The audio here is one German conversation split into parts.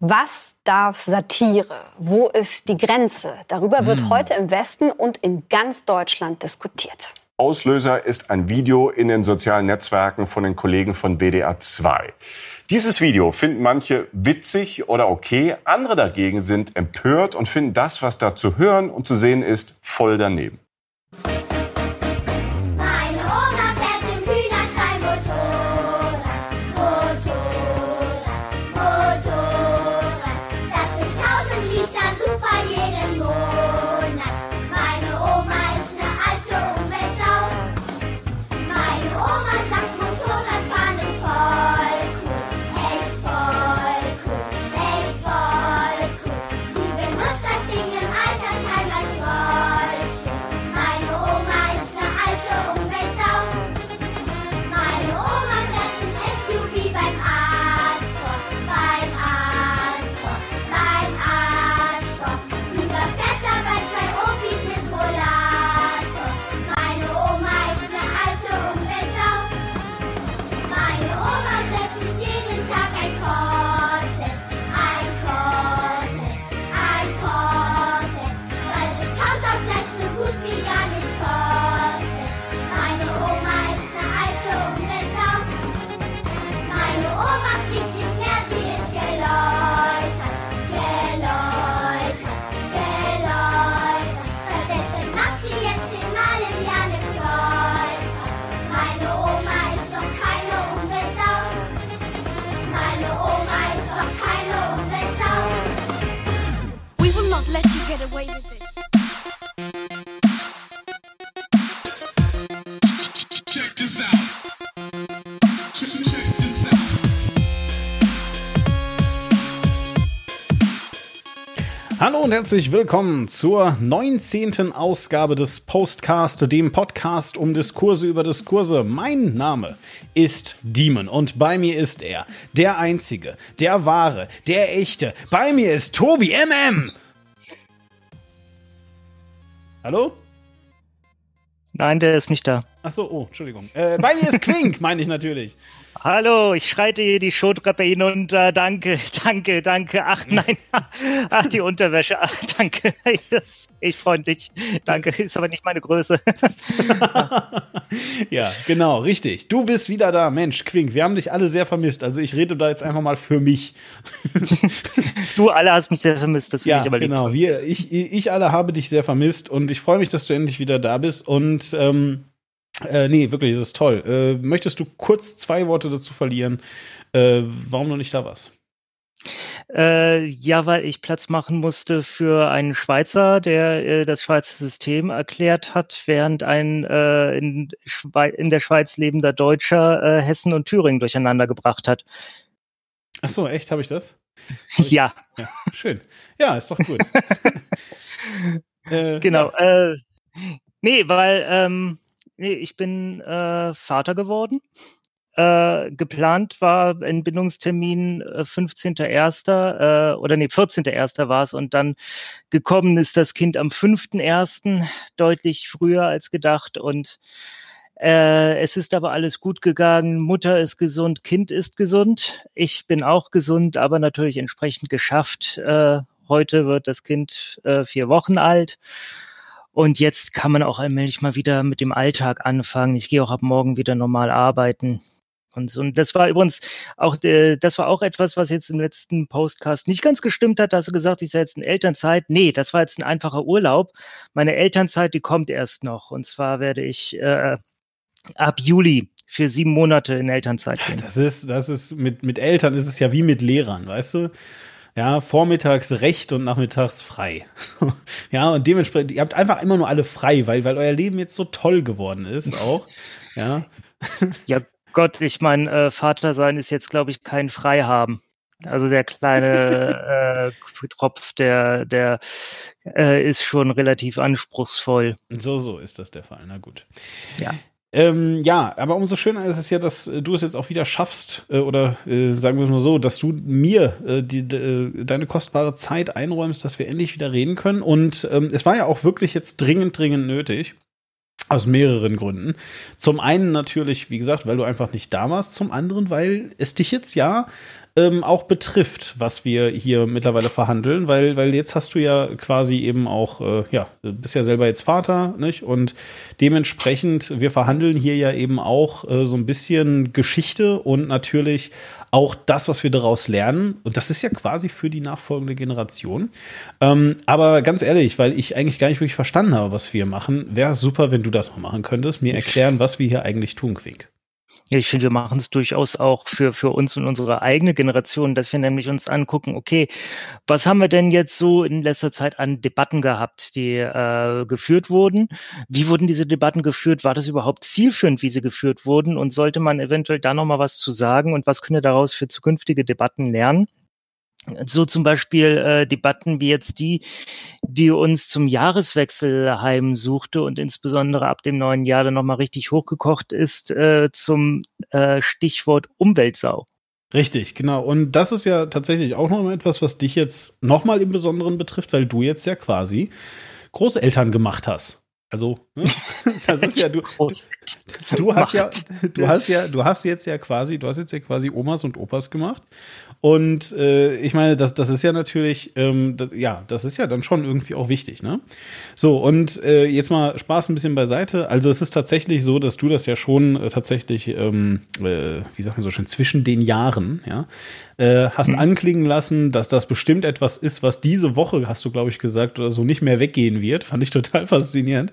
Was darf Satire? Wo ist die Grenze? Darüber wird hm. heute im Westen und in ganz Deutschland diskutiert. Auslöser ist ein Video in den sozialen Netzwerken von den Kollegen von BDA 2. Dieses Video finden manche witzig oder okay, andere dagegen sind empört und finden das, was da zu hören und zu sehen ist, voll daneben. Und herzlich willkommen zur 19. Ausgabe des Postcast, dem Podcast um Diskurse über Diskurse. Mein Name ist Demon und bei mir ist er, der Einzige, der Wahre, der Echte. Bei mir ist Tobi MM. Hallo? Nein, der ist nicht da. Ach so, oh, Entschuldigung. Äh, bei mir ist Quink, meine ich natürlich. Hallo, ich schreite hier die Showtreppe hinunter. Danke, danke, danke. Ach nein, ach die Unterwäsche. Ach, danke. Ich freundlich. Danke, ist aber nicht meine Größe. ja, genau, richtig. Du bist wieder da. Mensch, Quink, wir haben dich alle sehr vermisst. Also ich rede da jetzt einfach mal für mich. du alle hast mich sehr vermisst, das ja, ich aber genau. Wir, ich, ich alle habe dich sehr vermisst und ich freue mich, dass du endlich wieder da bist und ähm, äh, nee, wirklich, das ist toll. Äh, möchtest du kurz zwei Worte dazu verlieren, äh, warum du nicht da warst? Äh, ja, weil ich Platz machen musste für einen Schweizer, der äh, das Schweizer System erklärt hat, während ein äh, in, in, der Schweiz lebender Deutscher äh, Hessen und Thüringen durcheinander gebracht hat. Ach so, echt? Habe ich das? Hab ich? Ja. ja. Schön. Ja, ist doch gut. Äh, genau. Ja. Äh, nee, weil ähm, nee, ich bin äh, Vater geworden. Äh, geplant war Entbindungstermin äh, 15.01. Äh, oder nee, 14.01. war es und dann gekommen ist das Kind am 5.01. deutlich früher als gedacht und äh, es ist aber alles gut gegangen. Mutter ist gesund, Kind ist gesund. Ich bin auch gesund, aber natürlich entsprechend geschafft. Äh, heute wird das Kind äh, vier Wochen alt. Und jetzt kann man auch allmählich mal wieder mit dem Alltag anfangen. Ich gehe auch ab morgen wieder normal arbeiten. Und, und das war übrigens auch, äh, das war auch etwas, was jetzt im letzten Postcast nicht ganz gestimmt hat. Da hast du gesagt, ich sei jetzt in Elternzeit. Nee, das war jetzt ein einfacher Urlaub. Meine Elternzeit, die kommt erst noch. Und zwar werde ich äh, ab Juli für sieben Monate in Elternzeit gehen. Das ist, das ist mit, mit Eltern ist es ja wie mit Lehrern, weißt du? Ja, vormittags recht und nachmittags frei. ja, und dementsprechend, ihr habt einfach immer nur alle frei, weil, weil euer Leben jetzt so toll geworden ist auch. Ja. ja, Gott, ich mein äh, Vater sein ist jetzt, glaube ich, kein Freihaben. Also der kleine äh, Tropf, der, der äh, ist schon relativ anspruchsvoll. So, so ist das der Fall. Na gut. Ja. Ähm, ja, aber umso schöner ist es ja, dass äh, du es jetzt auch wieder schaffst, äh, oder äh, sagen wir es mal so, dass du mir äh, die, äh, deine kostbare Zeit einräumst, dass wir endlich wieder reden können. Und ähm, es war ja auch wirklich jetzt dringend, dringend nötig. Aus mehreren Gründen. Zum einen natürlich, wie gesagt, weil du einfach nicht da warst. Zum anderen, weil es dich jetzt ja ähm, auch betrifft, was wir hier mittlerweile verhandeln, weil, weil jetzt hast du ja quasi eben auch, äh, ja, bist ja selber jetzt Vater, nicht? Und dementsprechend, wir verhandeln hier ja eben auch äh, so ein bisschen Geschichte und natürlich auch das, was wir daraus lernen. Und das ist ja quasi für die nachfolgende Generation. Ähm, aber ganz ehrlich, weil ich eigentlich gar nicht wirklich verstanden habe, was wir machen, wäre super, wenn du das mal machen könntest, mir erklären, was wir hier eigentlich tun, Quink. Ich finde, wir machen es durchaus auch für, für uns und unsere eigene Generation, dass wir nämlich uns angucken, okay, was haben wir denn jetzt so in letzter Zeit an Debatten gehabt, die äh, geführt wurden? Wie wurden diese Debatten geführt? War das überhaupt zielführend, wie sie geführt wurden? Und sollte man eventuell da nochmal was zu sagen? Und was könnte daraus für zukünftige Debatten lernen? So zum Beispiel äh, Debatten wie jetzt die, die uns zum Jahreswechsel heimsuchte und insbesondere ab dem neuen Jahr dann nochmal richtig hochgekocht ist äh, zum äh, Stichwort Umweltsau. Richtig, genau. Und das ist ja tatsächlich auch noch etwas, was dich jetzt nochmal im Besonderen betrifft, weil du jetzt ja quasi Großeltern gemacht hast. Also, ne? das ist ja du, du hast ja, du hast ja, du hast jetzt ja quasi, du hast jetzt ja quasi Omas und Opas gemacht und äh, ich meine, das, das ist ja natürlich, ähm, das, ja, das ist ja dann schon irgendwie auch wichtig, ne? So, und äh, jetzt mal Spaß ein bisschen beiseite. Also es ist tatsächlich so, dass du das ja schon äh, tatsächlich, ähm, äh, wie sagt man so schön, zwischen den Jahren, ja, äh, hast mhm. anklingen lassen, dass das bestimmt etwas ist, was diese Woche, hast du, glaube ich, gesagt, oder so nicht mehr weggehen wird. Fand ich total faszinierend.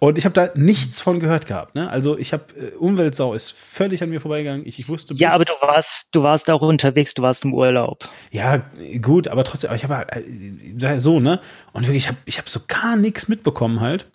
Und ich habe da nichts von gehört gehabt. Ne? Also ich habe äh, Umweltsau ist völlig an mir vorbeigegangen. Ich, ich wusste. Ja, aber du warst, du warst auch unterwegs, du warst im Urlaub. Ja, gut, aber trotzdem, ich habe äh, so, ne? Und wirklich, ich habe ich hab so gar nichts mitbekommen halt.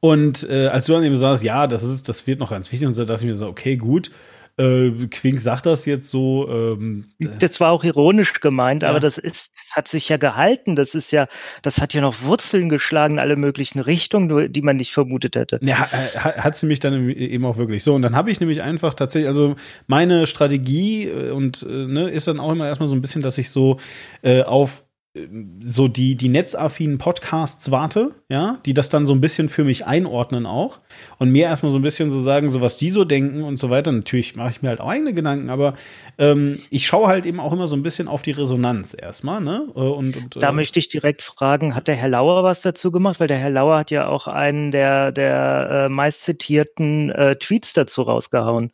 Und äh, als du dann eben sagst, ja, das ist, das wird noch ganz wichtig, und so dachte ich mir so, okay, gut. Äh, Quink sagt das jetzt so. Ähm, das war auch ironisch gemeint, ja. aber das ist, das hat sich ja gehalten. Das ist ja, das hat ja noch Wurzeln geschlagen in alle möglichen Richtungen, die man nicht vermutet hätte. Ja, hat sie mich dann eben auch wirklich so. Und dann habe ich nämlich einfach tatsächlich, also meine Strategie äh, und äh, ne, ist dann auch immer erstmal so ein bisschen, dass ich so äh, auf so die, die netzaffinen Podcasts warte, ja, die das dann so ein bisschen für mich einordnen auch und mir erstmal so ein bisschen so sagen, so was die so denken und so weiter. Natürlich mache ich mir halt auch eigene Gedanken, aber ähm, ich schaue halt eben auch immer so ein bisschen auf die Resonanz erstmal, ne? Äh, und, und, da äh, möchte ich direkt fragen, hat der Herr Lauer was dazu gemacht? Weil der Herr Lauer hat ja auch einen der, der äh, meistzitierten äh, Tweets dazu rausgehauen.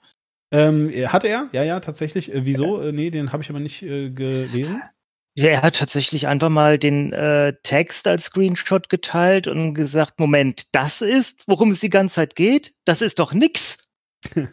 Ähm, hat er? Ja, ja, tatsächlich. Äh, wieso? Äh, nee, den habe ich aber nicht äh, gelesen. Ja, er hat tatsächlich einfach mal den äh, Text als Screenshot geteilt und gesagt, Moment, das ist, worum es die ganze Zeit geht? Das ist doch nix.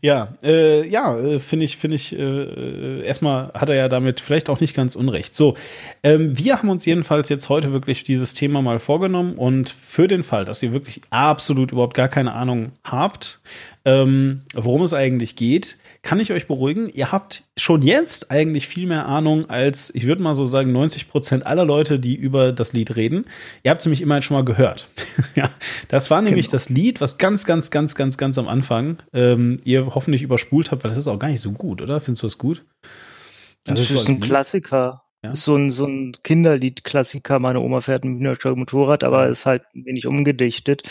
ja, äh, ja, äh, finde ich, finde ich, äh, äh, erstmal hat er ja damit vielleicht auch nicht ganz unrecht. So, ähm, wir haben uns jedenfalls jetzt heute wirklich dieses Thema mal vorgenommen und für den Fall, dass ihr wirklich absolut überhaupt gar keine Ahnung habt, ähm, worum es eigentlich geht, kann ich euch beruhigen, ihr habt schon jetzt eigentlich viel mehr Ahnung als, ich würde mal so sagen, 90 Prozent aller Leute, die über das Lied reden. Ihr habt es nämlich immerhin schon mal gehört. ja, das war nämlich genau. das Lied, was ganz, ganz, ganz, ganz, ganz am Anfang ähm, ihr hoffentlich überspult habt, weil das ist auch gar nicht so gut, oder? Findest du das gut? Das, das ist ein Klassiker. Ja? So ein, so ein Kinderlied-Klassiker. Meine Oma fährt ein Motorrad, aber ist halt wenig umgedichtet.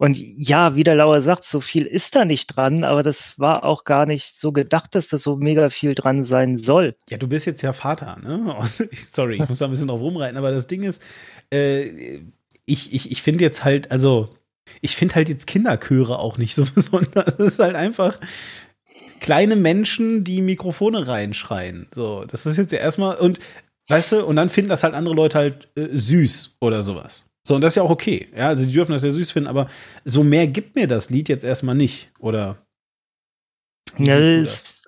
Und ja, wie der Lauer sagt, so viel ist da nicht dran, aber das war auch gar nicht so gedacht, dass das so mega viel dran sein soll. Ja, du bist jetzt ja Vater, ne? Sorry, ich muss da ein bisschen drauf rumreiten, aber das Ding ist, äh, ich, ich, ich finde jetzt halt, also, ich finde halt jetzt Kinderchöre auch nicht so besonders. Das ist halt einfach kleine Menschen, die Mikrofone reinschreien. So, das ist jetzt ja erstmal, und weißt du, und dann finden das halt andere Leute halt äh, süß oder sowas. So, und das ist ja auch okay. Ja, also die dürfen das ja süß finden, aber so mehr gibt mir das Lied jetzt erstmal nicht, oder? Ja, es,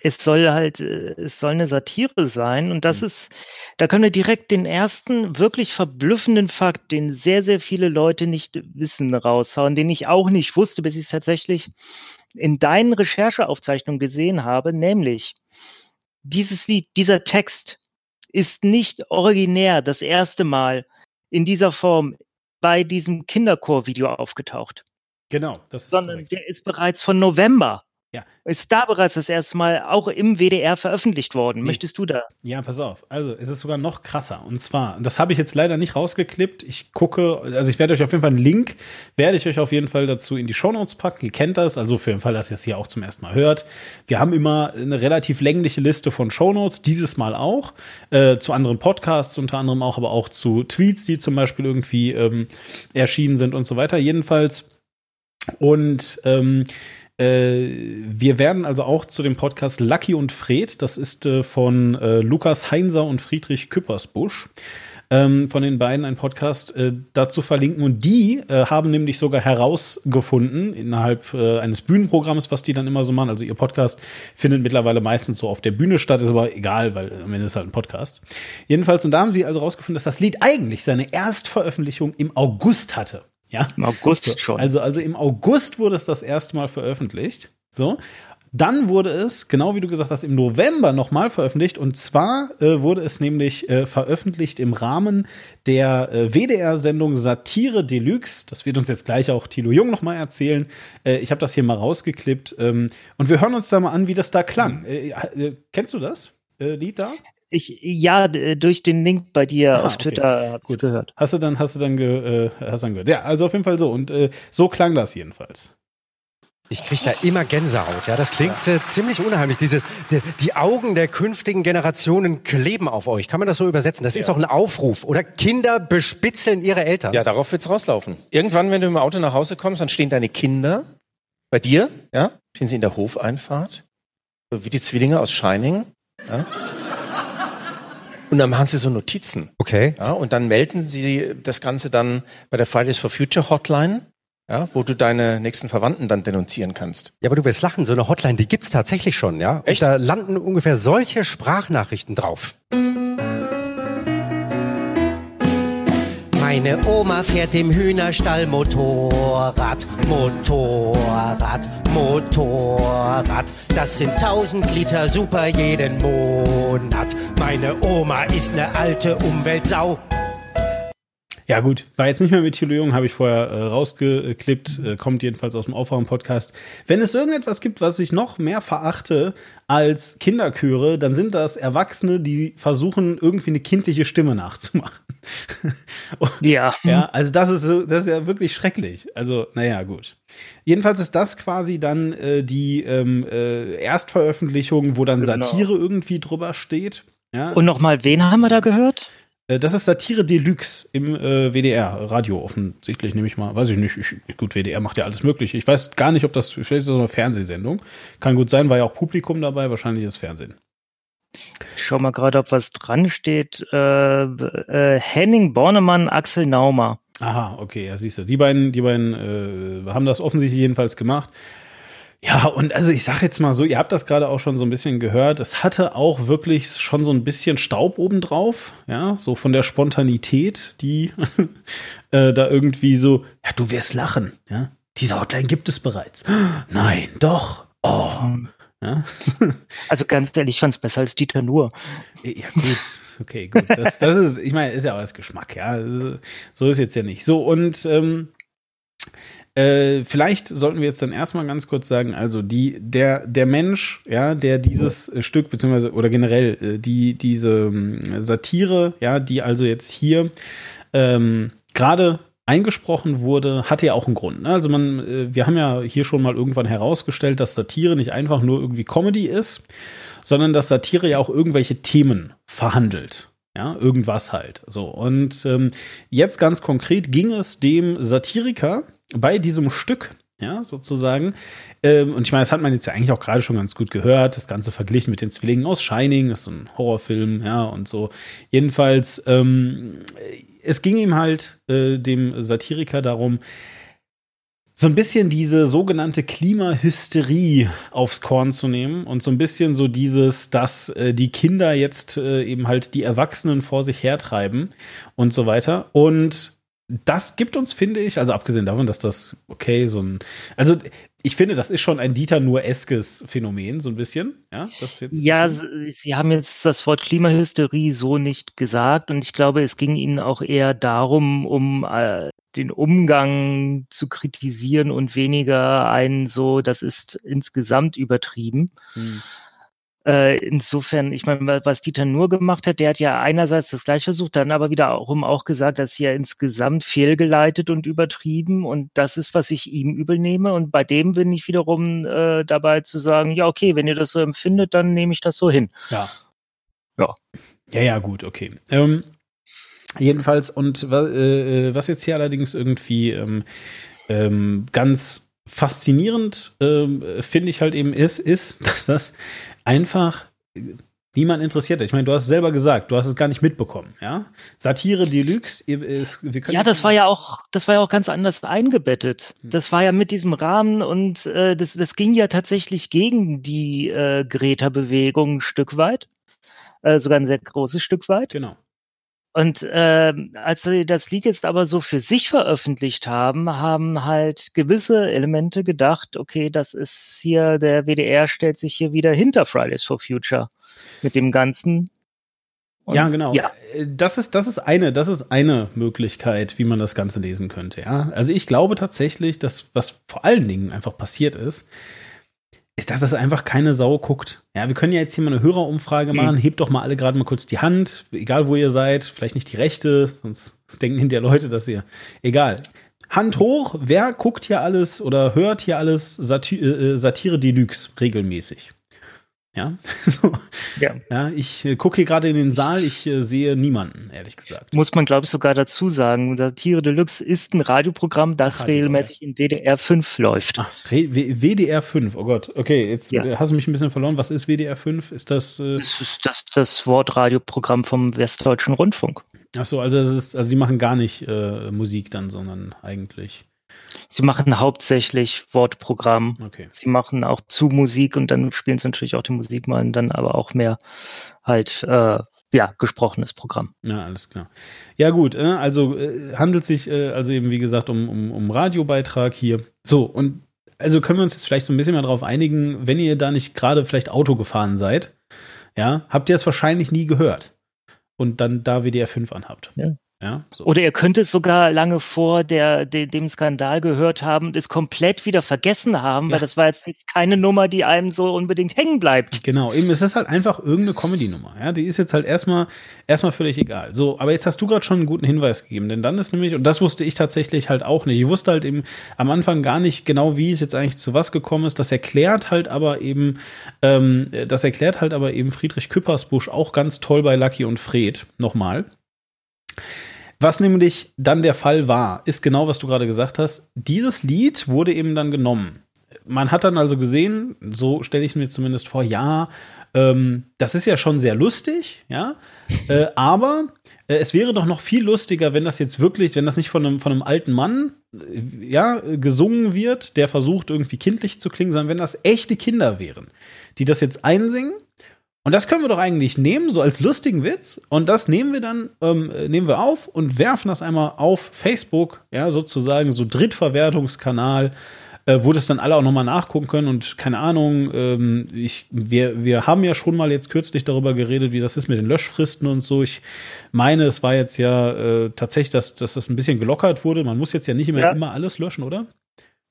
es, soll halt, äh, es soll eine Satire sein und das mhm. ist, da können wir direkt den ersten wirklich verblüffenden Fakt, den sehr, sehr viele Leute nicht wissen, raushauen, den ich auch nicht wusste, bis ich es tatsächlich in deinen Rechercheaufzeichnungen gesehen habe, nämlich dieses Lied, dieser Text ist nicht originär das erste Mal in dieser Form bei diesem Kinderchor-Video aufgetaucht. Genau, das ist Sondern korrekt. der ist bereits von November Ja. Ist da bereits das erste Mal auch im WDR veröffentlicht worden? Möchtest du da? Ja, pass auf. Also, es ist sogar noch krasser. Und zwar, das habe ich jetzt leider nicht rausgeklippt. Ich gucke, also ich werde euch auf jeden Fall einen Link, werde ich euch auf jeden Fall dazu in die Shownotes packen. Ihr kennt das, also für den Fall, dass ihr es hier auch zum ersten Mal hört. Wir haben immer eine relativ längliche Liste von Shownotes, dieses Mal auch, äh, zu anderen Podcasts unter anderem auch, aber auch zu Tweets, die zum Beispiel irgendwie ähm, erschienen sind und so weiter. Jedenfalls. Und ähm, äh, wir werden also auch zu dem Podcast Lucky und Fred, das ist äh, von äh, Lukas Heinser und Friedrich Küppersbusch, ähm, von den beiden ein Podcast äh, dazu verlinken. Und die äh, haben nämlich sogar herausgefunden, innerhalb äh, eines Bühnenprogramms, was die dann immer so machen. Also ihr Podcast findet mittlerweile meistens so auf der Bühne statt, ist aber egal, weil am Ende ist halt ein Podcast. Jedenfalls, und da haben sie also herausgefunden, dass das Lied eigentlich seine Erstveröffentlichung im August hatte. Ja. Im August so, schon. Also, also im August wurde es das erste Mal veröffentlicht. So. Dann wurde es, genau wie du gesagt hast, im November nochmal veröffentlicht. Und zwar äh, wurde es nämlich äh, veröffentlicht im Rahmen der äh, WDR-Sendung Satire Deluxe. Das wird uns jetzt gleich auch Thilo Jung nochmal erzählen. Äh, ich habe das hier mal rausgeklippt. Ähm, und wir hören uns da mal an, wie das da klang. Äh, äh, kennst du das Lied da? Ich, ja, durch den Link bei dir ah, auf okay. Twitter Gut. gehört. Hast du dann, hast du dann, ge, äh, hast dann gehört? Ja, also auf jeden Fall so. Und äh, so klang das jedenfalls. Ich kriege da immer Gänsehaut. Ja, das klingt äh, ziemlich unheimlich. Diese, die, die, Augen der künftigen Generationen kleben auf euch. Kann man das so übersetzen? Das ja. ist doch ein Aufruf. Oder Kinder bespitzeln ihre Eltern. Ja, darauf wird's rauslaufen. Irgendwann, wenn du im Auto nach Hause kommst, dann stehen deine Kinder bei dir. Ja, stehen sie in der Hofeinfahrt, wie die Zwillinge aus Shining. Ja? Und dann machen sie so Notizen. Okay. Ja, und dann melden sie das Ganze dann bei der Fridays for Future Hotline. Ja, wo du deine nächsten Verwandten dann denunzieren kannst. Ja, aber du wirst lachen, so eine Hotline, die gibt's tatsächlich schon, ja? Echt? Und da landen ungefähr solche Sprachnachrichten drauf. Meine Oma fährt im Hühnerstall Motorrad, Motorrad, Motorrad. Das sind 1000 Liter super jeden Monat. Meine Oma ist eine alte Umweltsau. Ja, gut. War jetzt nicht mehr mit Thilo Jung, habe ich vorher äh, rausgeklippt. Äh, kommt jedenfalls aus dem Aufwachen-Podcast. Wenn es irgendetwas gibt, was ich noch mehr verachte als Kinderchöre, dann sind das Erwachsene, die versuchen, irgendwie eine kindliche Stimme nachzumachen. ja. Ja, also das ist, so, das ist ja wirklich schrecklich. Also, naja, gut. Jedenfalls ist das quasi dann äh, die ähm, äh, Erstveröffentlichung, wo dann genau. Satire irgendwie drüber steht. Ja. Und nochmal, wen haben wir da gehört? Äh, das ist Satire Deluxe im äh, WDR, Radio offensichtlich, nehme ich mal. Weiß ich nicht. Ich, gut, WDR macht ja alles mögliche. Ich weiß gar nicht, ob das, vielleicht ist das eine Fernsehsendung. Kann gut sein, war ja auch Publikum dabei, wahrscheinlich ist Fernsehen. Ich schau mal gerade, ob was dran steht. Äh, äh, Henning Bornemann, Axel Naumer. Aha, okay, ja, siehst du. Die beiden, die beiden äh, haben das offensichtlich jedenfalls gemacht. Ja, und also ich sag jetzt mal so, ihr habt das gerade auch schon so ein bisschen gehört, es hatte auch wirklich schon so ein bisschen Staub obendrauf, ja, so von der Spontanität, die äh, da irgendwie so, ja, du wirst lachen, ja, diese Hotline gibt es bereits. Nein, doch. Oh. Ja. also ganz ehrlich, ich fand es besser als Dieter Nur. Ja, gut. Okay, gut. Das, das ist, ich meine, ist ja auch das Geschmack, ja. So ist jetzt ja nicht. So, und ähm, äh, vielleicht sollten wir jetzt dann erstmal ganz kurz sagen, also die, der, der Mensch, ja, der dieses ja. Stück, beziehungsweise oder generell äh, die, diese ähm, Satire, ja, die also jetzt hier ähm, gerade eingesprochen wurde, hat ja auch einen Grund. Ne? Also man, äh, wir haben ja hier schon mal irgendwann herausgestellt, dass Satire nicht einfach nur irgendwie Comedy ist, sondern dass Satire ja auch irgendwelche Themen verhandelt. Ja, irgendwas halt. So. Und ähm, jetzt ganz konkret ging es dem Satiriker, bei diesem Stück, ja, sozusagen. Ähm, und ich meine, das hat man jetzt ja eigentlich auch gerade schon ganz gut gehört. Das Ganze verglichen mit den Zwillingen aus Shining, das ist so ein Horrorfilm, ja, und so. Jedenfalls, ähm, es ging ihm halt, äh, dem Satiriker, darum, so ein bisschen diese sogenannte Klimahysterie aufs Korn zu nehmen und so ein bisschen so dieses, dass äh, die Kinder jetzt äh, eben halt die Erwachsenen vor sich hertreiben und so weiter. Und das gibt uns, finde ich, also abgesehen davon, dass das okay, so ein, also ich finde, das ist schon ein Dieter Nur-eskes Phänomen, so ein bisschen. Ja, das jetzt ja, Sie haben jetzt das Wort Klimahysterie so nicht gesagt und ich glaube, es ging Ihnen auch eher darum, um äh, den Umgang zu kritisieren und weniger einen so, das ist insgesamt übertrieben. Hm. Äh, insofern, ich meine, was Dieter nur gemacht hat, der hat ja einerseits das gleiche versucht, dann aber wiederum auch gesagt, dass hier insgesamt fehlgeleitet und übertrieben und das ist, was ich ihm übel nehme. Und bei dem bin ich wiederum äh, dabei zu sagen, ja, okay, wenn ihr das so empfindet, dann nehme ich das so hin. Ja. Ja. Ja, ja, gut, okay. Ähm, jedenfalls, und äh, äh, was jetzt hier allerdings irgendwie ähm, ähm, ganz faszinierend ähm, finde ich halt eben ist, ist, dass das einfach niemand interessiert. Ich meine, du hast es selber gesagt, du hast es gar nicht mitbekommen, ja? Satire Deluxe. Ja, das war ja auch, das war ja auch ganz anders eingebettet. Hm. Das war ja mit diesem Rahmen und äh, das, das ging ja tatsächlich gegen die äh, Greta-Bewegung ein Stück weit, äh, sogar ein sehr großes Stück weit. Genau. Und äh, als sie das Lied jetzt aber so für sich veröffentlicht haben, haben halt gewisse Elemente gedacht, okay, das ist hier, der WDR stellt sich hier wieder hinter Fridays for Future mit dem Ganzen. Und, ja, genau. Ja. Äh, das ist, das ist eine, das ist eine Möglichkeit, wie man das Ganze lesen könnte, ja. Also ich glaube tatsächlich, dass was vor allen Dingen einfach passiert ist, ist, dass das einfach keine Sau guckt. Ja, wir können ja jetzt hier mal eine Hörerumfrage machen. Mhm. Hebt doch mal alle gerade mal kurz die Hand, egal wo ihr seid. Vielleicht nicht die rechte, sonst denken hinterher Leute, dass ihr. Egal. Hand hoch, wer guckt hier alles oder hört hier alles Sati äh, Satire Deluxe regelmäßig? Ja, so. ja. ja ich äh, gucke hier gerade in den Saal, ich äh, sehe niemanden, ehrlich gesagt. Muss man, glaube ich, sogar dazu sagen, Satire Deluxe ist ein Radioprogramm, das Radio, regelmäßig ja. in WDR 5 läuft. Ach, WDR 5, oh Gott, okay, jetzt ja. hast du mich ein bisschen verloren. Was ist WDR 5? Ist das. Äh das ist das, das Wortradioprogramm vom Westdeutschen Rundfunk. Ach so, also, das ist, also sie machen gar nicht äh, Musik dann, sondern eigentlich. Sie machen hauptsächlich Wortprogramm. Okay. Sie machen auch zu Musik und dann spielen sie natürlich auch die Musik mal und dann aber auch mehr halt äh, ja, gesprochenes Programm. Ja, alles klar. Ja, gut, äh, also äh, handelt sich äh, also eben, wie gesagt, um, um, um Radiobeitrag hier. So, und also können wir uns jetzt vielleicht so ein bisschen mal darauf einigen, wenn ihr da nicht gerade vielleicht Auto gefahren seid, ja, habt ihr es wahrscheinlich nie gehört und dann da WDR 5 anhabt. Ja. Ja, so. Oder ihr könnt es sogar lange vor der, de, dem Skandal gehört haben und es komplett wieder vergessen haben, ja. weil das war jetzt keine Nummer, die einem so unbedingt hängen bleibt. Genau, eben, es ist halt einfach irgendeine Comedy-Nummer. Ja, die ist jetzt halt erstmal, erstmal völlig egal. So, aber jetzt hast du gerade schon einen guten Hinweis gegeben, denn dann ist nämlich, und das wusste ich tatsächlich halt auch nicht. Ich wusste halt eben am Anfang gar nicht genau, wie es jetzt eigentlich zu was gekommen ist. Das erklärt halt aber eben, ähm, das erklärt halt aber eben Friedrich Küppersbusch auch ganz toll bei Lucky und Fred. Nochmal. Was nämlich dann der Fall war, ist genau, was du gerade gesagt hast. Dieses Lied wurde eben dann genommen. Man hat dann also gesehen, so stelle ich mir zumindest vor, ja, ähm, das ist ja schon sehr lustig, ja, äh, aber äh, es wäre doch noch viel lustiger, wenn das jetzt wirklich, wenn das nicht von einem, von einem alten Mann, äh, ja, gesungen wird, der versucht irgendwie kindlich zu klingen, sondern wenn das echte Kinder wären, die das jetzt einsingen und das können wir doch eigentlich nehmen, so als lustigen Witz. Und das nehmen wir dann, ähm, nehmen wir auf und werfen das einmal auf Facebook, ja, sozusagen so Drittverwertungskanal, äh, wo das dann alle auch nochmal nachgucken können. Und keine Ahnung, ähm, ich, wir, wir haben ja schon mal jetzt kürzlich darüber geredet, wie das ist mit den Löschfristen und so. Ich meine, es war jetzt ja äh, tatsächlich, dass, dass das ein bisschen gelockert wurde. Man muss jetzt ja nicht immer, ja. immer alles löschen, oder?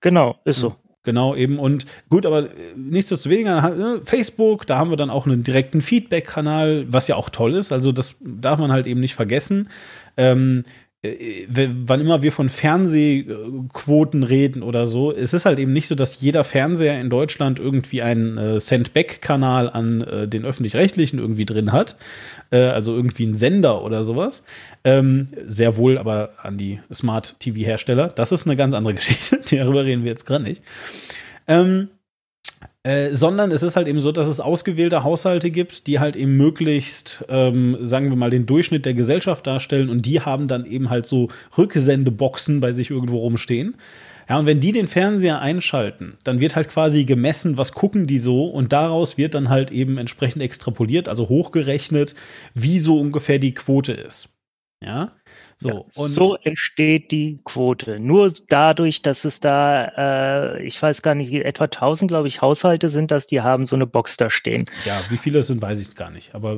Genau, ist so. Genau, eben. Und gut, aber äh, nichtsdestoweniger, ne, Facebook, da haben wir dann auch einen direkten Feedback-Kanal, was ja auch toll ist. Also, das darf man halt eben nicht vergessen. Ähm, äh, wann immer wir von Fernsehquoten reden oder so, es ist halt eben nicht so, dass jeder Fernseher in Deutschland irgendwie einen äh, Sendback-Kanal an äh, den öffentlich-rechtlichen irgendwie drin hat, äh, also irgendwie einen Sender oder sowas. Ähm, sehr wohl aber an die Smart-TV-Hersteller. Das ist eine ganz andere Geschichte, darüber reden wir jetzt gerade nicht. Ähm, äh, sondern es ist halt eben so, dass es ausgewählte Haushalte gibt, die halt eben möglichst, ähm, sagen wir mal, den Durchschnitt der Gesellschaft darstellen und die haben dann eben halt so Rücksendeboxen bei sich irgendwo rumstehen. Ja, und wenn die den Fernseher einschalten, dann wird halt quasi gemessen, was gucken die so und daraus wird dann halt eben entsprechend extrapoliert, also hochgerechnet, wie so ungefähr die Quote ist. Ja. So, ja, so entsteht die Quote. Nur dadurch, dass es da, äh, ich weiß gar nicht, etwa 1000, glaube ich, Haushalte sind das, die haben so eine Box da stehen. Ja, wie viele es sind, weiß ich gar nicht. Aber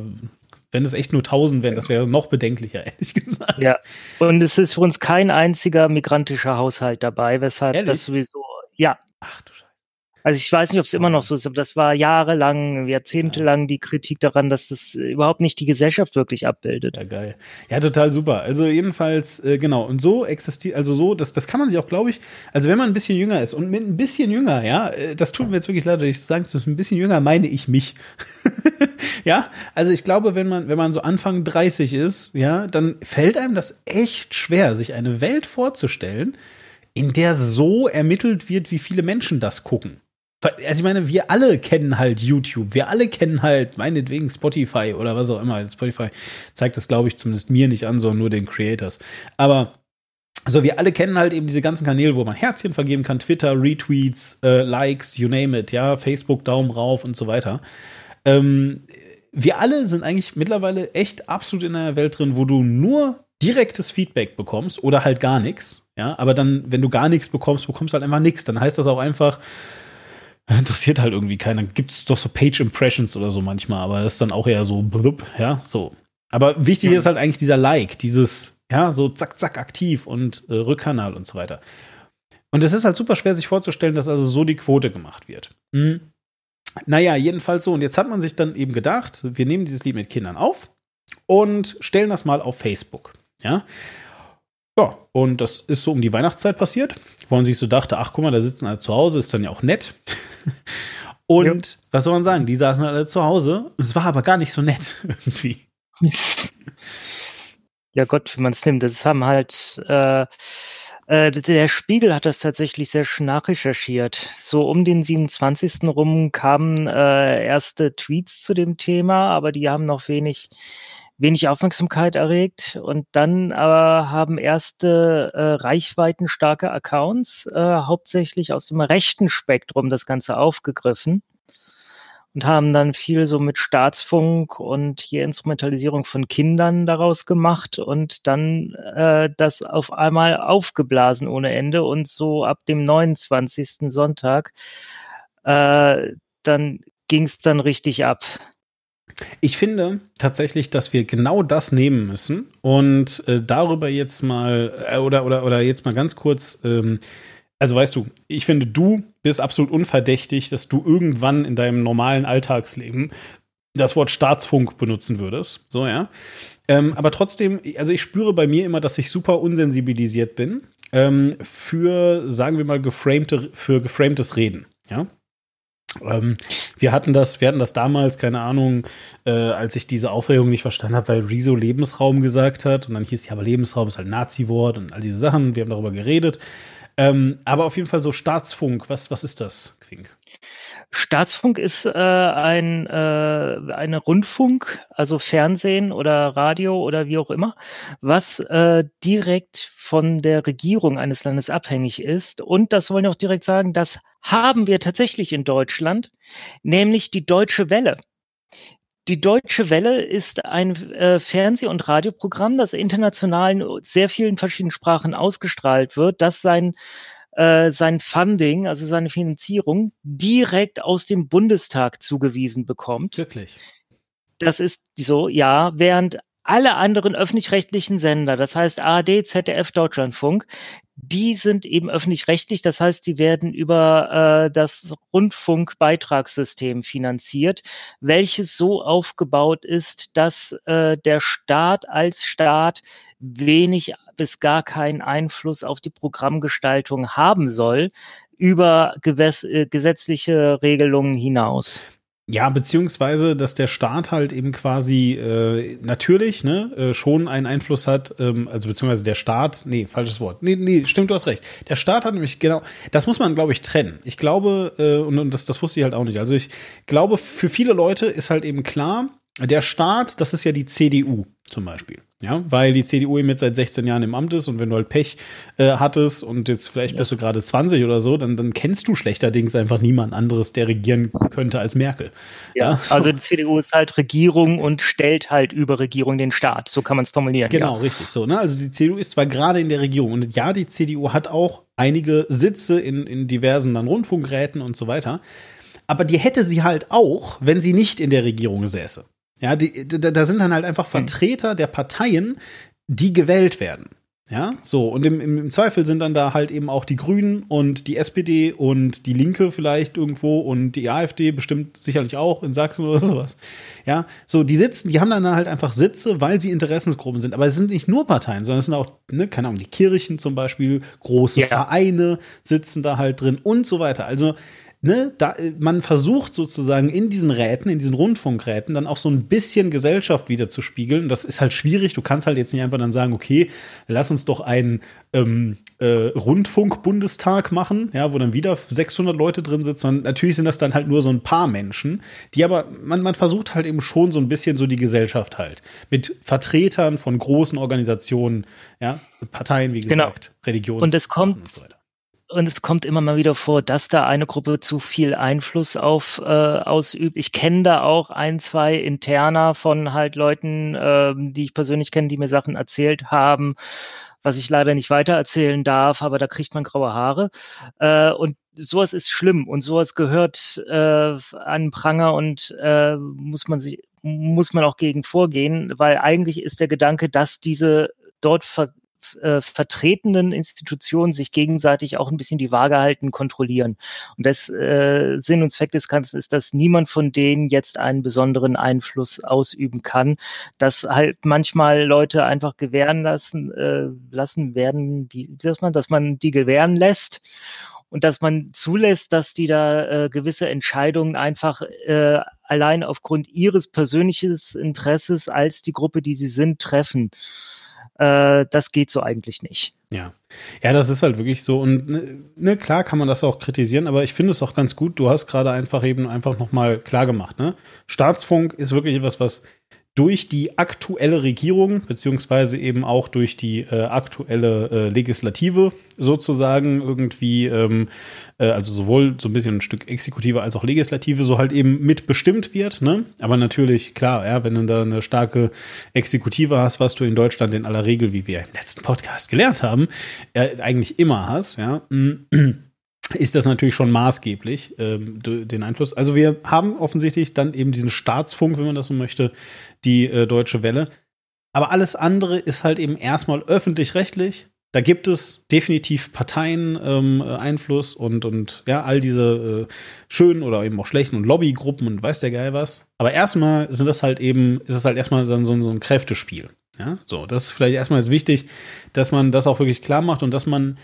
Wenn es echt nur 1000 wären, das wäre noch bedenklicher, ehrlich gesagt. Ja. Und es ist für uns kein einziger migrantischer Haushalt dabei, weshalb Ehrlich? das sowieso, ja. Ach du. Also ich weiß nicht, ob es immer noch so ist, aber das war jahrelang, jahrzehntelang die Kritik daran, dass das überhaupt nicht die Gesellschaft wirklich abbildet. Ja, geil. Ja, total super. Also jedenfalls, äh, genau. Und so existiert, also so, das, das kann man sich auch, glaube ich, also wenn man ein bisschen jünger ist und mit ein bisschen jünger, ja, äh, das tut mir jetzt wirklich leid, dass ich sage, so ein bisschen jünger meine ich mich. ja, also ich glaube, wenn man, wenn man so Anfang 30 ist, ja, dann fällt einem das echt schwer, sich eine Welt vorzustellen, in der so ermittelt wird, wie viele Menschen das gucken. Also ich meine, wir alle kennen halt YouTube, wir alle kennen halt meinetwegen Spotify oder was auch immer. Spotify zeigt das, glaube ich, zumindest mir nicht an, sondern nur den Creators. Aber so, wir alle kennen halt eben diese ganzen Kanäle, wo man Herzchen vergeben kann, Twitter, Retweets, äh, Likes, you name it, ja, Facebook, Daumen rauf und so weiter. Ähm, wir alle sind eigentlich mittlerweile echt absolut in einer Welt drin, wo du nur direktes Feedback bekommst oder halt gar nichts. Ja, aber dann, wenn du gar nichts bekommst, bekommst du halt einfach nichts. Dann heißt das auch einfach, interessiert halt irgendwie keiner. Gibt es doch so Page Impressions oder so manchmal, aber das ist dann auch eher so blub, ja, so. Aber wichtig Ja. ist halt eigentlich dieser Like, dieses, ja, so zack, zack, aktiv und äh, Rückkanal und so weiter. Und es ist halt super schwer, sich vorzustellen, dass also so die Quote gemacht wird. Hm. Naja, jedenfalls so. Und jetzt hat man sich dann eben gedacht, wir nehmen dieses Lied mit Kindern auf und stellen das mal auf Facebook. Ja. Ja, und das ist so um die Weihnachtszeit passiert, wo man sich so dachte, ach guck mal, da sitzen alle zu Hause, ist dann ja auch nett. Und was soll man sagen, die saßen alle zu Hause, es war aber gar nicht so nett irgendwie. Ja Gott, wie man es nimmt. Das haben halt äh, äh, der Spiegel hat das tatsächlich sehr schön nachrecherchiert. So um den 27. rum kamen äh, erste Tweets zu dem Thema, aber die haben noch wenig wenig Aufmerksamkeit erregt und dann aber haben erste äh, reichweitenstarke Accounts äh, hauptsächlich aus dem rechten Spektrum das Ganze aufgegriffen und haben dann viel so mit Staatsfunk und hier Instrumentalisierung von Kindern daraus gemacht und dann äh, das auf einmal aufgeblasen ohne Ende und so ab dem 29. Sonntag äh, dann ging es dann richtig ab. Ich finde tatsächlich, dass wir genau das nehmen müssen und äh, darüber jetzt mal äh, oder oder oder jetzt mal ganz kurz. Ähm, also weißt du, ich finde, du bist absolut unverdächtig, dass du irgendwann in deinem normalen Alltagsleben das Wort Staatsfunk benutzen würdest. So ja. Ähm, aber trotzdem, also ich spüre bei mir immer, dass ich super unsensibilisiert bin ähm, für, sagen wir mal, geframte, für geframtes Reden. Ja. Ähm, wir hatten das, wir hatten das damals, keine Ahnung, äh, als ich diese Aufregung nicht verstanden habe, weil Rezo Lebensraum gesagt hat und dann hieß ja, aber Lebensraum ist halt Nazi-Wort und all diese Sachen. Wir haben darüber geredet. Ähm, aber auf jeden Fall so Staatsfunk. Was, was ist das, Quink? Staatsfunk ist äh, ein äh, eine Rundfunk, also Fernsehen oder Radio oder wie auch immer, was äh, direkt von der Regierung eines Landes abhängig ist. Und das wollen wir auch direkt sagen, das haben wir tatsächlich in Deutschland, nämlich die Deutsche Welle. Die Deutsche Welle ist ein äh, Fernseh- und Radioprogramm, das international in sehr vielen verschiedenen Sprachen ausgestrahlt wird, das sein äh, sein Funding, also seine Finanzierung, direkt aus dem Bundestag zugewiesen bekommt. Wirklich. Das ist so, ja, während alle anderen öffentlich-rechtlichen Sender, das heißt ARD, ZDF, Deutschlandfunk, die sind eben öffentlich-rechtlich, das heißt, die werden über äh, das Rundfunkbeitragssystem finanziert, welches so aufgebaut ist, dass äh, der Staat als Staat wenig bis gar keinen Einfluss auf die Programmgestaltung haben soll über äh, gesetzliche Regelungen hinaus. Ja, beziehungsweise, dass der Staat halt eben quasi äh, natürlich ne, äh, schon einen Einfluss hat, ähm, also beziehungsweise der Staat, nee, falsches Wort. Nee, nee, stimmt, du hast recht. Der Staat hat nämlich genau, das muss man, glaube ich, trennen. Ich glaube, äh, und, und das, das wusste ich halt auch nicht. Also ich glaube, für viele Leute ist halt eben klar, der Staat, das ist ja die CDU zum Beispiel. Ja, weil die CDU eben jetzt seit 16 Jahren im Amt ist und wenn du halt Pech äh, hattest und jetzt vielleicht Ja. bist du gerade 20 oder so, dann, dann kennst du schlechterdings einfach niemand anderes, der regieren könnte als Merkel. Ja, so. Also die CDU ist halt Regierung und stellt halt über Regierung den Staat. So kann man es formulieren. Genau, Ja. richtig so. Ne? Also die CDU ist zwar gerade in der Regierung und ja, die CDU hat auch einige Sitze in, in diversen dann Rundfunkräten und so weiter. Aber die hätte sie halt auch, wenn sie nicht in der Regierung säße. Ja, die, da, sind dann halt einfach Vertreter der Parteien, die gewählt werden. Ja, so. Und im, im, Zweifel sind dann da halt eben auch die Grünen und die SPD und die Linke vielleicht irgendwo und die AfD bestimmt sicherlich auch in Sachsen oder sowas. Ja, so, die sitzen, die haben dann halt einfach Sitze, weil sie Interessensgruppen sind. Aber es sind nicht nur Parteien, sondern es sind auch, ne, keine Ahnung, die Kirchen zum Beispiel, große ja. Vereine sitzen da halt drin und so weiter. Also, ne, da, man versucht sozusagen in diesen Räten, in diesen Rundfunkräten dann auch so ein bisschen Gesellschaft wieder zu spiegeln. Das ist halt schwierig. Du kannst halt jetzt nicht einfach dann sagen, okay, lass uns doch einen ähm, äh, Rundfunk-Bundestag machen, ja, wo dann wieder 600 Leute drin sitzen. Und natürlich sind das dann halt nur so ein paar Menschen, die aber, man, man versucht halt eben schon so ein bisschen so die Gesellschaft halt mit Vertretern von großen Organisationen, ja, Parteien, wie genau. gesagt, genau. Religions und es kommt und so und es kommt immer mal wieder vor, dass da eine Gruppe zu viel Einfluss auf äh, ausübt. Ich kenne da auch ein, zwei Interner von halt Leuten, äh, die ich persönlich kenne, die mir Sachen erzählt haben, was ich leider nicht weitererzählen darf, aber da kriegt man graue Haare. Äh, und sowas ist schlimm und sowas gehört äh, an Pranger und äh, muss man sich muss man auch gegen vorgehen, weil eigentlich ist der Gedanke, dass diese dort ver äh, vertretenen Institutionen sich gegenseitig auch ein bisschen die Waage halten, kontrollieren. Und das äh, Sinn und Zweck des Ganzen ist, dass niemand von denen jetzt einen besonderen Einfluss ausüben kann, dass halt manchmal Leute einfach gewähren lassen, äh, lassen werden, wie, sagt man, dass man die gewähren lässt und dass man zulässt, dass die da äh, gewisse Entscheidungen einfach äh, allein aufgrund ihres persönlichen Interesses als die Gruppe, die sie sind, treffen äh, das geht so eigentlich nicht. Ja. Ja, das ist halt wirklich so. Und ne, ne, klar kann man das auch kritisieren, aber ich finde es auch ganz gut. Du hast gerade einfach eben einfach nochmal klar gemacht. Ne? Staatsfunk ist wirklich etwas, was durch die aktuelle Regierung, beziehungsweise eben auch durch die äh, aktuelle äh, Legislative sozusagen irgendwie, ähm, äh, also sowohl so ein bisschen ein Stück Exekutive als auch Legislative, so halt eben mitbestimmt wird. Ne? Aber natürlich, klar, ja, wenn du da eine starke Exekutive hast, was du in Deutschland in aller Regel, wie wir im letzten Podcast gelernt haben, äh, eigentlich immer hast, ja. Ist das natürlich schon maßgeblich, ähm, den Einfluss. Also wir haben offensichtlich dann eben diesen Staatsfunk, wenn man das so möchte, die äh, Deutsche Welle. Aber alles andere ist halt eben erstmal öffentlich-rechtlich. Da gibt es definitiv Parteien ähm, äh, Einfluss und, und ja, all diese äh, schönen oder eben auch schlechten und Lobbygruppen und weiß der Geil was. Aber erstmal sind das halt eben, ist es halt erstmal dann so, so ein Kräftespiel. Ja, so, das ist vielleicht erstmal jetzt wichtig, dass man das auch wirklich klar macht und dass man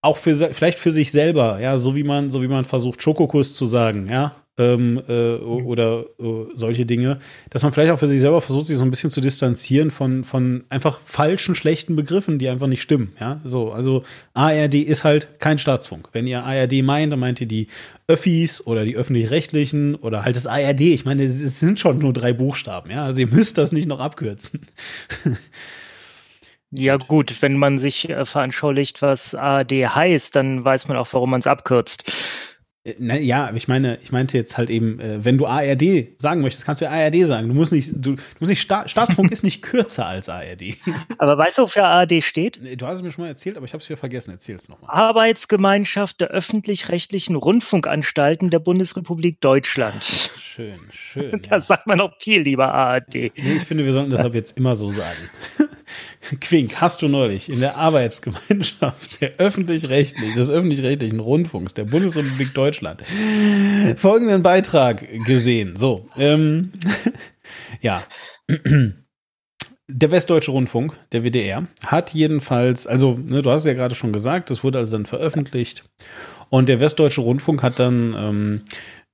auch für vielleicht für sich selber, ja, so wie man, so wie man versucht, Schokokuss zu sagen, ja, ähm, äh, oder äh, solche Dinge, dass man vielleicht auch für sich selber versucht, sich so ein bisschen zu distanzieren von, von einfach falschen, schlechten Begriffen, die einfach nicht stimmen. Ja, so, also ARD ist halt kein Staatsfunk. Wenn ihr ARD meint, dann meint ihr die Öffis oder die öffentlich-rechtlichen oder halt das ARD. Ich meine, es sind schon nur drei Buchstaben, ja, also ihr müsst das nicht noch abkürzen. Ja gut, wenn man sich äh, veranschaulicht, was ARD heißt, dann weiß man auch, warum man es abkürzt. Äh, na, ja, ich meine, ich meinte jetzt halt eben, äh, wenn du ARD sagen möchtest, kannst du ja ARD sagen. Du musst nicht, du, du musst nicht Sta Staatsfunk ist nicht kürzer als ARD. Aber weißt du, wofür ARD steht? Du hast es mir schon mal erzählt, aber ich habe es wieder vergessen. Erzähl es nochmal. Arbeitsgemeinschaft der öffentlich-rechtlichen Rundfunkanstalten der Bundesrepublik Deutschland. Schön, schön. Das ja. sagt man auch viel, lieber ARD. Nee, ich finde, wir sollten das ab jetzt immer so sagen. Quink, hast du neulich in der Arbeitsgemeinschaft der öffentlich-rechtlichen, des öffentlich-rechtlichen Rundfunks der Bundesrepublik Deutschland folgenden Beitrag gesehen? So, ähm, ja. Der Westdeutsche Rundfunk, der WDR, hat jedenfalls, also ne, du hast es ja gerade schon gesagt, das wurde also dann veröffentlicht. Und der Westdeutsche Rundfunk hat dann, ähm,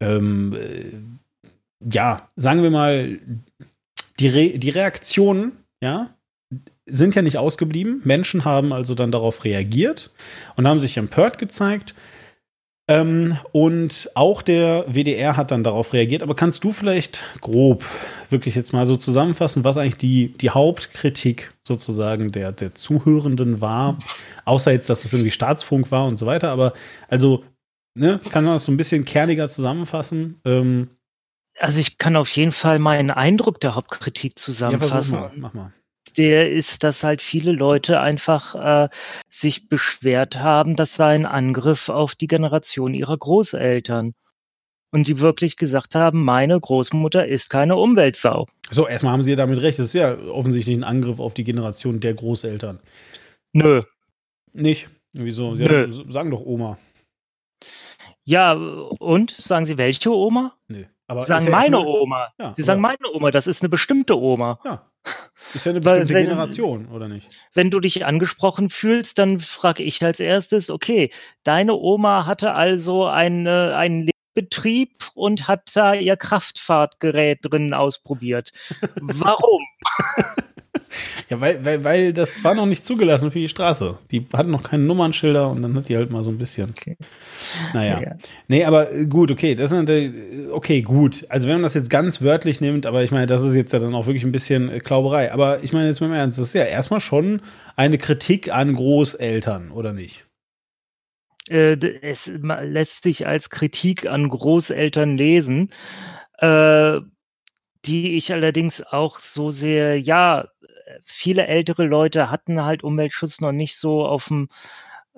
ähm, äh, ja, sagen wir mal, die, Re die Reaktionen, ja, sind ja nicht ausgeblieben. Menschen haben also dann darauf reagiert und haben sich empört gezeigt. Ähm, und auch der WDR hat dann darauf reagiert. Aber kannst du vielleicht grob wirklich jetzt mal so zusammenfassen, was eigentlich die, die Hauptkritik sozusagen der, der Zuhörenden war? Außer jetzt, dass es irgendwie Staatsfunk war und so weiter. Aber also, ne, kann man das so ein bisschen kerniger zusammenfassen? Ähm, also ich kann auf jeden Fall meinen Eindruck der Hauptkritik zusammenfassen. Ja, mal, mach mal der ist, dass halt viele Leute einfach äh, sich beschwert haben, das sei ein Angriff auf die Generation ihrer Großeltern. und die wirklich gesagt haben, meine Großmutter ist keine Umweltsau. So, erstmal haben Sie ja damit recht. Das ist ja offensichtlich ein Angriff auf die Generation der Großeltern. Nö. Nicht? Wieso? Sie Nö. haben, sagen doch Oma. Ja, und? Sagen Sie welche Oma? Nee. Aber Sie sagen meine erstmal- Oma. Ja, Sie sagen meine Oma, das ist eine bestimmte Oma. Ja. Ist ja eine bestimmte wenn- Generation, oder nicht? Wenn du dich angesprochen fühlst, dann frage ich als erstes, okay, deine Oma hatte also eine, einen Betrieb und hat da ihr Kraftfahrtgerät drin ausprobiert. Warum? Ja, weil, weil, weil das war noch nicht zugelassen für die Straße. Die hatten noch keine Nummernschilder und dann hat die halt mal so ein bisschen. Okay. Naja. Ja. Nee, aber äh, gut, okay. Das ist natürlich, äh, okay, gut. Also wenn man das jetzt ganz wörtlich nimmt, aber ich meine, das ist jetzt ja dann auch wirklich ein bisschen äh, Klauberei. Aber ich meine jetzt mal im Ernst, das ist ja erstmal schon eine Kritik an Großeltern, oder nicht? Es lässt sich als Kritik an Großeltern lesen, die ich allerdings auch so sehr, ja, viele ältere Leute hatten halt Umweltschutz noch nicht so auf dem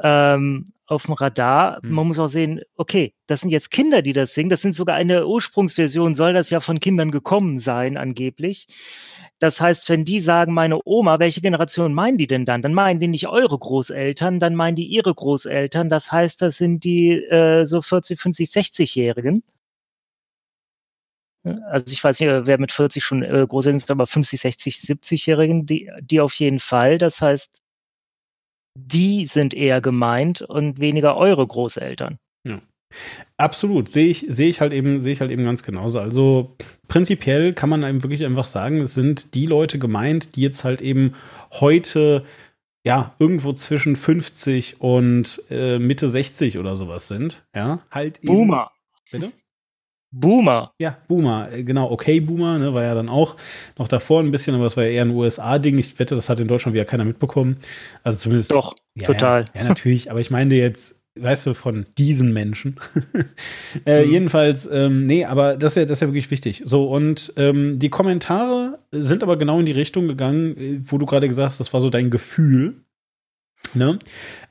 ähm, auf dem Radar. Hm. Man muss auch sehen, okay, das sind jetzt Kinder, die das singen. Das sind sogar eine Ursprungsversion, soll das ja von Kindern gekommen sein, angeblich. Das heißt, wenn die sagen, meine Oma, welche Generation meinen die denn dann? Dann meinen die nicht eure Großeltern, dann meinen die ihre Großeltern. Das heißt, das sind die äh, so 40, 50, 60-Jährigen. Also ich weiß nicht, wer mit 40 schon äh, Großeltern ist, aber 50, 60, 70-Jährigen, die, die auf jeden Fall. Das heißt, die sind eher gemeint und weniger eure Großeltern. Absolut, sehe ich, sehe ich halt eben, sehe ich halt eben ganz genauso. Also prinzipiell kann man einem wirklich einfach sagen, es sind die Leute gemeint, die jetzt halt eben heute ja irgendwo zwischen 50 und äh, Mitte 60 oder sowas sind. Ja, halt eben. Boomer. Bitte? Boomer. Ja, Boomer, äh, genau, okay, Boomer, ne, war ja dann auch noch davor ein bisschen, aber es war ja eher ein USA-Ding. Ich wette, das hat in Deutschland wieder keiner mitbekommen. Also zumindest. Doch, ja, total. Ja, ja, natürlich, aber ich meine jetzt, weißt du, von diesen Menschen. äh, Mhm. Jedenfalls, ähm, nee, aber das ist, ja, das ist ja wirklich wichtig. So, und ähm, die Kommentare sind aber genau in die Richtung gegangen, äh, wo du gerade gesagt hast, das war so dein Gefühl. Ne?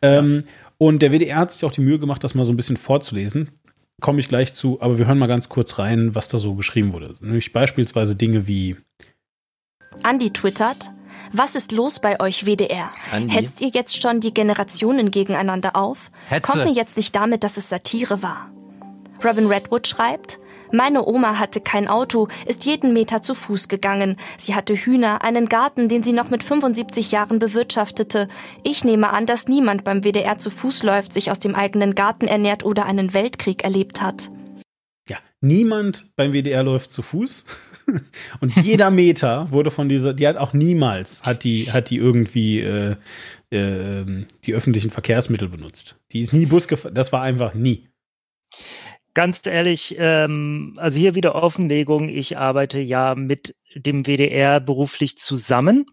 Ähm, Und der WDR hat sich auch die Mühe gemacht, das mal so ein bisschen vorzulesen. Komme ich gleich zu, aber wir hören mal ganz kurz rein, was da so geschrieben wurde. Nämlich beispielsweise Dinge wie Andi twittert, was ist los bei euch WDR? Andi? Hetzt ihr jetzt schon die Generationen gegeneinander auf? Hetze. Kommt mir jetzt nicht damit, dass es Satire war. Robin Redwood schreibt, meine Oma hatte kein Auto, ist jeden Meter zu Fuß gegangen. Sie hatte Hühner, einen Garten, den sie noch mit 75 Jahren bewirtschaftete. Ich nehme an, dass niemand beim WDR zu Fuß läuft, sich aus dem eigenen Garten ernährt oder einen Weltkrieg erlebt hat. Ja, niemand beim WDR läuft zu Fuß. Und jeder Meter wurde von dieser, die hat auch niemals, hat die, hat die irgendwie äh, äh, die öffentlichen Verkehrsmittel benutzt. Die ist nie Bus gefahren, das war einfach nie. Ganz ehrlich, ähm, also hier wieder Offenlegung. Ich arbeite ja mit dem WDR beruflich zusammen.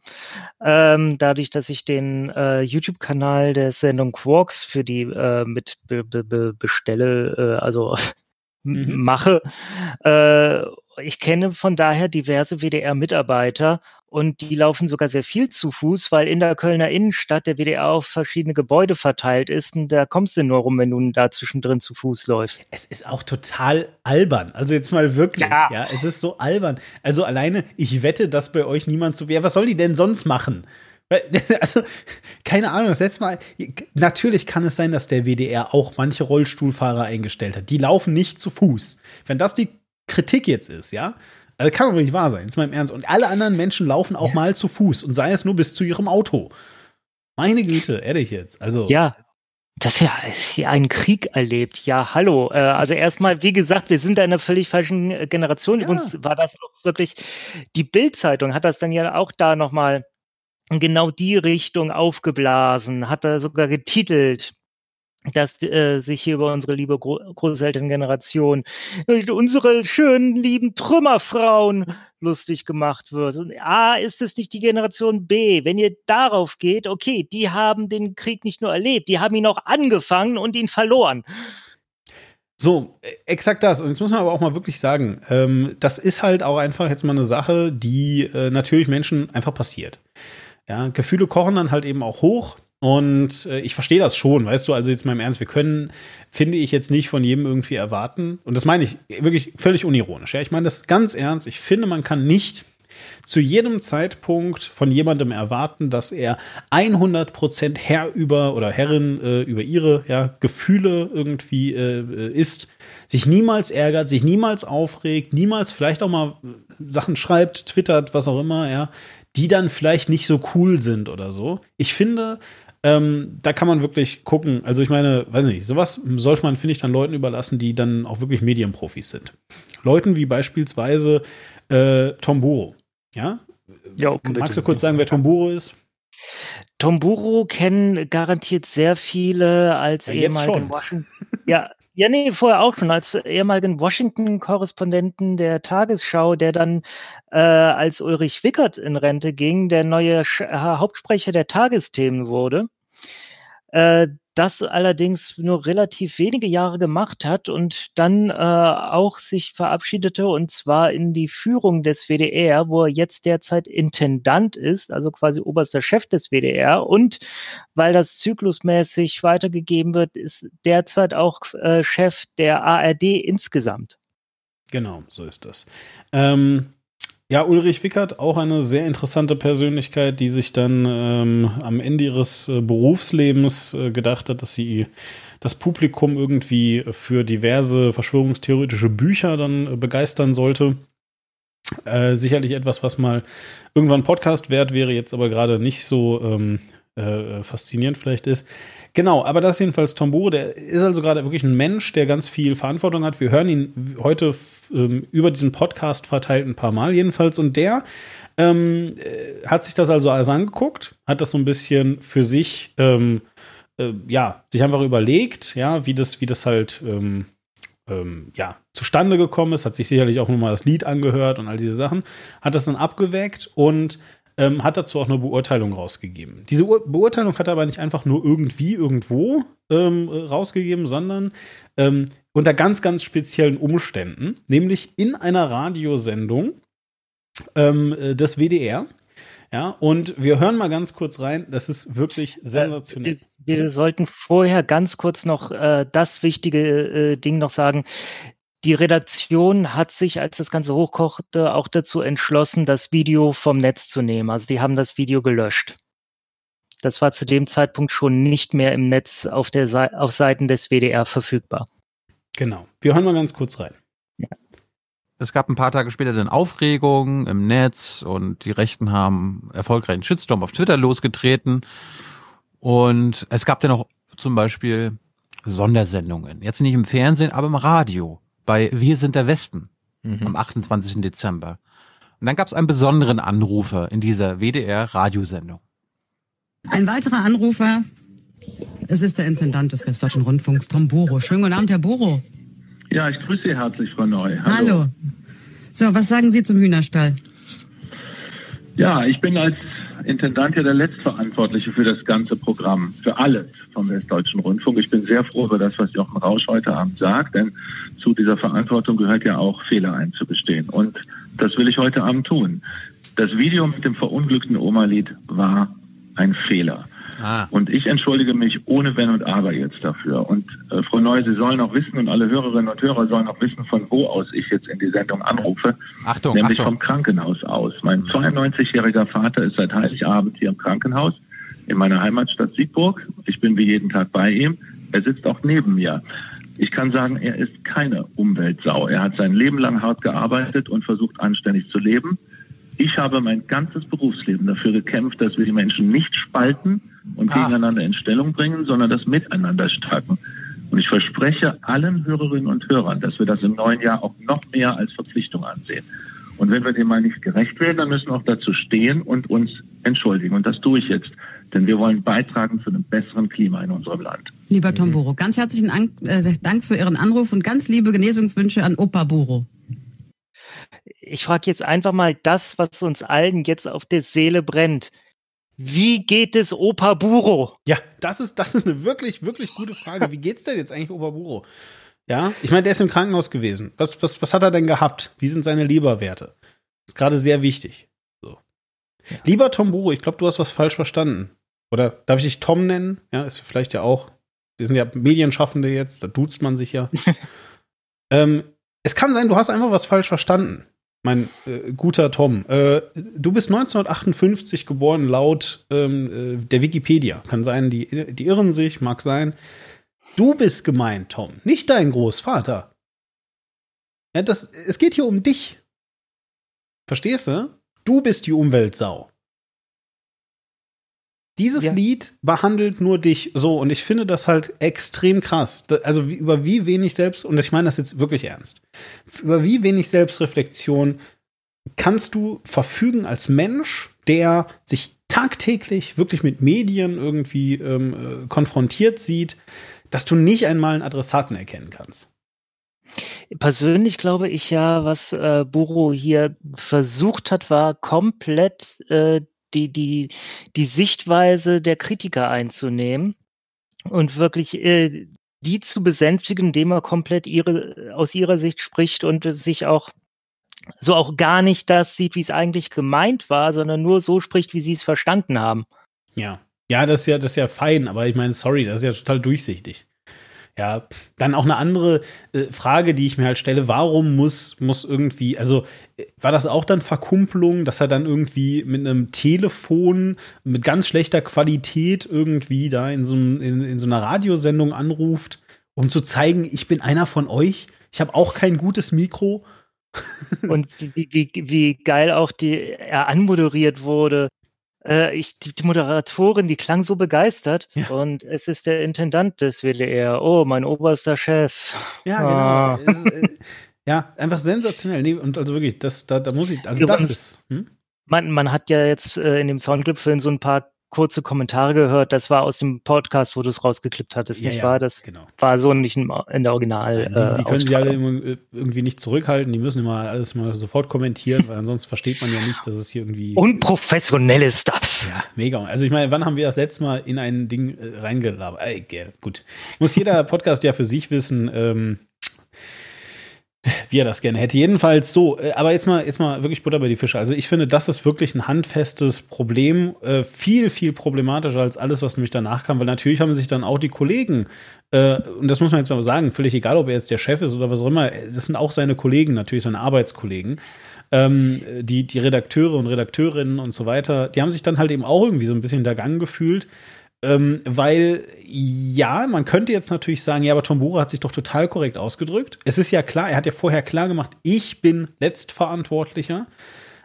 Ähm, dadurch, dass ich den äh, YouTube-Kanal der Sendung Quarks für die äh, mit be be be bestelle, äh, also Mhm. mache. Ich kenne von daher diverse WDR-Mitarbeiter und die laufen sogar sehr viel zu Fuß, weil in der Kölner Innenstadt der WDR auf verschiedene Gebäude verteilt ist und da kommst du nur rum, wenn du da zwischendrin zu Fuß läufst. Es ist auch total albern. Also jetzt mal wirklich, ja. Ja. es ist so albern. Also alleine, ich wette, dass bei euch niemand so, ja, was soll die denn sonst machen? Also, keine Ahnung, das letzte Mal, natürlich kann es sein, dass der WDR auch manche Rollstuhlfahrer eingestellt hat. Die laufen nicht zu Fuß. Wenn das die Kritik jetzt ist, ja, also kann doch nicht wahr sein, jetzt mal im Ernst. Und alle anderen Menschen laufen auch mal zu Fuß und sei es nur bis zu ihrem Auto. Meine Güte, ehrlich jetzt. Also, Ja. Das ist ja einen Krieg erlebt. Ja, hallo. Äh, also erstmal, wie gesagt, wir sind da in einer völlig falschen äh, Generation. Ja. Übrigens war das auch wirklich, die Bild-Zeitung hat das dann ja auch da nochmal in genau die Richtung aufgeblasen, hat da sogar getitelt, dass äh, sich hier über unsere liebe Gro Großelterngeneration, unsere schönen, lieben Trümmerfrauen lustig gemacht wird. Und A, ist es nicht die Generation B? Wenn ihr darauf geht, okay, die haben den Krieg nicht nur erlebt, die haben ihn auch angefangen und ihn verloren. So, äh, exakt das. Und jetzt muss man aber auch mal wirklich sagen, ähm, das ist halt auch einfach jetzt mal eine Sache, die äh, natürlich Menschen einfach passiert. Ja, Gefühle kochen dann halt eben auch hoch. Und äh, ich verstehe das schon, weißt du, also jetzt mal im Ernst, wir können, finde ich, jetzt nicht von jedem irgendwie erwarten. Und das meine ich wirklich völlig unironisch. Ja, ich meine das ganz ernst. Ich finde, man kann nicht zu jedem Zeitpunkt von jemandem erwarten, dass er 100% Herr über oder Herrin äh, über ihre ja, Gefühle irgendwie äh, ist, sich niemals ärgert, sich niemals aufregt, niemals vielleicht auch mal Sachen schreibt, twittert, was auch immer, ja, die dann vielleicht nicht so cool sind oder so. Ich finde, ähm, da kann man wirklich gucken. Also ich meine, weiß nicht, sowas sollte man, finde ich, dann Leuten überlassen, die dann auch wirklich Medienprofis sind. Leuten wie beispielsweise äh, Tom Buro. Ja? ja Magst du kurz sagen, wer Tom Buro ist? Tomburo kennen garantiert sehr viele als ja, ehemaligen Washington. Ja, ja, nee, vorher auch schon, als ehemaligen Washington-Korrespondenten der Tagesschau, der dann äh, als Ulrich Wickert in Rente ging, der neue Sch Hauptsprecher der Tagesthemen wurde. Äh, das allerdings nur relativ wenige Jahre gemacht hat und dann äh, auch sich verabschiedete und zwar in die Führung des WDR, wo er jetzt derzeit Intendant ist, also quasi oberster Chef des WDR und weil das zyklusmäßig weitergegeben wird, ist derzeit auch äh, Chef der ARD insgesamt. Genau, so ist das. Ähm, ja, Ulrich Wickert, auch eine sehr interessante Persönlichkeit, die sich dann ähm, am Ende ihres äh, Berufslebens äh, gedacht hat, dass sie das Publikum irgendwie für diverse verschwörungstheoretische Bücher dann äh, begeistern sollte. Äh, sicherlich etwas, was mal irgendwann Podcast wert wäre, jetzt aber gerade nicht so ähm, äh, faszinierend vielleicht ist. Genau, aber das ist jedenfalls Tombo, der ist also gerade wirklich ein Mensch, der ganz viel Verantwortung hat. Wir hören ihn heute ähm, über diesen Podcast verteilt ein paar Mal jedenfalls und der ähm, äh, hat sich das also alles angeguckt, hat das so ein bisschen für sich, ähm, äh, ja, sich einfach überlegt, ja, wie das, wie das halt, ähm, ähm, ja, zustande gekommen ist, hat sich sicherlich auch nochmal das Lied angehört und all diese Sachen, hat das dann abgewägt und ähm, hat dazu auch eine Beurteilung rausgegeben. Diese Ur Beurteilung hat er aber nicht einfach nur irgendwie irgendwo ähm, rausgegeben, sondern ähm, unter ganz, ganz speziellen Umständen, nämlich in einer Radiosendung ähm, äh, des WDR. Ja, und wir hören mal ganz kurz rein. Das ist wirklich äh, sensationell. wir, wir, sollten vorher ganz kurz noch äh, das wichtige äh, Ding noch sagen die Redaktion hat sich, als das Ganze hochkochte, auch dazu entschlossen, das Video vom Netz zu nehmen. Also die haben das Video gelöscht. Das war zu dem Zeitpunkt schon nicht mehr im Netz auf, der Se auf Seiten des WDR verfügbar. Genau. Wir hören mal ganz kurz rein. Ja. Es gab ein paar Tage später dann Aufregung im Netz und die Rechten haben erfolgreichen Shitstorm auf Twitter losgetreten. Und es gab dann auch zum Beispiel Sondersendungen. Jetzt nicht im Fernsehen, aber im Radio bei Wir sind der Westen mhm. am 28. Dezember. Und dann gab es einen besonderen Anrufer in dieser WDR-Radiosendung. Ein weiterer Anrufer, es ist der Intendant des Westdeutschen Rundfunks, Tom Boro. Schönen guten Abend, Herr Boro. Ja, ich grüße Sie herzlich, Frau Neu. Hallo. Hallo. So, was sagen Sie zum Hühnerstall? Ja, ich bin als Intendant ja der Letztverantwortliche für das ganze Programm, für alles vom Westdeutschen Rundfunk. Ich bin sehr froh über das, was Jochen Rausch heute Abend sagt, denn zu dieser Verantwortung gehört ja auch, Fehler einzubestehen. Und das will ich heute Abend tun. Das Video mit dem verunglückten Oma-Lied war ein Fehler. Ah. Und ich entschuldige mich ohne Wenn und Aber jetzt dafür. Und äh, Frau Neu, Sie sollen auch wissen und alle Hörerinnen und Hörer sollen auch wissen, von wo aus ich jetzt in die Sendung anrufe. Achtung, nämlich Achtung. vom Krankenhaus aus. Mein 92-jähriger Vater ist seit Heiligabend hier im Krankenhaus in meiner Heimatstadt Siegburg. Ich bin wie jeden Tag bei ihm. Er sitzt auch neben mir. Ich kann sagen, er ist keine Umweltsau. Er hat sein Leben lang hart gearbeitet und versucht anständig zu leben. Ich habe mein ganzes Berufsleben dafür gekämpft, dass wir die Menschen nicht spalten und ah. gegeneinander in Stellung bringen, sondern das Miteinander stärken. Und ich verspreche allen Hörerinnen und Hörern, dass wir das im neuen Jahr auch noch mehr als Verpflichtung ansehen. Und wenn wir dem mal nicht gerecht werden, dann müssen wir auch dazu stehen und uns entschuldigen. Und das tue ich jetzt. Denn wir wollen beitragen zu einem besseren Klima in unserem Land. Lieber Tom Buro, ganz herzlichen äh, Dank für Ihren Anruf und ganz liebe Genesungswünsche an Opa Buro. Ich frage jetzt einfach mal das, was uns allen jetzt auf der Seele brennt. Wie geht es Opa Buro? Ja, das ist, das ist eine wirklich, wirklich gute Frage. Wie geht's denn jetzt eigentlich Opa Buro? Ja, ich meine, der ist im Krankenhaus gewesen. Was, was, was hat er denn gehabt? Wie sind seine Leberwerte? Das ist gerade sehr wichtig. So. Ja. Lieber Tom Buro, ich glaube, du hast was falsch verstanden. Oder darf ich dich Tom nennen? Ja, ist vielleicht ja auch. Wir sind ja Medienschaffende jetzt, da duzt man sich ja. ähm, es kann sein, du hast einfach was falsch verstanden mein äh, guter Tom, äh, du bist 1958 geboren laut ähm, äh, der Wikipedia. Kann sein, die, die irren sich, mag sein. Du bist gemeint, Tom, nicht dein Großvater. Ja, das, es geht hier um dich. Verstehst du? Du bist die Umweltsau. Dieses ja. Lied behandelt nur dich so und ich finde das halt extrem krass. Also wie, über wie wenig selbst, und ich meine das jetzt wirklich ernst, über wie wenig Selbstreflexion kannst du verfügen als Mensch, der sich tagtäglich wirklich mit Medien irgendwie ähm, äh, konfrontiert sieht, dass du nicht einmal einen Adressaten erkennen kannst. Persönlich glaube ich ja, was äh, Buro hier versucht hat, war komplett äh, die, die, die Sichtweise der Kritiker einzunehmen und wirklich äh, die zu besänftigen, indem er komplett ihre, aus ihrer Sicht spricht und sich auch so auch gar nicht das sieht, wie es eigentlich gemeint war, sondern nur so spricht, wie sie es verstanden haben. Ja. Ja, das ist ja, das ist ja fein, aber ich meine, sorry, das ist ja total durchsichtig. Ja, dann auch eine andere äh, Frage, die ich mir halt stelle, warum muss, muss irgendwie, also war das auch dann Verkumpelung, dass er dann irgendwie mit einem Telefon mit ganz schlechter Qualität irgendwie da in so, in, in so einer Radiosendung anruft, um zu zeigen, ich bin einer von euch, ich habe auch kein gutes Mikro. Und wie, wie, wie geil auch die er anmoderiert wurde äh, ich, die, die, Moderatorin, die klang so begeistert ja. und es ist der Intendant des WDR. Oh, mein oberster Chef. Ja, genau. ah. Äh, ja, einfach sensationell. Nee, und also wirklich, das, da, da muss ich, also das ist. Hm? Man, man hat ja jetzt äh, in dem Soundclip-Film so ein paar kurze Kommentare gehört. Das war aus dem Podcast, wo du es rausgeklippt hattest, ja, nicht ja, wahr? Das genau. war so nicht in, in der Original. Die, die können sie alle äh, irgendwie nicht zurückhalten. Die müssen immer alles mal sofort kommentieren, weil ansonsten versteht man ja nicht, dass es hier irgendwie. Unprofessionell ist das. Ja, mega. Also ich meine, wann haben wir das letzte Mal in ein Ding äh, reingelabert? Ey, gut. Muss jeder Podcast ja für sich wissen. Ähm, wie er das gerne hätte. Jedenfalls so, äh, aber jetzt mal, jetzt mal wirklich Butter bei die Fische. Also ich finde, das ist wirklich ein handfestes Problem, äh, viel, viel problematischer als alles, was nämlich danach kam, weil natürlich haben sich dann auch die Kollegen, äh, und das muss man jetzt aber sagen, völlig egal, ob er jetzt der Chef ist oder was auch immer, das sind auch seine Kollegen, natürlich seine Arbeitskollegen, ähm, die, die Redakteure und Redakteurinnen und so weiter, die haben sich dann halt eben auch irgendwie so ein bisschen dagang gefühlt, ähm, weil, ja, man könnte jetzt natürlich sagen, ja, aber Tombora hat sich doch total korrekt ausgedrückt. Es ist ja klar, er hat ja vorher klar gemacht, ich bin Letztverantwortlicher.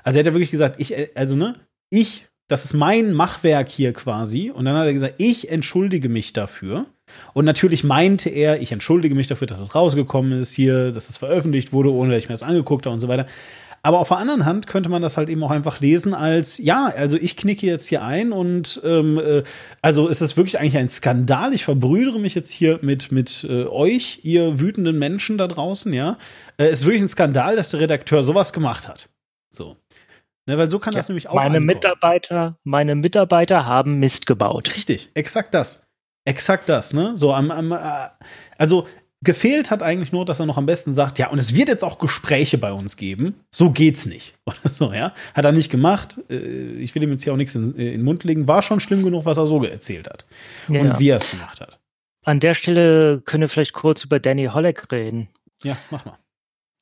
Also er hat ja wirklich gesagt, ich, äh, also ne, ich, das ist mein Machwerk hier quasi. Und dann hat er gesagt, ich entschuldige mich dafür. Und natürlich meinte er, ich entschuldige mich dafür, dass es rausgekommen ist hier, dass es veröffentlicht wurde, ohne dass ich mir das angeguckt habe und so weiter. Aber auf der anderen Hand könnte man das halt eben auch einfach lesen als, ja, also ich knicke jetzt hier ein und ähm, äh, also ist es wirklich eigentlich ein Skandal. Ich verbrüdere mich jetzt hier mit, mit äh, euch, ihr wütenden Menschen da draußen, ja. Äh, es ist wirklich ein Skandal, dass der Redakteur sowas gemacht hat. So. Ne, weil so kann ja, das nämlich auch. Meine ankommen. Mitarbeiter, meine Mitarbeiter haben Mist gebaut. Richtig, exakt das. Exakt das, ne? So am, am äh, also Gefehlt hat eigentlich nur, dass er noch am besten sagt, ja, und es wird jetzt auch Gespräche bei uns geben. So geht's nicht. Oder so, ja. Hat er nicht gemacht. Äh, ich will ihm jetzt hier auch nichts in, in den Mund legen. War schon schlimm genug, was er so erzählt hat. Ja, und wie er es gemacht hat. An der Stelle können wir vielleicht kurz über Danny Holleck reden. Ja, mach mal.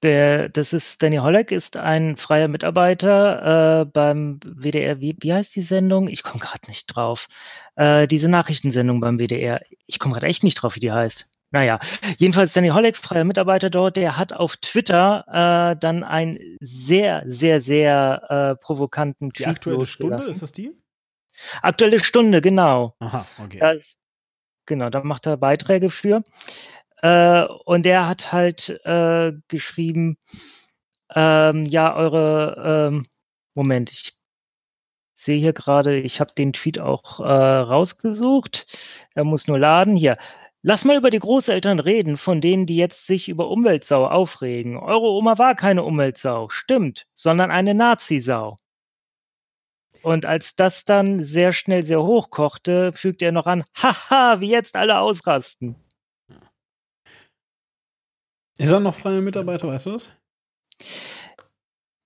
Der, das ist, Danny Holleck ist ein freier Mitarbeiter äh, beim WDR. Wie, wie heißt die Sendung? Ich komme gerade nicht drauf. Äh, diese Nachrichtensendung beim WDR. Ich komme gerade echt nicht drauf, wie die heißt. Naja, jedenfalls Danny Holleck, freier Mitarbeiter dort, der hat auf Twitter äh, dann einen sehr, sehr, sehr äh, provokanten Tweet Die aktuelle Stunde, ist das die? Aktuelle Stunde, genau. Aha, okay. Das, genau, da macht er Beiträge für. Äh, und der hat halt äh, geschrieben, ähm, ja, eure, ähm, Moment, ich sehe hier gerade, ich habe den Tweet auch äh, rausgesucht. Er muss nur laden. Hier. Lass mal über die Großeltern reden, von denen, die jetzt sich über Umweltsau aufregen. Eure Oma war keine Umweltsau, stimmt, sondern eine Nazisau. Und als das dann sehr schnell sehr hoch kochte, fügte er noch an, haha, wie jetzt alle ausrasten. Ist er noch freier Mitarbeiter, weißt du was?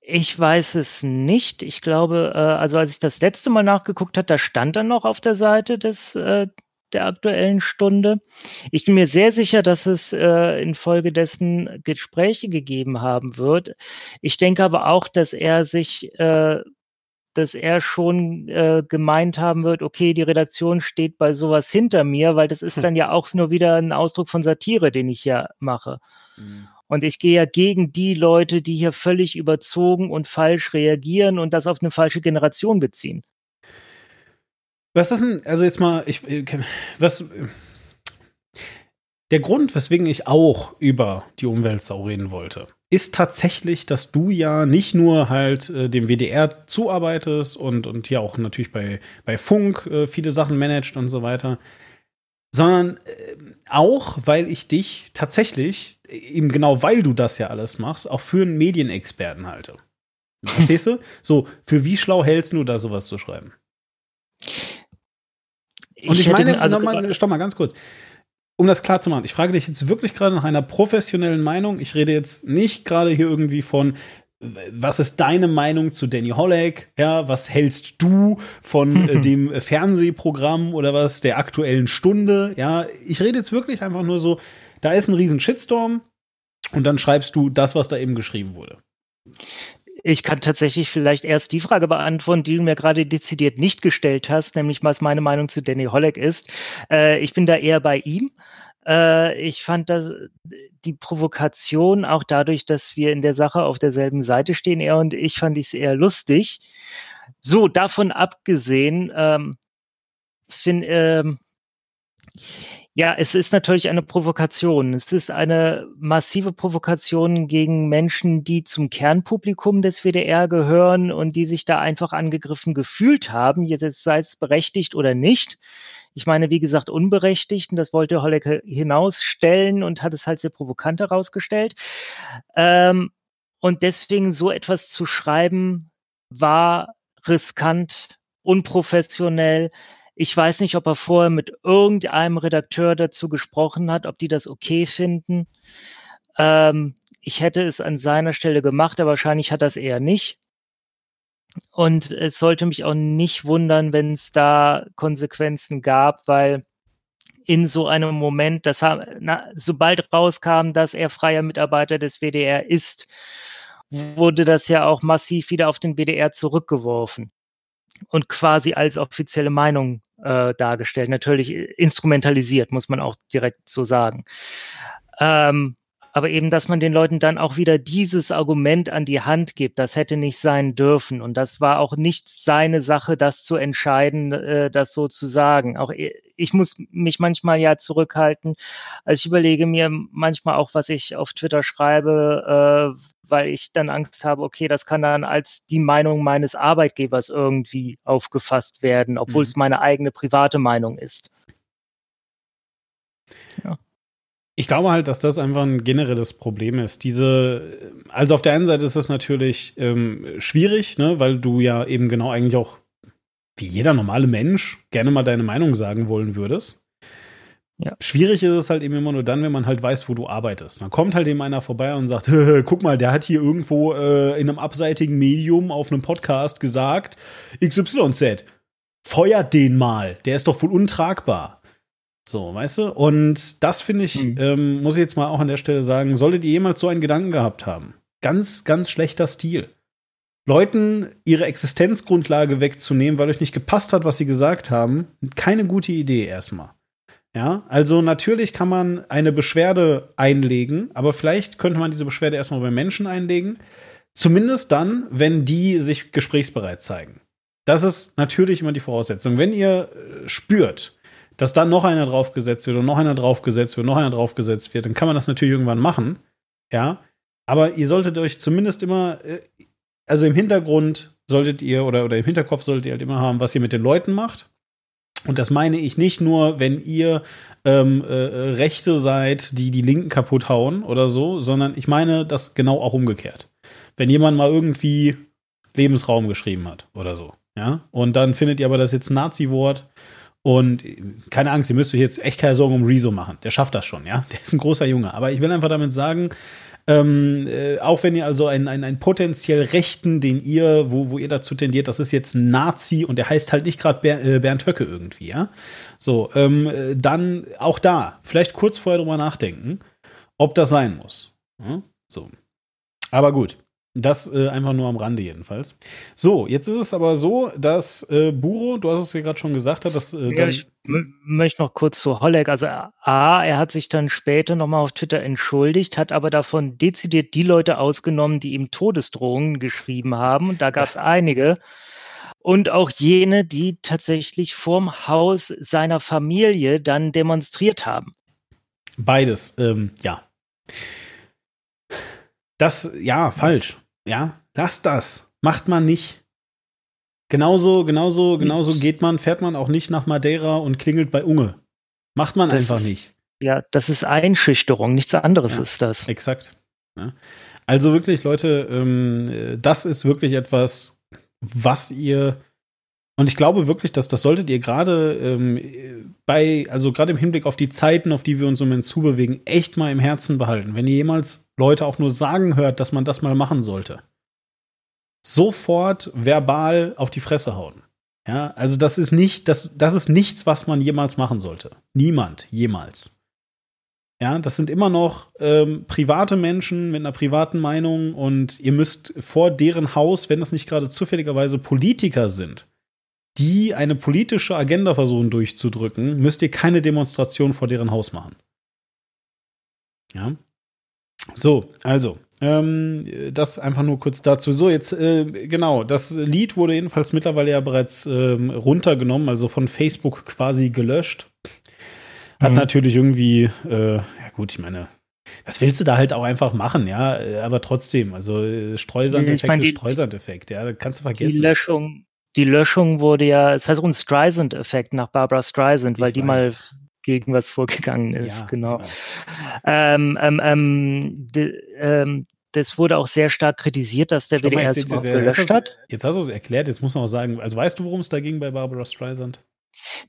Ich weiß es nicht. Ich glaube, äh, also als ich das letzte Mal nachgeguckt habe, da stand dann noch auf der Seite des, äh, der aktuellen Stunde. Ich bin mir sehr sicher, dass es äh, infolgedessen Gespräche gegeben haben wird. Ich denke aber auch, dass er sich äh, dass er schon äh, gemeint haben wird, okay, die Redaktion steht bei sowas hinter mir, weil das ist hm. dann ja auch nur wieder ein Ausdruck von Satire, den ich ja mache. Mhm. Und ich gehe ja gegen die Leute, die hier völlig überzogen und falsch reagieren und das auf eine falsche Generation beziehen. Was ist denn, also jetzt mal, ich, äh, was, der Grund, weswegen ich auch über die Umweltsau reden wollte, ist tatsächlich, dass du ja nicht nur halt äh, dem WDR zuarbeitest und, und hier auch natürlich bei, bei Funk äh, viele Sachen managt und so weiter, sondern äh, auch, weil ich dich tatsächlich, eben genau weil du das ja alles machst, auch für einen Medienexperten halte. Verstehst du? So, für wie schlau hältst du da sowas zu schreiben? Und ich, ich meine, also mal, stopp mal ganz kurz um das klar zu machen, ich frage dich jetzt wirklich gerade nach einer professionellen Meinung. Ich rede jetzt nicht gerade hier irgendwie von, was ist deine Meinung zu Danny Holleck? Ja, was hältst du von äh, dem Fernsehprogramm oder was der aktuellen Stunde? Ja, ich rede jetzt wirklich einfach nur so, da ist ein riesen Shitstorm und dann schreibst du das, was da eben geschrieben wurde. Ich kann tatsächlich vielleicht erst die Frage beantworten, die du mir gerade dezidiert nicht gestellt hast, nämlich was meine Meinung zu Danny Holleck ist. Äh, ich bin da eher bei ihm. Äh, ich fand das, die Provokation auch dadurch, dass wir in der Sache auf derselben Seite stehen, er und ich, fand ich es eher lustig. So, davon abgesehen, ähm, finde ähm, ja, es ist natürlich eine Provokation. Es ist eine massive Provokation gegen Menschen, die zum Kernpublikum des WDR gehören und die sich da einfach angegriffen gefühlt haben, jetzt sei es berechtigt oder nicht. Ich meine, wie gesagt, unberechtigt, und das wollte Hollecke hinausstellen und hat es halt sehr provokant herausgestellt. Ähm, und deswegen so etwas zu schreiben, war riskant, unprofessionell, ich weiß nicht, ob er vorher mit irgendeinem Redakteur dazu gesprochen hat, ob die das okay finden. Ähm, ich hätte es an seiner Stelle gemacht, aber wahrscheinlich hat das eher nicht. Und es sollte mich auch nicht wundern, wenn es da Konsequenzen gab, weil in so einem Moment, das na, sobald rauskam, dass er freier Mitarbeiter des WDR ist, wurde das ja auch massiv wieder auf den WDR zurückgeworfen und quasi als offizielle Meinung äh, dargestellt. Natürlich instrumentalisiert, muss man auch direkt so sagen. Ähm, aber eben, dass man den Leuten dann auch wieder dieses Argument an die Hand gibt, das hätte nicht sein dürfen. Und das war auch nicht seine Sache, das zu entscheiden, äh, das so zu sagen. Auch ich muss mich manchmal ja zurückhalten. Also ich überlege mir manchmal auch, was ich auf Twitter schreibe, äh, weil ich dann Angst habe, okay, das kann dann als die Meinung meines Arbeitgebers irgendwie aufgefasst werden, obwohl mhm. es meine eigene private Meinung ist. Ja. Ich glaube halt, dass das einfach ein generelles Problem ist. Diese, also auf der einen Seite ist das natürlich ähm, schwierig, ne, weil du ja eben genau eigentlich auch wie jeder normale Mensch gerne mal deine Meinung sagen wollen würdest. Ja. Schwierig ist es halt eben immer nur dann, wenn man halt weiß, wo du arbeitest. Dann kommt halt eben einer vorbei und sagt, guck mal, der hat hier irgendwo äh, in einem abseitigen Medium auf einem Podcast gesagt, XYZ, feuert den mal, der ist doch wohl untragbar. So, weißt du? Und das finde ich, mhm. ähm, muss ich jetzt mal auch an der Stelle sagen, solltet ihr jemals so einen Gedanken gehabt haben? Ganz, ganz schlechter Stil. Leuten ihre Existenzgrundlage wegzunehmen, weil euch nicht gepasst hat, was sie gesagt haben, keine gute Idee erstmal. Ja, also natürlich kann man eine Beschwerde einlegen, aber vielleicht könnte man diese Beschwerde erstmal bei Menschen einlegen. Zumindest dann, wenn die sich gesprächsbereit zeigen. Das ist natürlich immer die Voraussetzung. Wenn ihr äh, spürt, dass dann noch einer draufgesetzt wird und noch einer draufgesetzt wird, noch einer draufgesetzt wird, dann kann man das natürlich irgendwann machen. Ja, aber ihr solltet euch zumindest immer, äh, also im Hintergrund solltet ihr oder, oder im Hinterkopf solltet ihr halt immer haben, was ihr mit den Leuten macht und das meine ich nicht nur, wenn ihr ähm, äh, Rechte seid, die die Linken kaputt hauen oder so, sondern ich meine das genau auch umgekehrt. Wenn jemand mal irgendwie Lebensraum geschrieben hat oder so, ja, und dann findet ihr aber das jetzt Nazi-Wort und keine Angst, ihr müsst euch jetzt echt keine Sorgen um Rezo machen. Der schafft das schon, ja. Der ist ein großer Junge. Aber ich will einfach damit sagen, Ähm, äh, auch wenn ihr also einen, einen, einen potenziell Rechten, den ihr, wo, wo ihr dazu tendiert, das ist jetzt ein Nazi und der heißt halt nicht gerade Ber äh, Bernd Höcke irgendwie, ja. So, ähm, äh, dann auch da, vielleicht kurz vorher drüber nachdenken, ob das sein muss. Ja? So. Aber gut. Das äh, einfach nur am Rande jedenfalls. So, jetzt ist es aber so, dass äh, Buro, du hast es ja gerade schon gesagt, hat, dass äh, Ja, ich möchte noch kurz zu Holleck. Also A, er hat sich dann später nochmal auf Twitter entschuldigt, hat aber davon dezidiert die Leute ausgenommen, die ihm Todesdrohungen geschrieben haben. Und da gab es einige. Und auch jene, die tatsächlich vorm Haus seiner Familie dann demonstriert haben. Beides, ähm, ja. Das, ja, falsch. Ja, das, das. Macht man nicht. Genauso, genauso, genauso geht man, fährt man auch nicht nach Madeira und klingelt bei Unge. Macht man Das einfach ist- nicht. Ja, das ist Einschüchterung, nichts anderes Ja. ist das. Exakt. Ja. Also wirklich, Leute, ähm, äh, das ist wirklich etwas, was ihr und ich glaube wirklich, dass das solltet ihr gerade ähm, äh, bei, also gerade im Hinblick auf die Zeiten, auf die wir uns im Moment zubewegen, echt mal im Herzen behalten. Wenn ihr jemals Leute auch nur sagen hört, dass man das mal machen sollte, sofort verbal auf die Fresse hauen. Ja, also das ist nicht, das, das ist nichts, was man jemals machen sollte. Niemand, jemals. Ja, das sind immer noch ähm, private Menschen mit einer privaten Meinung und ihr müsst vor deren Haus, wenn das nicht gerade zufälligerweise Politiker sind, die eine politische Agenda versuchen durchzudrücken, müsst ihr keine Demonstration vor deren Haus machen. Ja. So, also, ähm, das einfach nur kurz dazu. So, jetzt, äh, genau, das Lied wurde jedenfalls mittlerweile ja bereits ähm, runtergenommen, also von Facebook quasi gelöscht. Hat Mhm. natürlich irgendwie, äh, ja gut, ich meine, das willst du da halt auch einfach machen, ja, äh, aber trotzdem, also äh, Streusandeffekt Ich ist die- Streusandeffekt, ja, das kannst du Die vergessen. Löschung, die Löschung wurde ja, es heißt auch ein Streisand-Effekt nach Barbara Streisand, weil Ich die mal weiß. gegen was vorgegangen ist, Ja, genau. Ähm, ähm, ähm, de, ähm, das wurde auch sehr stark kritisiert, dass der Stopp mal, WDR es jetzt, jetzt, jetzt, jetzt, gelöscht hast hat. jetzt hast du es erklärt, jetzt muss man auch sagen, also weißt du, worum es da ging bei Barbara Streisand?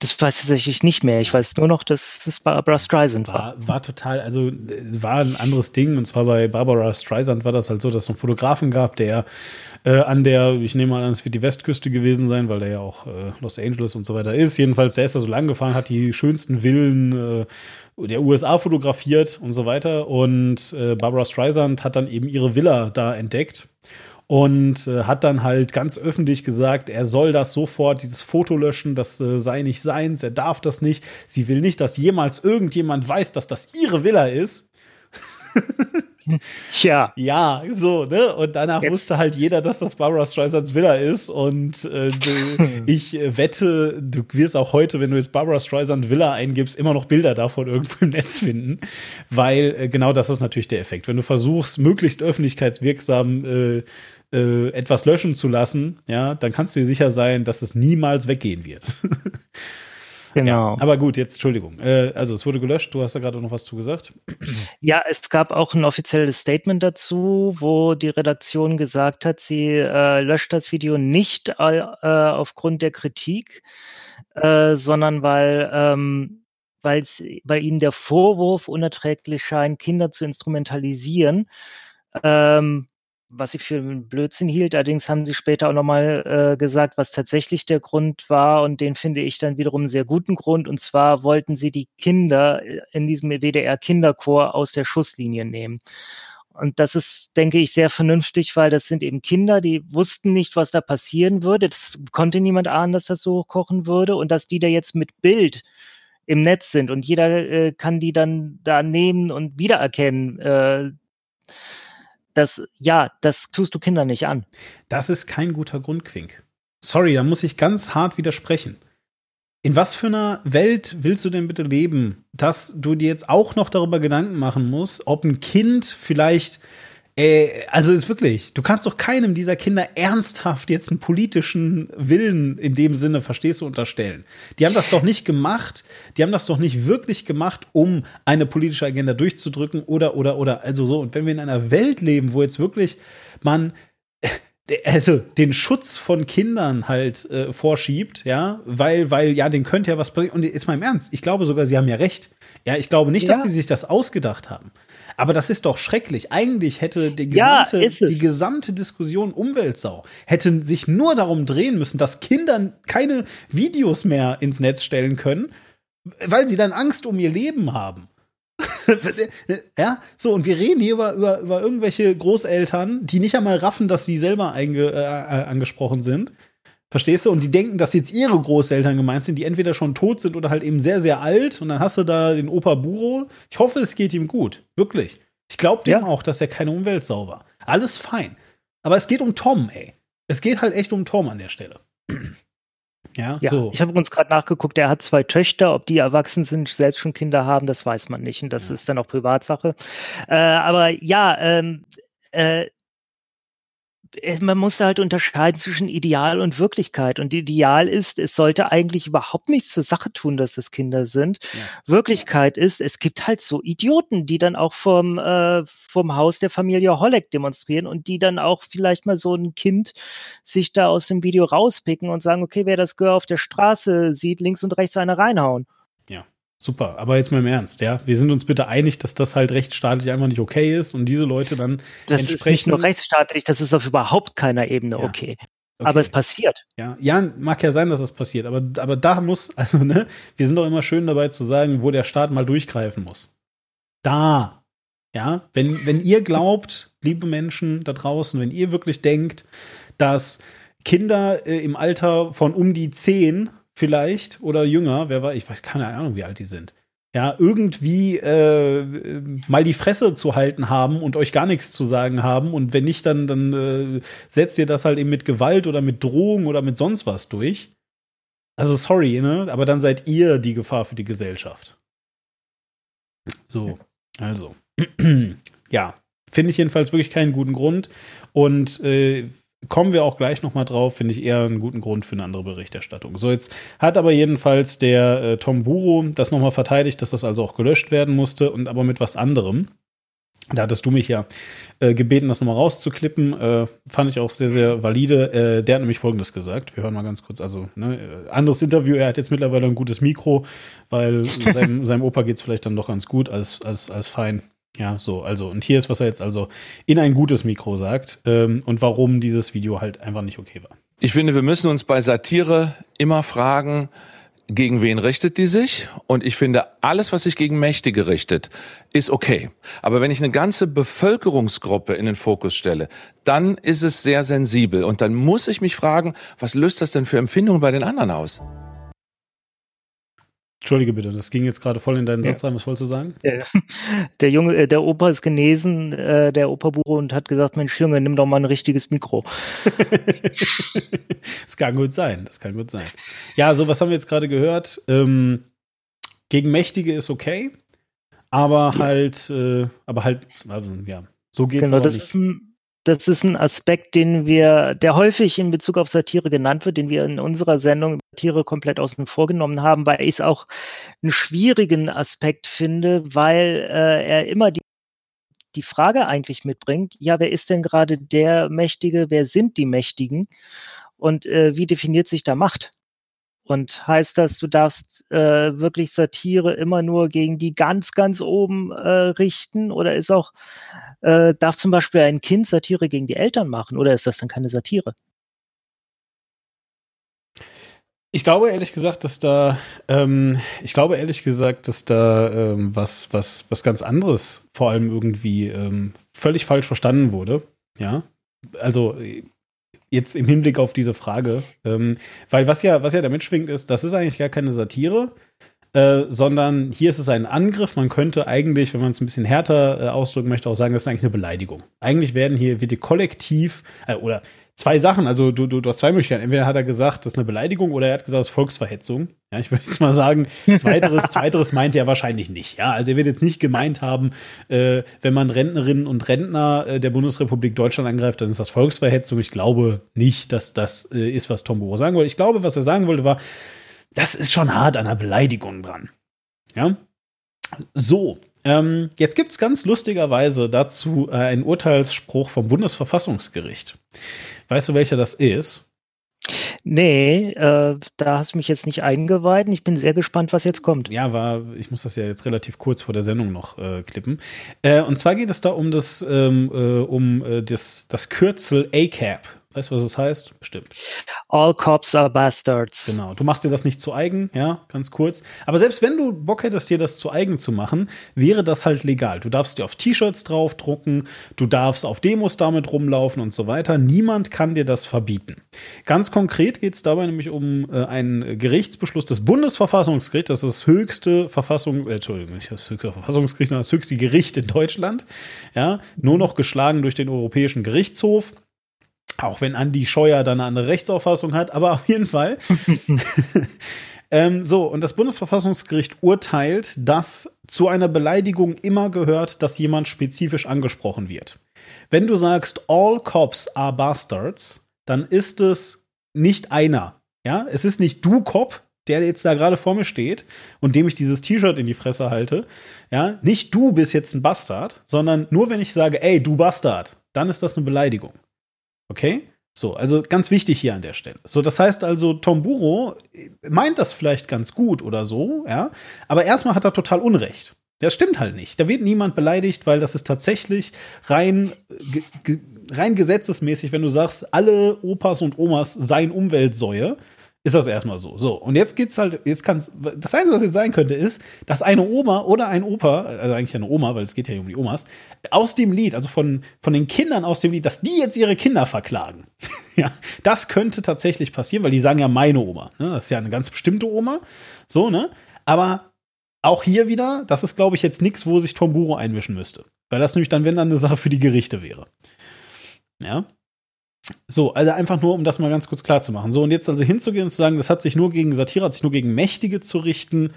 Das weiß ich tatsächlich nicht mehr. Ich weiß nur noch, dass es Barbara Streisand war. War, war total, also äh, war ein anderes Ding. Und zwar bei Barbara Streisand war das halt so, dass es einen Fotografen gab, der äh, an der, ich nehme mal an, es wird die Westküste gewesen sein, weil der ja auch äh, Los Angeles und so weiter ist. Jedenfalls, der ist da so lang gefahren, hat die schönsten Villen äh, der USA fotografiert und so weiter. Und äh, Barbara Streisand hat dann eben ihre Villa da entdeckt und äh, hat dann halt ganz öffentlich gesagt, er soll das sofort, dieses Foto löschen, das äh, sei nicht seins, er darf das nicht. Sie will nicht, dass jemals irgendjemand weiß, dass das ihre Villa ist. Tja, Ja, so, ne? Und danach Jetzt- wusste halt jeder, dass das Barbara Streisands Villa ist. Und äh, du, ich äh, wette, du wirst auch heute, wenn du jetzt Barbara Streisand Villa eingibst, immer noch Bilder davon irgendwo im Netz finden. Weil äh, genau das ist natürlich der Effekt. Wenn du versuchst, möglichst öffentlichkeitswirksam äh, äh, etwas löschen zu lassen, ja, dann kannst du dir sicher sein, dass es niemals weggehen wird. genau. Aber gut, jetzt Entschuldigung. Äh, also es wurde gelöscht, du hast da gerade noch was zu gesagt. Ja, es gab auch ein offizielles Statement dazu, wo die Redaktion gesagt hat, sie äh, löscht das Video nicht äh, äh, aufgrund der Kritik, äh, sondern weil, ähm, weil's, weil ihnen der Vorwurf unerträglich scheint, Kinder zu instrumentalisieren. Ähm, was ich für einen Blödsinn hielt. Allerdings haben sie später auch nochmal äh, gesagt, was tatsächlich der Grund war. Und den finde ich dann wiederum einen sehr guten Grund. Und zwar wollten sie die Kinder äh, in diesem WDR-Kinderchor aus der Schusslinie nehmen. Und das ist, denke ich, sehr vernünftig, weil das sind eben Kinder, die wussten nicht, was da passieren würde. Das konnte niemand ahnen, dass das so hochkochen würde. Und dass die da jetzt mit Bild im Netz sind und jeder äh, kann die dann da nehmen und wiedererkennen. Äh, das, ja, das tust du Kindern nicht an. Das ist kein guter Grund, Quink. Sorry, da muss ich ganz hart widersprechen. In was für einer Welt willst du denn bitte leben, dass du dir jetzt auch noch darüber Gedanken machen musst, ob ein Kind vielleicht, äh, also ist wirklich, du kannst doch keinem dieser Kinder ernsthaft jetzt einen politischen Willen in dem Sinne, verstehst du, unterstellen. Die haben das doch nicht gemacht, die haben das doch nicht wirklich gemacht, um eine politische Agenda durchzudrücken oder, oder, oder, also so. Und wenn wir in einer Welt leben, wo jetzt wirklich man also den Schutz von Kindern halt äh, vorschiebt, ja, weil, weil, ja, den könnte ja was passieren. Und jetzt mal im Ernst, ich glaube sogar, sie haben ja recht. Ja, ich glaube nicht, dass Ja. sie sich das ausgedacht haben. Aber das ist doch schrecklich. Eigentlich hätte die Ja, gesamte, es. die gesamte Diskussion Umweltsau hätte sich nur darum drehen müssen, dass Kinder keine Videos mehr ins Netz stellen können, weil sie dann Angst um ihr Leben haben. ja, so, und wir reden hier über, über, über irgendwelche Großeltern, die nicht einmal raffen, dass sie selber einge, äh, äh, angesprochen sind. Verstehst du? Und die denken, dass jetzt ihre Großeltern gemeint sind, die entweder schon tot sind oder halt eben sehr, sehr alt. Und dann hast du da den Opa Buro. Ich hoffe, es geht ihm gut. Wirklich. Ich glaube dem Ja. auch, dass er keine Umweltsau war. Alles fein. Aber es geht um Tom, ey. Es geht halt echt um Tom an der Stelle. Ja, Ja, so. ich habe uns gerade nachgeguckt, er hat zwei Töchter, ob die erwachsen sind, selbst schon Kinder haben, das weiß man nicht und das Ja. ist dann auch Privatsache. Äh, aber ja, ähm, äh, äh, man muss halt unterscheiden zwischen Ideal und Wirklichkeit. Und Ideal ist, es sollte eigentlich überhaupt nichts zur Sache tun, dass es Kinder sind. Ja. Wirklichkeit ist, es gibt halt so Idioten, die dann auch vom, äh, vom Haus der Familie Holleck demonstrieren und die dann auch vielleicht mal so ein Kind sich da aus dem Video rauspicken und sagen, okay, wer das Gehör auf der Straße sieht, links und rechts eine reinhauen. Super, aber jetzt mal im Ernst, ja. Wir sind uns bitte einig, dass das halt rechtsstaatlich einfach nicht okay ist und diese Leute dann Das ist nicht entsprechend. nur rechtsstaatlich, das ist auf überhaupt keiner Ebene Ja. okay. Okay. Aber es passiert. Ja, ja, mag ja sein, dass das passiert, aber, aber da muss, also, ne, wir sind doch immer schön dabei zu sagen, wo der Staat mal durchgreifen muss. Da. Ja, wenn, wenn ihr glaubt, liebe Menschen da draußen, wenn ihr wirklich denkt, dass Kinder äh, im Alter von um die 10 vielleicht oder jünger, wer war, ich weiß keine Ahnung, wie alt die sind, ja, irgendwie äh, mal die Fresse zu halten haben und euch gar nichts zu sagen haben und wenn nicht, dann, dann äh, setzt ihr das halt eben mit Gewalt oder mit Drohung oder mit sonst was durch. Also sorry, ne? Aber dann seid ihr die Gefahr für die Gesellschaft. So, also. ja, finde ich jedenfalls wirklich keinen guten Grund. Und äh, kommen wir auch gleich noch mal drauf, finde ich eher einen guten Grund für eine andere Berichterstattung. So, jetzt hat aber jedenfalls der äh, Tom Buro das noch mal verteidigt, dass das also auch gelöscht werden musste und aber mit was anderem. Da hattest du mich ja äh, gebeten, das nochmal rauszuklippen. Äh, fand ich auch sehr, sehr valide. Äh, der hat nämlich Folgendes gesagt. Wir hören mal ganz kurz. Also, ne, äh, anderes Interview. Er hat jetzt mittlerweile ein gutes Mikro, weil seinem, seinem Opa geht es vielleicht dann doch ganz gut, als, als, als fein. Ja, so. Also, und hier ist, was er jetzt also in ein gutes Mikro sagt ähm, und warum dieses Video halt einfach nicht okay war. Ich finde, wir müssen uns bei Satire immer fragen, gegen wen richtet die sich? Und ich finde, alles, was sich gegen Mächtige richtet, ist okay. Aber wenn ich eine ganze Bevölkerungsgruppe in den Fokus stelle, dann ist es sehr sensibel. Und dann muss ich mich fragen, was löst das denn für Empfindungen bei den anderen aus? Entschuldige bitte, das ging jetzt gerade voll in deinen Ja. Satz rein. Was wolltest du sagen? Der, Junge, äh, der Opa ist genesen, äh, der Opa Buro und hat gesagt, Mensch Junge, nimm doch mal ein richtiges Mikro. das kann gut sein, das kann gut sein. Ja, so was haben wir jetzt gerade gehört. Ähm, gegen Mächtige ist okay, aber halt, äh, aber halt, also, ja, so geht's Genau, das nicht. ist, ein, das ist ein Aspekt, den wir, der häufig in Bezug auf Satire genannt wird, den wir in unserer Sendung Satire komplett außen vor genommen haben, weil ich es auch einen schwierigen Aspekt finde, weil äh, er immer die die Frage eigentlich mitbringt, ja, wer ist denn gerade der Mächtige, wer sind die Mächtigen und äh, wie definiert sich da Macht? Und heißt das, du darfst äh, wirklich Satire immer nur gegen die ganz, ganz oben äh, richten? Oder ist auch, äh, darf zum Beispiel ein Kind Satire gegen die Eltern machen? Oder ist das dann keine Satire? Ich glaube ehrlich gesagt, dass da, ähm, ich glaube ehrlich gesagt, dass da ähm, was, was, was ganz anderes vor allem irgendwie ähm, völlig falsch verstanden wurde. Ja, also äh, jetzt im Hinblick auf diese Frage, ähm, weil was ja, was ja damit schwingt ist, das ist eigentlich gar keine Satire, äh, sondern hier ist es ein Angriff. Man könnte eigentlich, wenn man es ein bisschen härter äh, ausdrücken möchte, auch sagen, das ist eigentlich eine Beleidigung. Eigentlich werden hier wird hier kollektiv äh, oder zwei Sachen. Also du, du, du hast zwei Möglichkeiten. Entweder hat er gesagt, das ist eine Beleidigung, oder er hat gesagt, das ist Volksverhetzung. Ja, ich würde jetzt mal sagen, zweiteres, zweiteres meint er wahrscheinlich nicht. Ja, also er wird jetzt nicht gemeint haben, äh, wenn man Rentnerinnen und Rentner äh, der Bundesrepublik Deutschland angreift, dann ist das Volksverhetzung. Ich glaube nicht, dass das äh, ist, was Tom Bohrer sagen wollte. Ich glaube, was er sagen wollte, war, das ist schon hart an einer Beleidigung dran. Ja. So, ähm, jetzt gibt es ganz lustigerweise dazu äh, einen Urteilsspruch vom Bundesverfassungsgericht. Weißt du, welcher das ist? Nee, äh, da hast du mich jetzt nicht eingeweiht. Ich bin sehr gespannt, was jetzt kommt. Ja, war, ich muss das ja jetzt relativ kurz vor der Sendung noch äh, klippen. Äh, und zwar geht es da um das, ähm, äh, um äh, das, das Kürzel ACAP. Weißt du, was es das heißt? Bestimmt. All cops are bastards. Genau. Du machst dir das nicht zu eigen, ja, ganz kurz. Aber selbst wenn du Bock hättest, dir das zu eigen zu machen, wäre das halt legal. Du darfst dir auf T-Shirts draufdrucken, du darfst auf Demos damit rumlaufen und so weiter. Niemand kann dir das verbieten. Ganz konkret geht es dabei nämlich um äh, einen Gerichtsbeschluss des Bundesverfassungsgerichts. Das ist das höchste Verfassung, äh, Entschuldigung, nicht das höchste Verfassungsgericht, sondern das höchste Gericht in Deutschland. Ja, nur noch geschlagen durch den Europäischen Gerichtshof. Auch wenn Andi Scheuer dann eine andere Rechtsauffassung hat, aber auf jeden Fall. ähm, so, und das Bundesverfassungsgericht urteilt, dass zu einer Beleidigung immer gehört, dass jemand spezifisch angesprochen wird. Wenn du sagst, all cops are bastards, dann ist es nicht einer. Ja, es ist nicht du Cop, der jetzt da gerade vor mir steht und dem ich dieses T-Shirt in die Fresse halte. Ja, nicht du bist jetzt ein Bastard, sondern nur wenn ich sage, ey, du Bastard, dann ist das eine Beleidigung. Okay? So, also ganz wichtig hier an der Stelle. So, das heißt also, Tom Buro meint das vielleicht ganz gut oder so, ja, aber erstmal hat er total Unrecht. Das stimmt halt nicht. Da wird niemand beleidigt, weil das ist tatsächlich rein, rein gesetzesmäßig, wenn du sagst, alle Opas und Omas seien Umweltsäue, ist das erstmal so. So, und jetzt geht's halt, jetzt kann's, das Einzige, was jetzt sein könnte, ist, dass eine Oma oder ein Opa, also eigentlich eine Oma, weil es geht ja um die Omas, aus dem Lied, also von, von den Kindern aus dem Lied, dass die jetzt ihre Kinder verklagen. ja, das könnte tatsächlich passieren, weil die sagen ja meine Oma. Ne? Das ist ja eine ganz bestimmte Oma. So, ne? Aber auch hier wieder, das ist, glaube ich, jetzt nichts, wo sich Tom Buro einmischen müsste. Weil das nämlich dann, wenn dann eine Sache für die Gerichte wäre. Ja. So, also einfach nur, um das mal ganz kurz klar zu machen. So, und jetzt also hinzugehen und zu sagen, das hat sich nur gegen Satire, hat sich nur gegen Mächtige zu richten.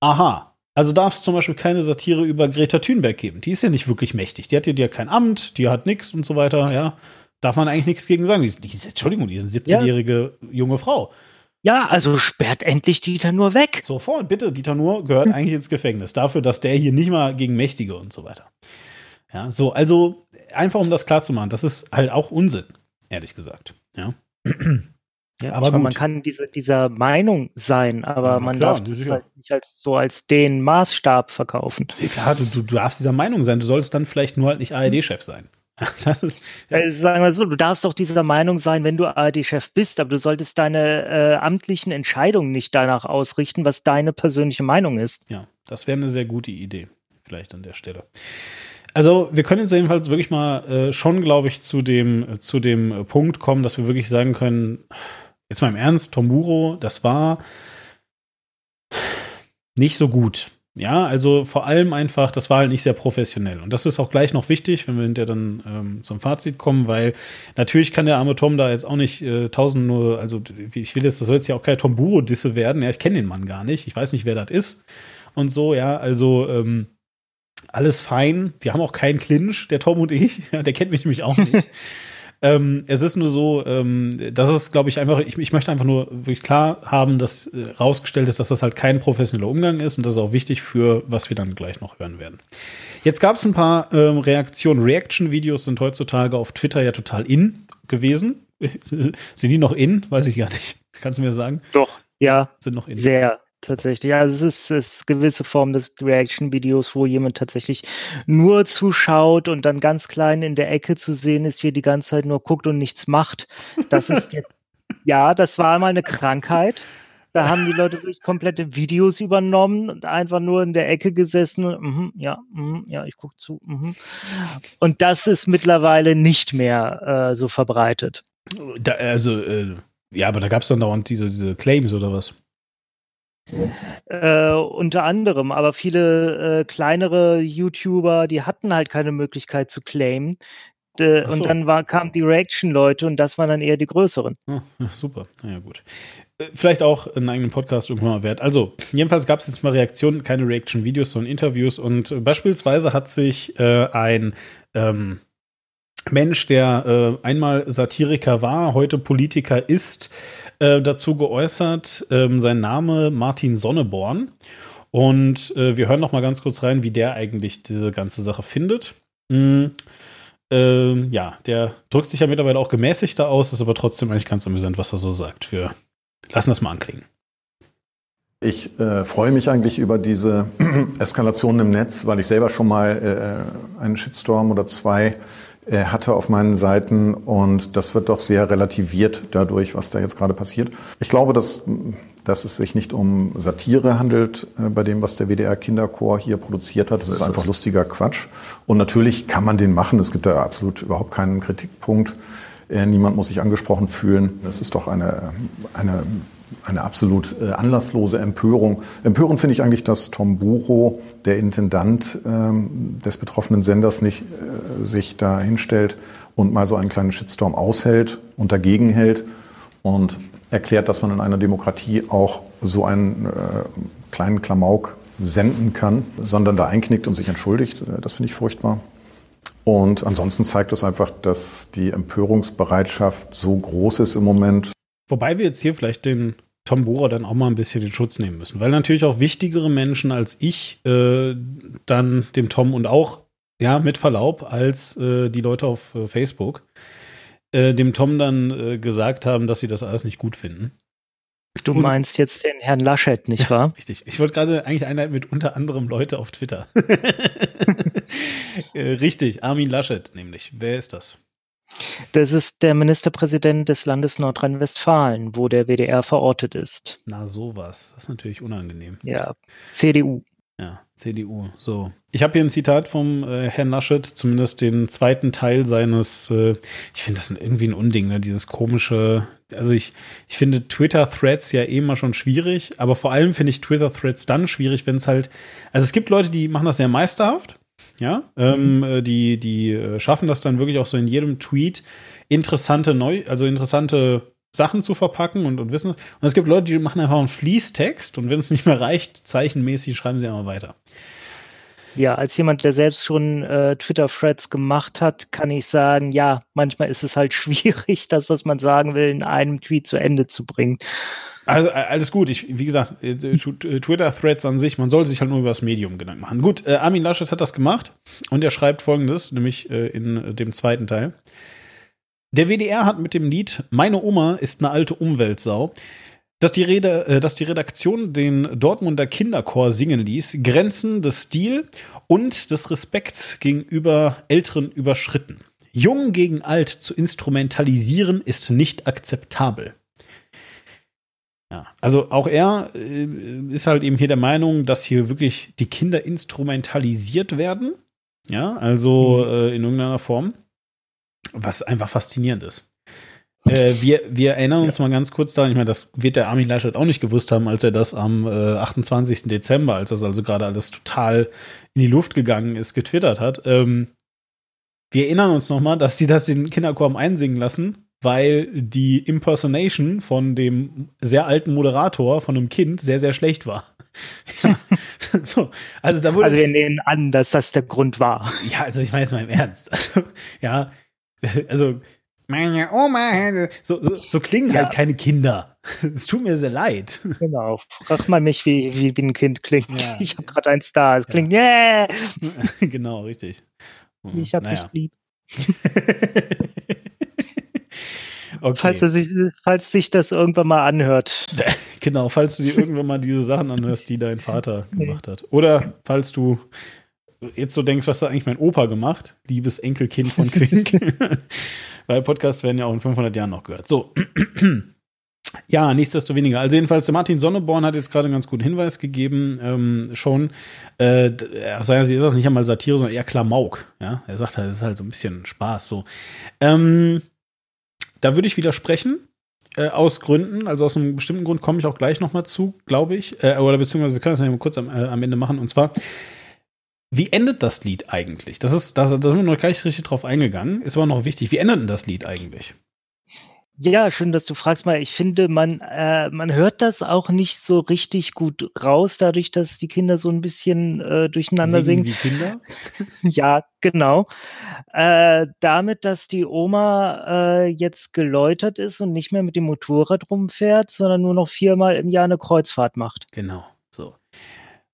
Aha. Also darf es zum Beispiel keine Satire über Greta Thunberg geben. Die ist ja nicht wirklich mächtig. Die hat ja, die hat kein Amt, die hat nichts und so weiter, ja. Darf man eigentlich nichts gegen sagen. Die ist, die ist Entschuldigung, die ist eine 17-jährige ja. junge Frau. Ja, also sperrt endlich Dieter nur weg. Sofort, bitte. Dieter Nur gehört eigentlich ins Gefängnis. Dafür, dass der hier nicht mal gegen Mächtige und so weiter. Ja, so, also einfach um das klar zu machen, das ist halt auch Unsinn ehrlich gesagt. Ja. Ja, aber meine, man kann diese, dieser Meinung sein, aber ja, man klar, darf das halt nicht als, so als den Maßstab verkaufen. Klar, du, du, darfst dieser Meinung sein. Du solltest dann vielleicht nur halt nicht ARD-Chef sein. Das ist, ja. äh, sagen wir so, du darfst doch dieser Meinung sein, wenn du ARD-Chef bist, aber du solltest deine äh, amtlichen Entscheidungen nicht danach ausrichten, was deine persönliche Meinung ist. Ja, das wäre eine sehr gute Idee, vielleicht an der Stelle. Also wir können jetzt jedenfalls wirklich mal äh, schon, glaube ich, zu dem, zu dem Punkt kommen, dass wir wirklich sagen können, jetzt mal im Ernst, Tomuro, das war nicht so gut. Ja, also vor allem einfach, das war halt nicht sehr professionell. Und das ist auch gleich noch wichtig, wenn wir hinterher dann ähm, zum Fazit kommen, weil natürlich kann der arme Tom da jetzt auch nicht äh, tausend nur, also ich will jetzt, das soll jetzt ja auch kein Tom Buro-Disse werden. Ja, ich kenne den Mann gar nicht. Ich weiß nicht, wer das ist. Und so, ja, also ähm, alles fein. Wir haben auch keinen Clinch, der Tom und ich. Der kennt mich nämlich auch nicht. ähm, es ist nur so, ähm, das ist, glaube ich, einfach, ich, ich, möchte einfach nur wirklich klar haben, dass äh, rausgestellt ist, dass das halt kein professioneller Umgang ist und das ist auch wichtig für, was wir dann gleich noch hören werden. Jetzt gab es ein paar ähm, Reaktionen. Reaction-Videos sind heutzutage auf Twitter ja total in gewesen. sind die noch in? Weiß ich gar nicht. Kannst du mir sagen? Doch, ja. Sind noch in. Sehr, tatsächlich. Ja, es ist, es gewisse Form des Reaction-Videos, wo jemand tatsächlich nur zuschaut und dann ganz klein in der Ecke zu sehen ist, wie er die ganze Zeit nur guckt und nichts macht. Das ist jetzt, ja, das war mal eine Krankheit. Da haben die Leute wirklich komplette Videos übernommen und einfach nur in der Ecke gesessen und, mm, ja, mm, ja, ich gucke zu. Mm. Und das ist mittlerweile nicht mehr äh, so verbreitet. Da, also, äh, ja, aber da gab es dann dauernd diese, diese Claims oder was? Äh, unter anderem, aber viele äh, kleinere YouTuber, die hatten halt keine Möglichkeit zu claimen. De, so. Und dann war, kamen die Reaction-Leute und das waren dann eher die größeren. Ah, super, naja gut. Äh, vielleicht auch einen eigenen Podcast irgendwann mal wert. Also, jedenfalls gab es jetzt mal Reaktionen, keine Reaction-Videos, sondern Interviews. Und äh, beispielsweise hat sich äh, ein ähm, Mensch, der äh, einmal Satiriker war, heute Politiker ist, äh, dazu geäußert. Ähm, sein Name Martin Sonneborn. Und äh, wir hören noch mal ganz kurz rein, wie der eigentlich diese ganze Sache findet. Mhm. Ähm, ja, der drückt sich ja mittlerweile auch gemäßigter aus, ist aber trotzdem eigentlich ganz amüsant, was er so sagt. Wir lassen das mal anklingen. Ich äh, freue mich eigentlich über diese Eskalation im Netz, weil ich selber schon mal äh, einen Shitstorm oder zwei äh, hatte auf meinen Seiten und das wird doch sehr relativiert dadurch, was da jetzt gerade passiert. Ich glaube, dass, dass es sich nicht um Satire handelt äh, bei dem, was der WDR Kinderchor hier produziert hat. Das ist einfach lustiger Quatsch. Und natürlich kann man den machen. Es gibt da absolut überhaupt keinen Kritikpunkt. Äh, niemand muss sich angesprochen fühlen. Es ist doch eine, eine eine absolut äh, anlasslose Empörung. Empörend finde ich eigentlich, dass Tom Buro, der Intendant ähm, des betroffenen Senders, nicht äh, sich da hinstellt und mal so einen kleinen Shitstorm aushält und dagegen hält und erklärt, dass man in einer Demokratie auch so einen äh, kleinen Klamauk senden kann, sondern da einknickt und sich entschuldigt. Äh, das finde ich furchtbar. Und ansonsten zeigt es einfach, dass die Empörungsbereitschaft so groß ist im Moment. Wobei wir jetzt hier vielleicht den Tom Bohrer dann auch mal ein bisschen den Schutz nehmen müssen. Weil natürlich auch wichtigere Menschen als ich äh, dann dem Tom und auch, ja, mit Verlaub, als äh, die Leute auf äh, Facebook äh, dem Tom dann äh, gesagt haben, dass sie das alles nicht gut finden. Du und, meinst jetzt den Herrn Laschet, nicht wahr? Richtig. Ich wollte gerade eigentlich einleiten mit unter anderem Leute auf Twitter. Äh, richtig, Armin Laschet nämlich. Wer ist das? Das ist der Ministerpräsident des Landes Nordrhein-Westfalen, wo der WDR verortet ist. Na, sowas. Das ist natürlich unangenehm. Ja, CDU. Ja, CDU. So. Ich habe hier ein Zitat vom äh, Herrn Laschet, zumindest den zweiten Teil seines, äh, ich finde das irgendwie ein Unding, ne? dieses komische, also ich, ich finde Twitter-Threads ja eh immer schon schwierig, aber vor allem finde ich Twitter-Threads dann schwierig, wenn es halt, also es gibt Leute, die machen das sehr meisterhaft, ja, ähm, mhm. äh, die, die äh, schaffen das dann wirklich auch so in jedem Tweet interessante neu, also interessante Sachen zu verpacken und, und wissen. Und es gibt Leute, die machen einfach einen Fließtext und wenn es nicht mehr reicht, zeichenmäßig schreiben sie einmal weiter. Ja, als jemand, der selbst schon äh, Twitter-Threads gemacht hat, kann ich sagen, ja, manchmal ist es halt schwierig, das, was man sagen will, in einem Tweet zu Ende zu bringen. Also alles gut. Ich, wie gesagt, äh, äh, Twitter-Threads an sich, man sollte sich halt nur über das Medium Gedanken machen. Gut, äh, Armin Laschet hat das gemacht und er schreibt folgendes, nämlich äh, in dem zweiten Teil. Der WDR hat mit dem Lied Meine Oma ist eine alte Umweltsau, dass die, Rede, äh, dass die Redaktion den Dortmunder Kinderchor singen ließ, Grenzen des Stil und des Respekts gegenüber Älteren überschritten. Jung gegen alt zu instrumentalisieren ist nicht akzeptabel. Ja, also auch er äh, ist halt eben hier der Meinung, dass hier wirklich die Kinder instrumentalisiert werden. Ja, also mhm. äh, in irgendeiner Form. Was einfach faszinierend ist. Äh, wir, wir erinnern uns ja. mal ganz kurz daran, ich meine, das wird der Armin Laschet auch nicht gewusst haben, als er das am äh, 28. Dezember, als das also gerade alles total in die Luft gegangen ist, getwittert hat. Ähm, wir erinnern uns nochmal, dass sie das den Kinderchor einsingen lassen weil die Impersonation von dem sehr alten Moderator von einem Kind sehr, sehr schlecht war. ja. so, also, da wurde, also wir nehmen an, dass das der Grund war. Ja, also ich meine jetzt mal im Ernst. Also, ja, also meine Oma, so, so, so klingen ja. halt keine Kinder. Es tut mir sehr leid. Genau. Frag mal mich, wie, wie, wie ein Kind klingt. Ja. Ich habe gerade eins da. Es klingt, yeah. genau, richtig. Ich hab naja. dich lieb. Okay. Falls, sich, falls sich das irgendwann mal anhört. Genau, falls du dir irgendwann mal diese Sachen anhörst, die dein Vater gemacht hat. Oder falls du jetzt so denkst, was hat eigentlich mein Opa gemacht? Liebes Enkelkind von Quink. Weil Podcasts werden ja auch in 500 Jahren noch gehört. So. Ja, nichtsdestoweniger. Also jedenfalls, der Martin Sonneborn hat jetzt gerade einen ganz guten Hinweis gegeben, ähm, schon. Äh, aus seiner Sicht ist das nicht einmal Satire, sondern eher Klamauk. Ja, er sagt halt, das ist halt so ein bisschen Spaß. So. Ähm, da würde ich widersprechen. Äh, aus Gründen, also aus einem bestimmten Grund komme ich auch gleich nochmal zu, glaube ich. Äh, oder beziehungsweise wir können das ja mal kurz am, äh, am, Ende machen. Und zwar, wie endet das Lied eigentlich? Das ist, da sind wir noch gar nicht richtig drauf eingegangen, ist aber noch wichtig. Wie endet denn das Lied eigentlich? Ja, schön, dass du fragst mal. Ich finde, man, äh, man hört das auch nicht so richtig gut raus, dadurch, dass die Kinder so ein bisschen äh, durcheinander singen. singen. Wie Kinder? ja, genau. Äh, damit, dass die Oma äh, jetzt geläutert ist und nicht mehr mit dem Motorrad rumfährt, sondern nur noch viermal im Jahr eine Kreuzfahrt macht. Genau.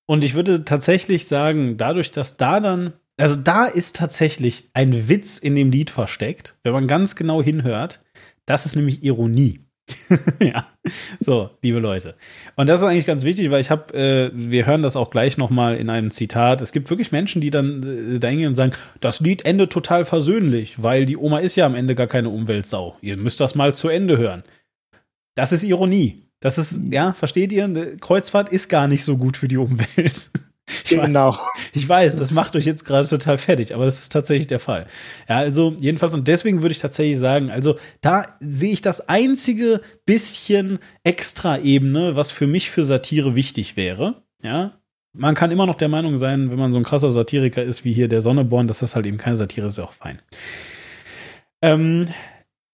Und ich würde tatsächlich sagen, dadurch, dass da dann Also da ist tatsächlich ein Witz in dem Lied versteckt, wenn man ganz genau hinhört. Das ist nämlich Ironie. ja, so, liebe Leute. Und das ist eigentlich ganz wichtig, weil ich habe, äh, wir hören das auch gleich nochmal in einem Zitat. Es gibt wirklich Menschen, die dann äh, da hingehen und sagen, das Lied endet total versöhnlich, weil die Oma ist ja am Ende gar keine Umweltsau. Ihr müsst das mal zu Ende hören. Das ist Ironie. Das ist, ja, versteht ihr? Eine Kreuzfahrt ist gar nicht so gut für die Umwelt. Ich genau. Weiß, ich weiß, das macht euch jetzt gerade total fertig, aber das ist tatsächlich der Fall. Ja, also jedenfalls, und deswegen würde ich tatsächlich sagen, also da sehe ich das einzige bisschen extra Ebene, was für mich für Satire wichtig wäre. Ja, man kann immer noch der Meinung sein, wenn man so ein krasser Satiriker ist wie hier der Sonneborn, dass das halt eben keine Satire ist, ist ja auch fein. Ähm,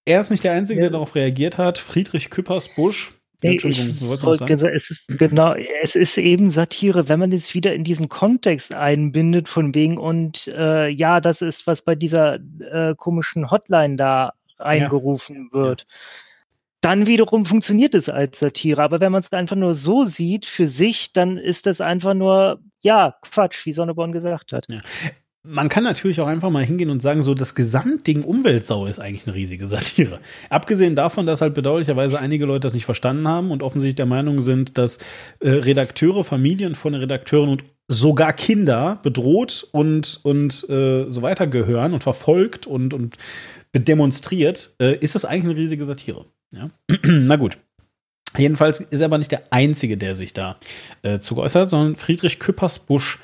er ist nicht der Einzige, der darauf reagiert hat. Friedrich Küppers-Busch Entschuldigung, wolltest was sagen? Es ist, genau, es ist eben Satire, wenn man es wieder in diesen Kontext einbindet, von wegen, und äh, ja, das ist, was bei dieser äh, komischen Hotline da eingerufen ja. wird. Dann wiederum funktioniert es als Satire. Aber wenn man es einfach nur so sieht, für sich, dann ist das einfach nur, ja, Quatsch, wie Sonneborn gesagt hat. Ja man kann natürlich auch einfach mal hingehen und sagen, so das Gesamtding Umweltsau ist eigentlich eine riesige Satire. Abgesehen davon, dass halt bedauerlicherweise einige Leute das nicht verstanden haben und offensichtlich der Meinung sind, dass äh, Redakteure, Familien von Redakteuren und sogar Kinder bedroht und, und äh, so weiter gehören und verfolgt und, und demonstriert, äh, ist das eigentlich eine riesige Satire. Ja? Na gut. Jedenfalls ist er aber nicht der Einzige, der sich da äh, zugeäußert hat, sondern Friedrich Küppersbusch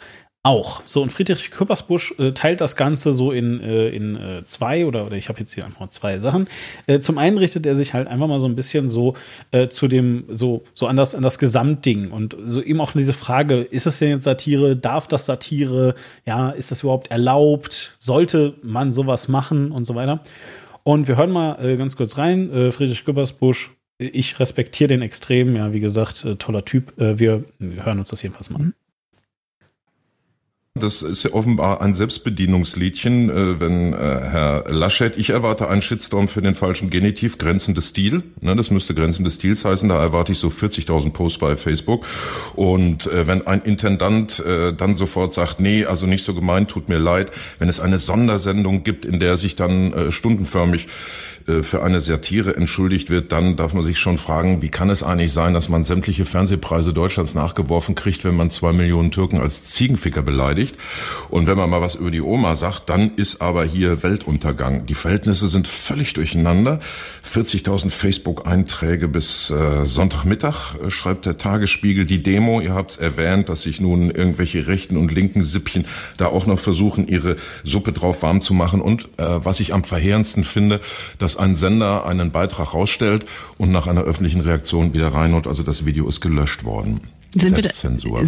auch. So, und Friedrich Küppersbusch äh, teilt das Ganze so in, äh, in äh, zwei oder, oder ich habe jetzt hier einfach zwei Sachen. Äh, zum einen richtet er sich halt einfach mal so ein bisschen so äh, zu dem, so, so an das, an das Gesamtding und so eben auch diese Frage, ist es denn jetzt Satire? Darf das Satire? Ja, ist das überhaupt erlaubt? Sollte man sowas machen und so weiter? Und wir hören mal äh, ganz kurz rein. Friedrich Küppersbusch, ich respektiere den extrem, ja, wie gesagt, toller Typ. Wir hören uns das jedenfalls mal an. Das ist ja offenbar ein Selbstbedienungsliedchen, äh, wenn äh, Herr Laschet, ich erwarte einen Shitstorm für den falschen Genitiv, Grenzen des Stil. Ne, das müsste Grenzen des Stils heißen, da erwarte ich so 40.000 Posts bei Facebook. Und äh, wenn ein Intendant dann sofort sagt, nee, also nicht so gemeint, tut mir leid, wenn es eine Sondersendung gibt, in der sich dann stundenförmig für eine Satire entschuldigt wird, dann darf man sich schon fragen, wie kann es eigentlich sein, dass man sämtliche Fernsehpreise Deutschlands nachgeworfen kriegt, wenn man zwei Millionen Türken als Ziegenficker beleidigt. Und wenn man mal was über die Oma sagt, dann ist aber hier Weltuntergang. Die Verhältnisse sind völlig durcheinander. 40.000 Facebook-Einträge bis äh, Sonntagmittag, äh, schreibt der Tagesspiegel. Die Demo, ihr habt es erwähnt, dass sich nun irgendwelche rechten und linken Sippchen da auch noch versuchen, ihre Suppe drauf warm zu machen. Und äh, was ich am verheerendsten finde, dass ein Sender einen Beitrag rausstellt und nach einer öffentlichen Reaktion wieder reinholt. Also das Video ist gelöscht worden. Sind Selbstzensur.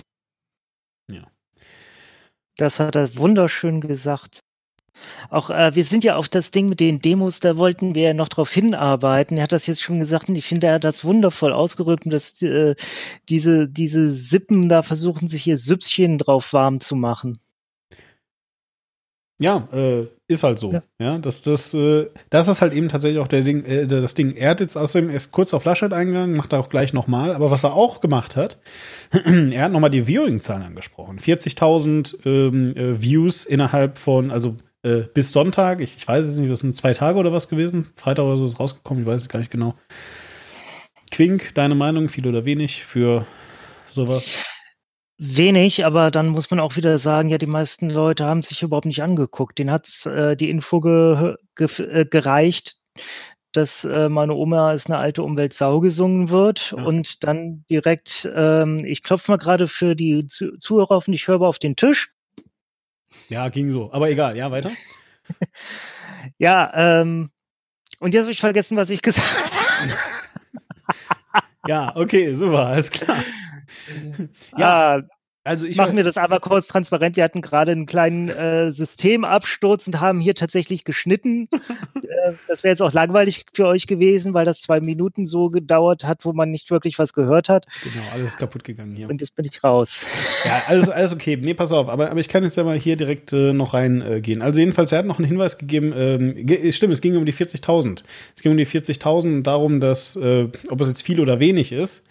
Das hat er wunderschön gesagt. Auch äh, wir sind ja auf das Ding mit den Demos, da wollten wir ja noch drauf hinarbeiten. Er hat das jetzt schon gesagt und ich finde, er hat das wundervoll ausgerückt, dass äh, diese, diese Sippen da versuchen, sich hier Süppchen drauf warm zu machen. Ja, äh, ist halt so. Ja, ja das, das, äh, das ist halt eben tatsächlich auch der Ding, äh, das Ding. Er hat jetzt außerdem erst kurz auf Laschet eingegangen, macht er auch gleich nochmal. Aber was er auch gemacht hat, er hat nochmal die Viewing-Zahlen angesprochen. 40.000 ähm, äh, Views innerhalb von, also äh, bis Sonntag. Ich, ich weiß jetzt nicht, das sind zwei Tage oder was gewesen. Freitag oder so ist rausgekommen, ich weiß es gar nicht genau. Quink, deine Meinung, viel oder wenig für sowas? Wenig, aber dann muss man auch wieder sagen, ja, die meisten Leute haben sich überhaupt nicht angeguckt. Den hat äh, die Info ge ge äh, gereicht, dass äh, meine Oma ist eine alte Umweltsau gesungen wird ja. und dann direkt, ähm, ich klopfe mal gerade für die Zu Zuhörer auf und ich höre auf den Tisch. Ja, ging so. Aber egal, ja, weiter. ja, ähm, und jetzt habe ich vergessen, was ich gesagt habe. ja, okay, super, alles klar. Ja, ah, also ich machen wir das aber kurz transparent. Wir hatten gerade einen kleinen äh, Systemabsturz und haben hier tatsächlich geschnitten. äh, das wäre jetzt auch langweilig für euch gewesen, weil das zwei Minuten so gedauert hat, wo man nicht wirklich was gehört hat. Genau, alles kaputt gegangen hier. Und jetzt bin ich raus. Ja, alles, alles okay. Nee, pass auf. Aber, aber ich kann jetzt ja mal hier direkt äh, noch reingehen. Äh, also jedenfalls, er hat noch einen Hinweis gegeben. Ähm, ge stimmt, es ging um die 40.000. Es ging um die 40.000 und darum, dass, äh, ob es jetzt viel oder wenig ist.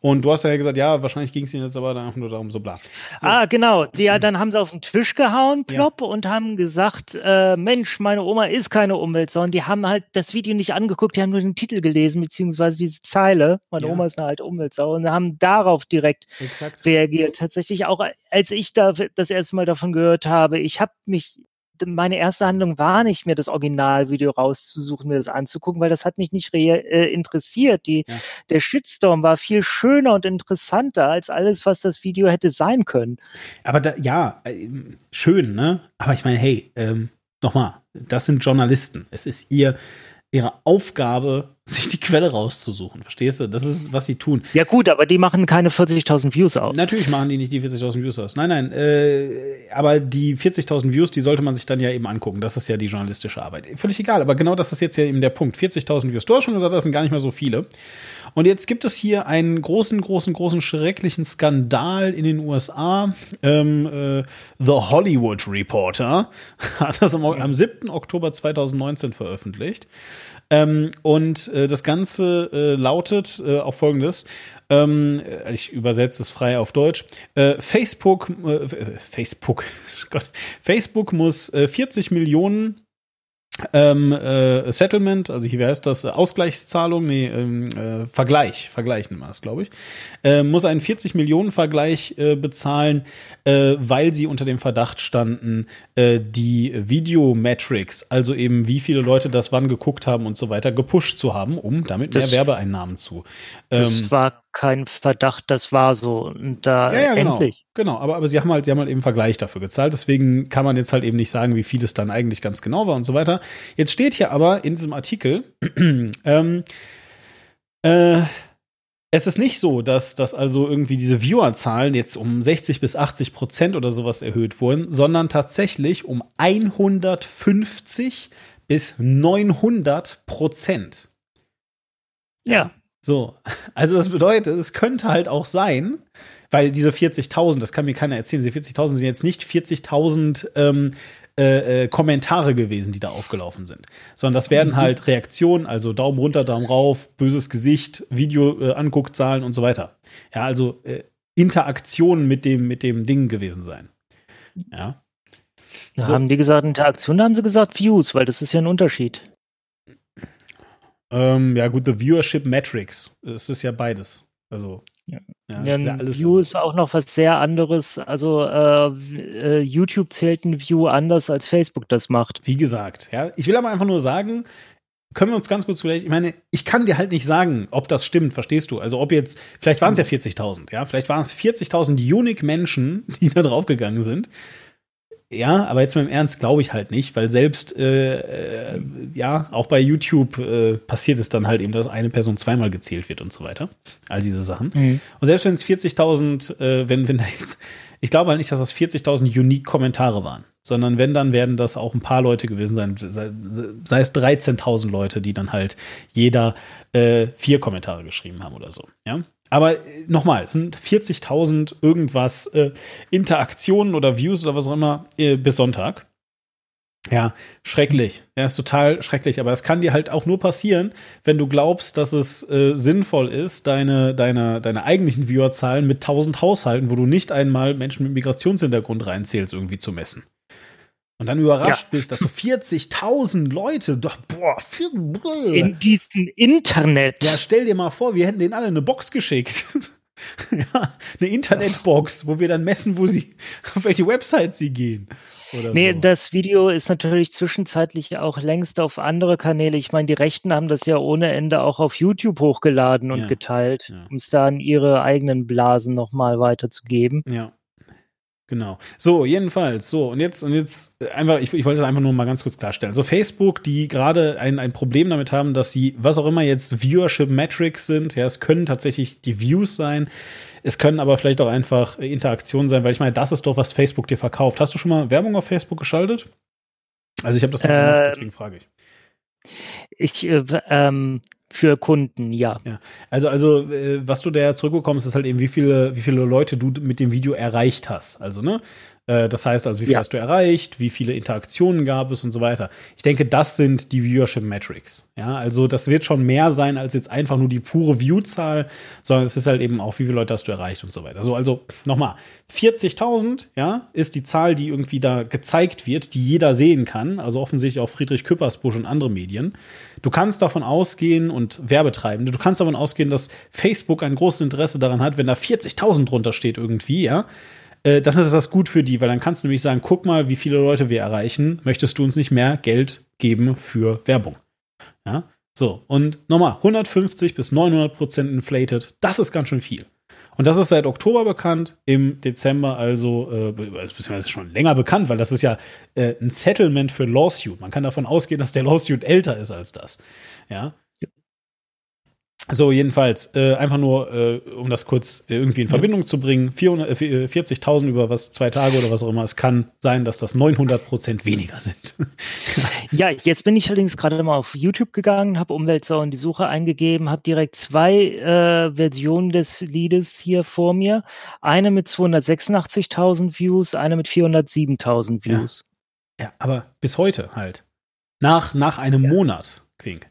Und du hast ja gesagt, ja, wahrscheinlich ging es ihnen jetzt aber dann einfach nur darum, so bla. So. Ah, genau. Ja, dann haben sie auf den Tisch gehauen, plopp, ja. und haben gesagt, äh, Mensch, meine Oma ist keine Umweltsau. Und die haben halt das Video nicht angeguckt, die haben nur den Titel gelesen, beziehungsweise diese Zeile, meine ja. Oma ist eine alte Umweltsau, und haben darauf direkt Exakt. reagiert. Tatsächlich auch, als ich da das erste Mal davon gehört habe, ich habe mich meine erste Handlung war nicht mehr das Originalvideo rauszusuchen, mir das anzugucken, weil das hat mich nicht äh, interessiert. Die, ja. Der Shitstorm war viel schöner und interessanter als alles, was das Video hätte sein können. Aber da, ja, äh, schön, ne? Aber ich meine, hey, ähm, nochmal, das sind Journalisten. Es ist ihr ihre Aufgabe, sich die Quelle rauszusuchen. Verstehst du? Das ist, was sie tun. Ja gut, aber die machen keine 40.000 Views aus. Natürlich machen die nicht die 40.000 Views aus. Nein, nein. Äh, aber die 40.000 Views, die sollte man sich dann ja eben angucken. Das ist ja die journalistische Arbeit. Völlig egal. Aber genau das ist jetzt ja eben der Punkt. 40.000 Views. Du hast schon gesagt, das sind gar nicht mehr so viele. Und jetzt gibt es hier einen großen, großen, großen, schrecklichen Skandal in den USA. Ähm, äh, The Hollywood Reporter hat das am, am 7. Oktober 2019 veröffentlicht. Ähm, und äh, das Ganze äh, lautet äh, auf folgendes. Ähm, ich übersetze es frei auf Deutsch. Äh, Facebook, äh, Facebook, Gott, Facebook muss 40 Millionen ähm, äh, Settlement, also hier heißt das? Ausgleichszahlung, nee, ähm, äh, Vergleich, Vergleich nennen wir es, glaube ich, äh, muss einen 40 Millionen Vergleich äh, bezahlen, äh, weil sie unter dem Verdacht standen, äh, die Videometrics, also eben wie viele Leute das wann geguckt haben und so weiter, gepusht zu haben, um damit mehr das, Werbeeinnahmen zu. Das ähm, war kein Verdacht, das war so. Und da ja, ja, genau. endlich. Genau, aber, aber sie haben halt, sie haben halt eben Vergleich dafür gezahlt. Deswegen kann man jetzt halt eben nicht sagen, wie viel es dann eigentlich ganz genau war und so weiter. Jetzt steht hier aber in diesem Artikel, ähm, äh, es ist nicht so, dass, dass also irgendwie diese Viewerzahlen jetzt um 60 bis 80 Prozent oder sowas erhöht wurden, sondern tatsächlich um 150 bis 900 Prozent. Ja. So, also das bedeutet, es könnte halt auch sein, weil diese 40.000, das kann mir keiner erzählen, diese 40.000 sind jetzt nicht 40.000 ähm, äh, äh, Kommentare gewesen, die da aufgelaufen sind, sondern das werden halt Reaktionen, also Daumen runter, Daumen rauf, böses Gesicht, Video äh, Anguckzahlen und so weiter. Ja, also äh, Interaktionen mit dem mit dem Ding gewesen sein. Ja. ja so. Haben die gesagt Interaktion, haben sie gesagt Views, weil das ist ja ein Unterschied. Ähm, ja gut, the Viewership Metrics, es ist ja beides. Also ja. Ja, ja, ja View ist auch noch was sehr anderes. Also äh, äh, YouTube zählt ein View anders, als Facebook das macht. Wie gesagt, ja. Ich will aber einfach nur sagen, können wir uns ganz kurz vielleicht, ich meine, ich kann dir halt nicht sagen, ob das stimmt, verstehst du? Also ob jetzt, vielleicht waren es ja 40.000, ja, vielleicht waren es 40.000 unique Menschen, die da draufgegangen sind. Ja, aber jetzt mal im Ernst glaube ich halt nicht, weil selbst, äh, äh, ja, auch bei YouTube äh, passiert es dann halt eben, dass eine Person zweimal gezählt wird und so weiter. All diese Sachen. Mhm. Und selbst wenn es 40.000, äh, wenn, wenn da jetzt, ich glaube halt nicht, dass das 40.000 unique Kommentare waren, sondern wenn, dann werden das auch ein paar Leute gewesen sein, sei, sei es 13.000 Leute, die dann halt jeder äh, vier Kommentare geschrieben haben oder so, ja. Aber äh, nochmal, es sind 40.000 irgendwas äh, Interaktionen oder Views oder was auch immer äh, bis Sonntag. Ja, schrecklich. Ja, ist total schrecklich. Aber das kann dir halt auch nur passieren, wenn du glaubst, dass es äh, sinnvoll ist, deine, deine, deine eigentlichen Viewerzahlen mit 1000 Haushalten, wo du nicht einmal Menschen mit Migrationshintergrund reinzählst, irgendwie zu messen. Und dann überrascht ja. bist, dass so 40.000 Leute, doch, boah, viel, in diesem Internet. Ja, stell dir mal vor, wir hätten denen alle eine Box geschickt. ja, eine Internetbox, wo wir dann messen, wo sie, auf welche Website sie gehen. Oder nee, so. das Video ist natürlich zwischenzeitlich auch längst auf andere Kanäle. Ich meine, die Rechten haben das ja ohne Ende auch auf YouTube hochgeladen und ja. geteilt, um es da an ihre eigenen Blasen nochmal weiterzugeben. Ja. Genau. So, jedenfalls, so, und jetzt, und jetzt äh, einfach, ich, ich wollte es einfach nur mal ganz kurz klarstellen. So, Facebook, die gerade ein, ein Problem damit haben, dass sie, was auch immer jetzt Viewership Metrics sind, ja, es können tatsächlich die Views sein, es können aber vielleicht auch einfach Interaktionen sein, weil ich meine, das ist doch, was Facebook dir verkauft. Hast du schon mal Werbung auf Facebook geschaltet? Also ich habe das mal äh, gemacht, deswegen frage ich. Ich, äh, ähm, für Kunden, ja. ja. Also, also äh, was du da zurückbekommst, ist halt eben, wie viele, wie viele Leute du mit dem Video erreicht hast. Also, ne? Äh, das heißt also, wie viel Ja. hast du erreicht, wie viele Interaktionen gab es und so weiter. Ich denke, das sind die Viewership Metrics. Ja, also das wird schon mehr sein als jetzt einfach nur die pure View-Zahl, sondern es ist halt eben auch, wie viele Leute hast du erreicht und so weiter. So, also nochmal, 40.000, ja, ist die Zahl, die irgendwie da gezeigt wird, die jeder sehen kann. Also offensichtlich auch Friedrich Küppersbusch und andere Medien. Du kannst davon ausgehen und Werbetreibende, du kannst davon ausgehen, dass Facebook ein großes Interesse daran hat, wenn da 40.000 drunter steht irgendwie, ja, äh, dann ist das gut für die, weil dann kannst du nämlich sagen, guck mal, wie viele Leute wir erreichen. Möchtest du uns nicht mehr Geld geben für Werbung? Ja, so. Und nochmal, 150 bis 900 Prozent inflated, das ist ganz schön viel. Und das ist seit Oktober bekannt, im Dezember also, äh, beziehungsweise schon länger bekannt, weil das ist ja äh, ein Settlement für Lawsuit. Man kann davon ausgehen, dass der Lawsuit älter ist als das. Ja. So, jedenfalls, äh, einfach nur, äh, um das kurz äh, irgendwie in Verbindung zu bringen, 400, äh, 40.000 über was, zwei Tage oder was auch immer. Es kann sein, dass das 900 Prozent weniger sind. Ja, jetzt bin ich allerdings gerade mal auf YouTube gegangen, habe Umweltsau in die Suche eingegeben, habe direkt zwei äh, Versionen des Liedes hier vor mir. Eine mit 286.000 Views, eine mit 407.000 Views. Ja, aber bis heute halt. Nach, nach einem Monat, Quink.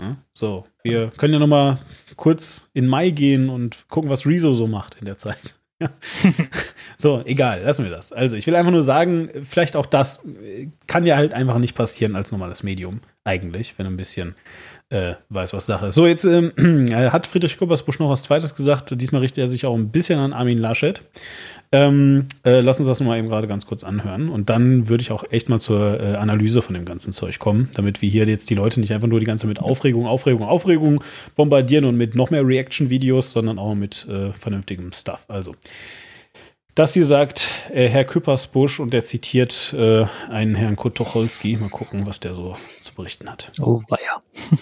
Ja. Ja, So, wir können ja noch mal kurz in Mai gehen und gucken, was Rezo so macht in der Zeit. So, egal, lassen wir das. Also, ich will einfach nur sagen, vielleicht auch das kann ja halt einfach nicht passieren als normales Medium, eigentlich, wenn du ein bisschen äh, weiß, was Sache ist. So, jetzt ähm, hat Friedrich Kuppersbusch noch was Zweites gesagt. Diesmal richtet er sich auch ein bisschen an Armin Laschet. Ähm, äh, lass uns das nochmal eben gerade ganz kurz anhören. Und dann würde ich auch echt mal zur äh, Analyse von dem ganzen Zeug kommen, damit wir hier jetzt die Leute nicht einfach nur die ganze mit Aufregung, Aufregung, Aufregung bombardieren und mit noch mehr Reaction-Videos, sondern auch mit äh, vernünftigem Stuff. Also, das hier sagt äh, Herr Küppersbusch und der zitiert äh, einen Herrn Kurt Tucholsky. Mal gucken, was der so zu berichten hat. Oh, weia.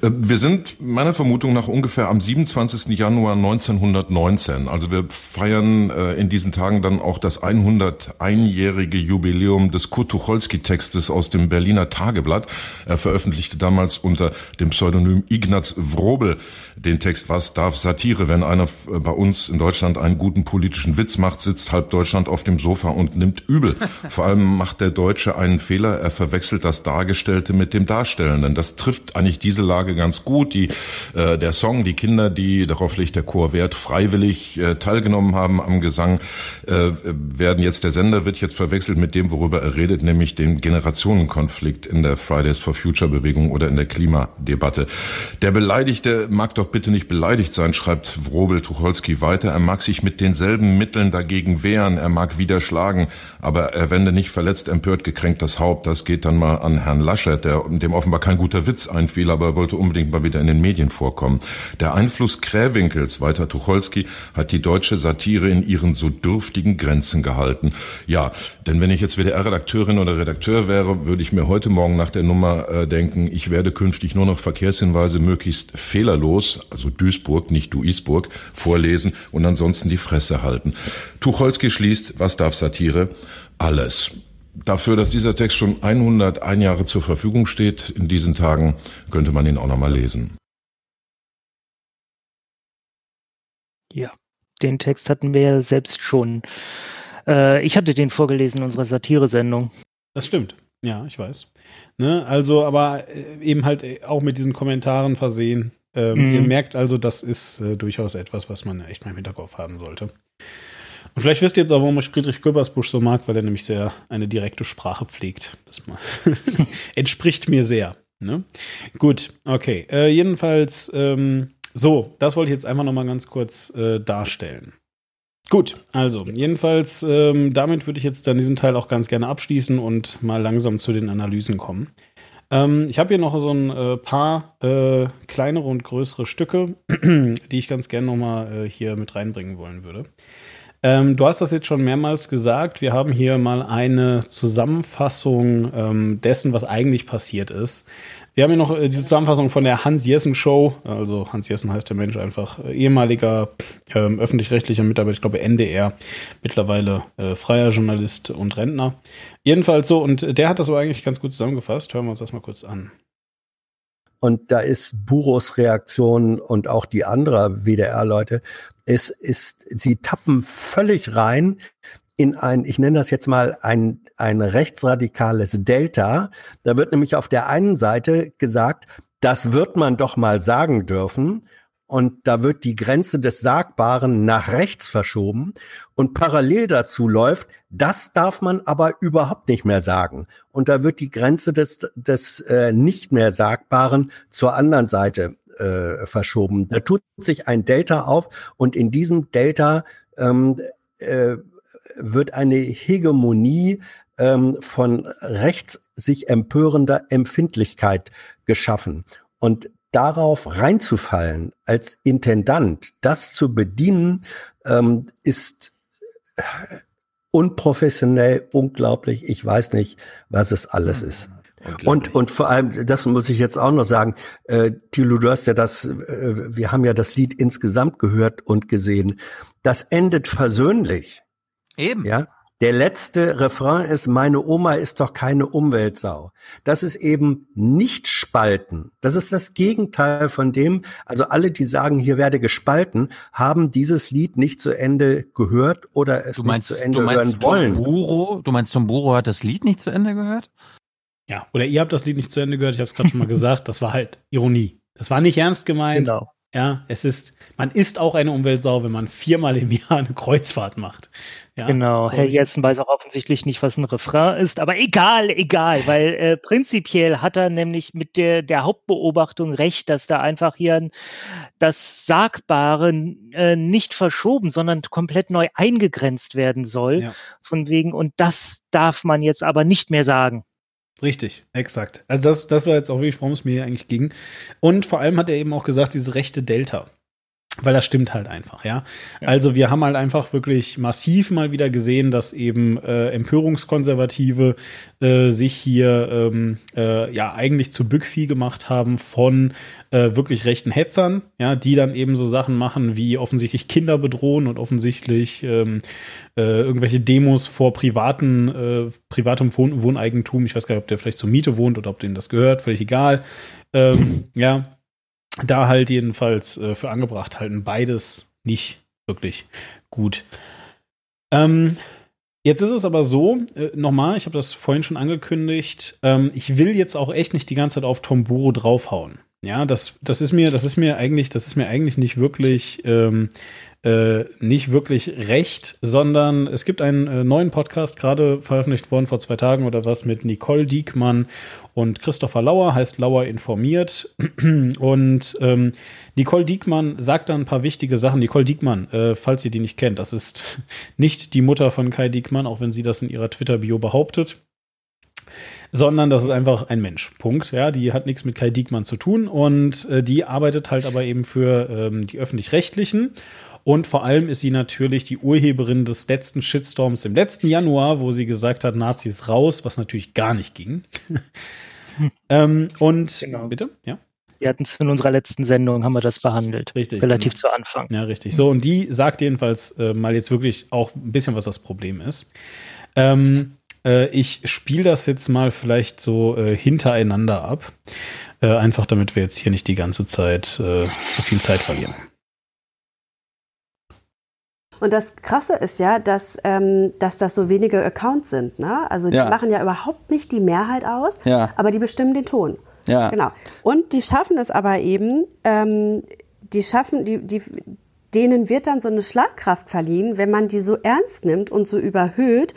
Äh, Wir sind meiner Vermutung nach ungefähr am 27. Januar 1919. Also wir feiern äh, in diesen Tagen dann auch das 101-jährige Jubiläum des Kurt Tucholsky-Textes aus dem Berliner Tageblatt. Er veröffentlichte damals unter dem Pseudonym Ignaz Wrobel den Text Was darf Satire, wenn einer äh, bei uns in Deutschland einen guten politischen Witz macht, sitzt halb Deutschland auf dem Sofa und nimmt übel. Vor allem macht der Deutsche einen Fehler, er verwechselt das Dargestellte mit dem Darstellenden. Das trifft eigentlich diese Lage ganz gut. Die, äh, der Song, die Kinder, die, darauf legt der Chor Wert, freiwillig äh, teilgenommen haben am Gesang, äh, werden jetzt, der Sender wird jetzt verwechselt mit dem, worüber er redet, nämlich dem Generationenkonflikt in der Fridays for Future Bewegung oder in der Klimadebatte. Der Beleidigte mag doch bitte nicht beleidigt sein, schreibt Wrobel Tucholsky weiter. Er mag sich mit denselben Mitteln dagegen wehren, er mag wieder schlagen, aber er wende nicht verletzt, empört, gekränkt das Haupt. Das geht dann mal an Herrn Laschet, der, dem offenbar kein guter Witz einfiel, aber er wollte unbedingt mal wieder in den Medien vorkommen. Der Einfluss Krähwinkels, weiter Tucholsky, hat die deutsche Satire in ihren so dürftigen Grenzen gehalten. Ja, denn wenn ich jetzt WDR-Redakteurin oder Redakteur wäre, würde ich mir heute Morgen nach der Nummer äh, denken, ich werde künftig nur noch Verkehrshinweise möglichst fehlerlos, also Duisburg, nicht Duisburg, vorlesen und ansonsten die Fresse halten. Tucholsky schließt, was darf Satire? Alles. Dafür, dass dieser Text schon 101 Jahre zur Verfügung steht, in diesen Tagen, könnte man ihn auch nochmal lesen. Ja, den Text hatten wir ja selbst schon. Äh, ich hatte den vorgelesen in unserer Satire-Sendung. Das stimmt. Ja, ich weiß. Ne? Also, aber äh, eben halt äh, auch mit diesen Kommentaren versehen. Ähm, Mhm. Ihr merkt also, das ist äh, durchaus etwas, was man echt mal im Hinterkopf haben sollte. Und vielleicht wisst ihr jetzt auch, warum ich Friedrich Köbersbusch so mag, weil er nämlich sehr eine direkte Sprache pflegt. Das mal entspricht mir sehr. Ne? Gut, okay. Äh, jedenfalls, ähm, so, das wollte ich jetzt einfach nochmal ganz kurz äh, darstellen. Gut, also jedenfalls, ähm, damit würde ich jetzt dann diesen Teil auch ganz gerne abschließen und mal langsam zu den Analysen kommen. Ähm, ich habe hier noch so ein äh, paar äh, kleinere und größere Stücke, die ich ganz gerne nochmal äh, hier mit reinbringen wollen würde. Ähm, du hast das jetzt schon mehrmals gesagt. Wir haben hier mal eine Zusammenfassung ähm, dessen, was eigentlich passiert ist. Wir haben hier noch äh, die Zusammenfassung von der Hans-Jessen-Show. Also Hans Jessen heißt der Mensch einfach äh, ehemaliger ähm, öffentlich-rechtlicher Mitarbeiter, ich glaube NDR, mittlerweile äh, freier Journalist und Rentner. Jedenfalls so, und der hat das so eigentlich ganz gut zusammengefasst. Hören wir uns das mal kurz an. und da ist Buros Reaktion und auch die anderer WDR-Leute, es ist, sie tappen völlig rein in ein, ich nenne das jetzt mal ein, ein rechtsradikales Delta. Da wird nämlich auf der einen Seite gesagt, das wird man doch mal sagen dürfen. Und da wird die Grenze des Sagbaren nach rechts verschoben. Und parallel dazu läuft, das darf man aber überhaupt nicht mehr sagen. Und da wird die Grenze des, des äh, nicht mehr Sagbaren zur anderen Seite äh, verschoben. Da tut sich ein Delta auf und in diesem Delta ähm, äh, wird eine Hegemonie ähm, von rechts sich empörender Empfindlichkeit geschaffen. Und darauf reinzufallen als Intendant, das zu bedienen, ähm, ist unprofessionell, unglaublich. Ich weiß nicht, was es alles ist. Und, und vor allem, das muss ich jetzt auch noch sagen, äh, Thilo, du hast ja das, äh, wir haben ja das Lied insgesamt gehört und gesehen. Das endet versöhnlich. Eben. Ja. Der letzte Refrain ist, meine Oma ist doch keine Umweltsau. Das ist eben nicht spalten. Das ist das Gegenteil von dem, also alle, die sagen, hier werde gespalten, haben dieses Lied nicht zu Ende gehört oder es meinst, nicht zu Ende du meinst hören wollen. Tomburo, du meinst Tomburo hat das Lied nicht zu Ende gehört? Ja, oder ihr habt das Lied nicht zu Ende gehört, ich habe es gerade schon mal gesagt, das war halt Ironie. Das war nicht ernst gemeint. Genau. Ja, es ist, man ist auch eine Umweltsau, wenn man viermal im Jahr eine Kreuzfahrt macht. Ja, genau, so Herr Jessen weiß auch offensichtlich nicht, was ein Refrain ist, aber egal, egal, weil äh, prinzipiell hat er nämlich mit der, der Hauptbeobachtung recht, dass da einfach hier ein, das Sagbare äh, nicht verschoben, sondern komplett neu eingegrenzt werden soll. Ja. Von wegen, und das darf man jetzt aber nicht mehr sagen. Richtig, exakt. Also das, das war jetzt auch wirklich, worum es mir hier eigentlich ging. Und vor allem hat er eben auch gesagt, diese rechte Delta. Weil das stimmt halt einfach, ja. Also wir haben halt einfach wirklich massiv mal wieder gesehen, dass eben äh, Empörungskonservative äh, sich hier ähm, äh, ja eigentlich zu Bückvieh gemacht haben von äh, wirklich rechten Hetzern, ja, die dann eben so Sachen machen wie offensichtlich Kinder bedrohen und offensichtlich ähm, äh, irgendwelche Demos vor privaten, äh, privatem Wohn Wohneigentum. Ich weiß gar nicht, ob der vielleicht zur Miete wohnt oder ob denen das gehört, völlig egal. Ähm, ja, da halt jedenfalls äh, für angebracht halten. Beides nicht wirklich gut. Ähm, jetzt ist es aber so, äh, nochmal, ich habe das vorhin schon angekündigt, ähm, ich will jetzt auch echt nicht die ganze Zeit auf Tomburo draufhauen. Ja, das, das ist mir, das ist mir eigentlich, das ist mir eigentlich nicht wirklich, ähm, äh, nicht wirklich recht, sondern es gibt einen äh, neuen Podcast, gerade veröffentlicht worden vor zwei Tagen oder was, mit Nicole Diekmann und Christopher Lauer, heißt Lauer informiert. Und ähm, Nicole Diekmann sagt da ein paar wichtige Sachen. Nicole Diekmann, äh, falls ihr die nicht kennt, das ist nicht die Mutter von Kai Diekmann, auch wenn sie das in ihrer Twitter-Bio behauptet sondern das ist einfach ein Mensch. Punkt. Ja, die hat nichts mit Kai Diekmann zu tun und äh, die arbeitet halt aber eben für ähm, die öffentlich-rechtlichen. Und vor allem ist sie natürlich die Urheberin des letzten Shitstorms im letzten Januar, wo sie gesagt hat, Nazis raus, was natürlich gar nicht ging. ähm, und bitte, ja. Wir hatten es in unserer letzten Sendung, haben wir das behandelt. Richtig. Relativ genau. zu Anfang. Ja, richtig. So, und die sagt jedenfalls äh, mal jetzt wirklich auch ein bisschen, was das Problem ist. Ähm, äh, ich spiele das jetzt mal vielleicht so äh, hintereinander ab. Äh, einfach damit wir jetzt hier nicht die ganze Zeit äh, so viel Zeit verlieren. Und das Krasse ist ja, dass, ähm, dass das so wenige Accounts sind. Ne? Also die Ja. machen ja überhaupt nicht die Mehrheit aus, Ja. aber die bestimmen den Ton. Ja. Genau. Und die schaffen es aber eben, ähm, die schaffen, die, die, denen wird dann so eine Schlagkraft verliehen, wenn man die so ernst nimmt und so überhöht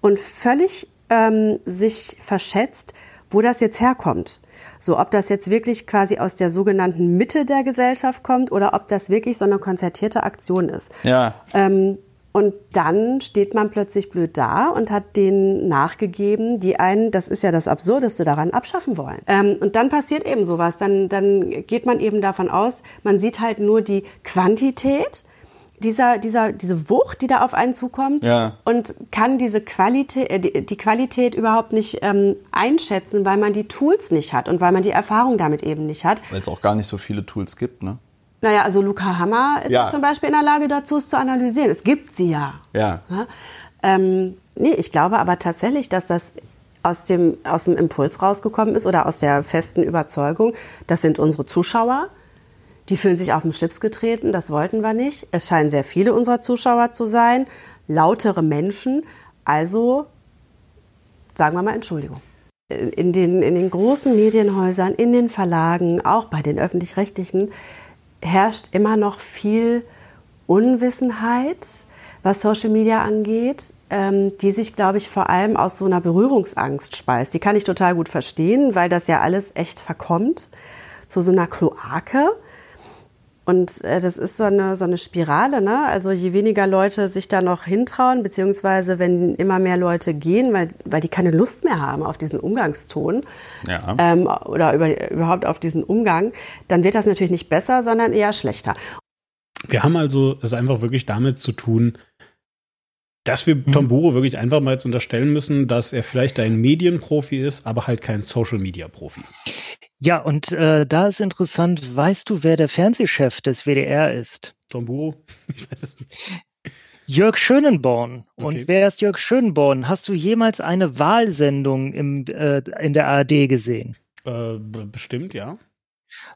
und völlig ähm, sich verschätzt, wo das jetzt herkommt. So, ob das jetzt wirklich quasi aus der sogenannten Mitte der Gesellschaft kommt oder ob das wirklich so eine konzertierte Aktion ist. Ja. Ähm, und dann steht man plötzlich blöd da und hat denen nachgegeben, die einen, das ist ja das Absurdeste daran, abschaffen wollen. Ähm, und dann passiert eben sowas. Dann, dann geht man eben davon aus, man sieht halt nur die Quantität dieser, dieser, diese Wucht, die da auf einen zukommt Ja. und kann diese Qualität, äh, die, die Qualität überhaupt nicht ähm, einschätzen, weil man die Tools nicht hat und weil man die Erfahrung damit eben nicht hat. Weil es auch gar nicht so viele Tools gibt, ne? Naja, also Luca Hammer ist ja. Ja. zum Beispiel in der Lage dazu, es zu analysieren. Es gibt sie ja. Ja. Ja? Ähm, nee, ich glaube aber tatsächlich, dass das aus dem, aus dem Impuls rausgekommen ist oder aus der festen Überzeugung, das sind unsere Zuschauer. Die fühlen sich auf den Schlips getreten, das wollten wir nicht. Es scheinen sehr viele unserer Zuschauer zu sein, lautere Menschen. Also sagen wir mal Entschuldigung. In den, in den großen Medienhäusern, in den Verlagen, auch bei den öffentlich-rechtlichen, herrscht immer noch viel Unwissenheit, was Social Media angeht, ähm, die sich, glaube ich, vor allem aus so einer Berührungsangst speist. Die kann ich total gut verstehen, weil das ja alles echt verkommt zu so einer Kloake. Und äh, das ist so eine, so eine Spirale, ne? Also je weniger Leute sich da noch hintrauen, beziehungsweise wenn immer mehr Leute gehen, weil, weil die keine Lust mehr haben auf diesen Umgangston Ja. ähm, oder über, überhaupt auf diesen Umgang, dann wird das natürlich nicht besser, sondern eher schlechter. Wir haben also es einfach wirklich damit zu tun, dass wir Tomboro wirklich einfach mal jetzt unterstellen müssen, dass er vielleicht ein Medienprofi ist, aber halt kein Social-Media-Profi. Ja, und äh, da ist interessant, weißt du, wer der Fernsehchef des WDR ist? Tomboro? Ich weiß es nicht. Jörg Schönenborn. Okay. Und wer ist Jörg Schönenborn? Hast du jemals eine Wahlsendung im, äh, in der ARD gesehen? Äh, bestimmt, ja.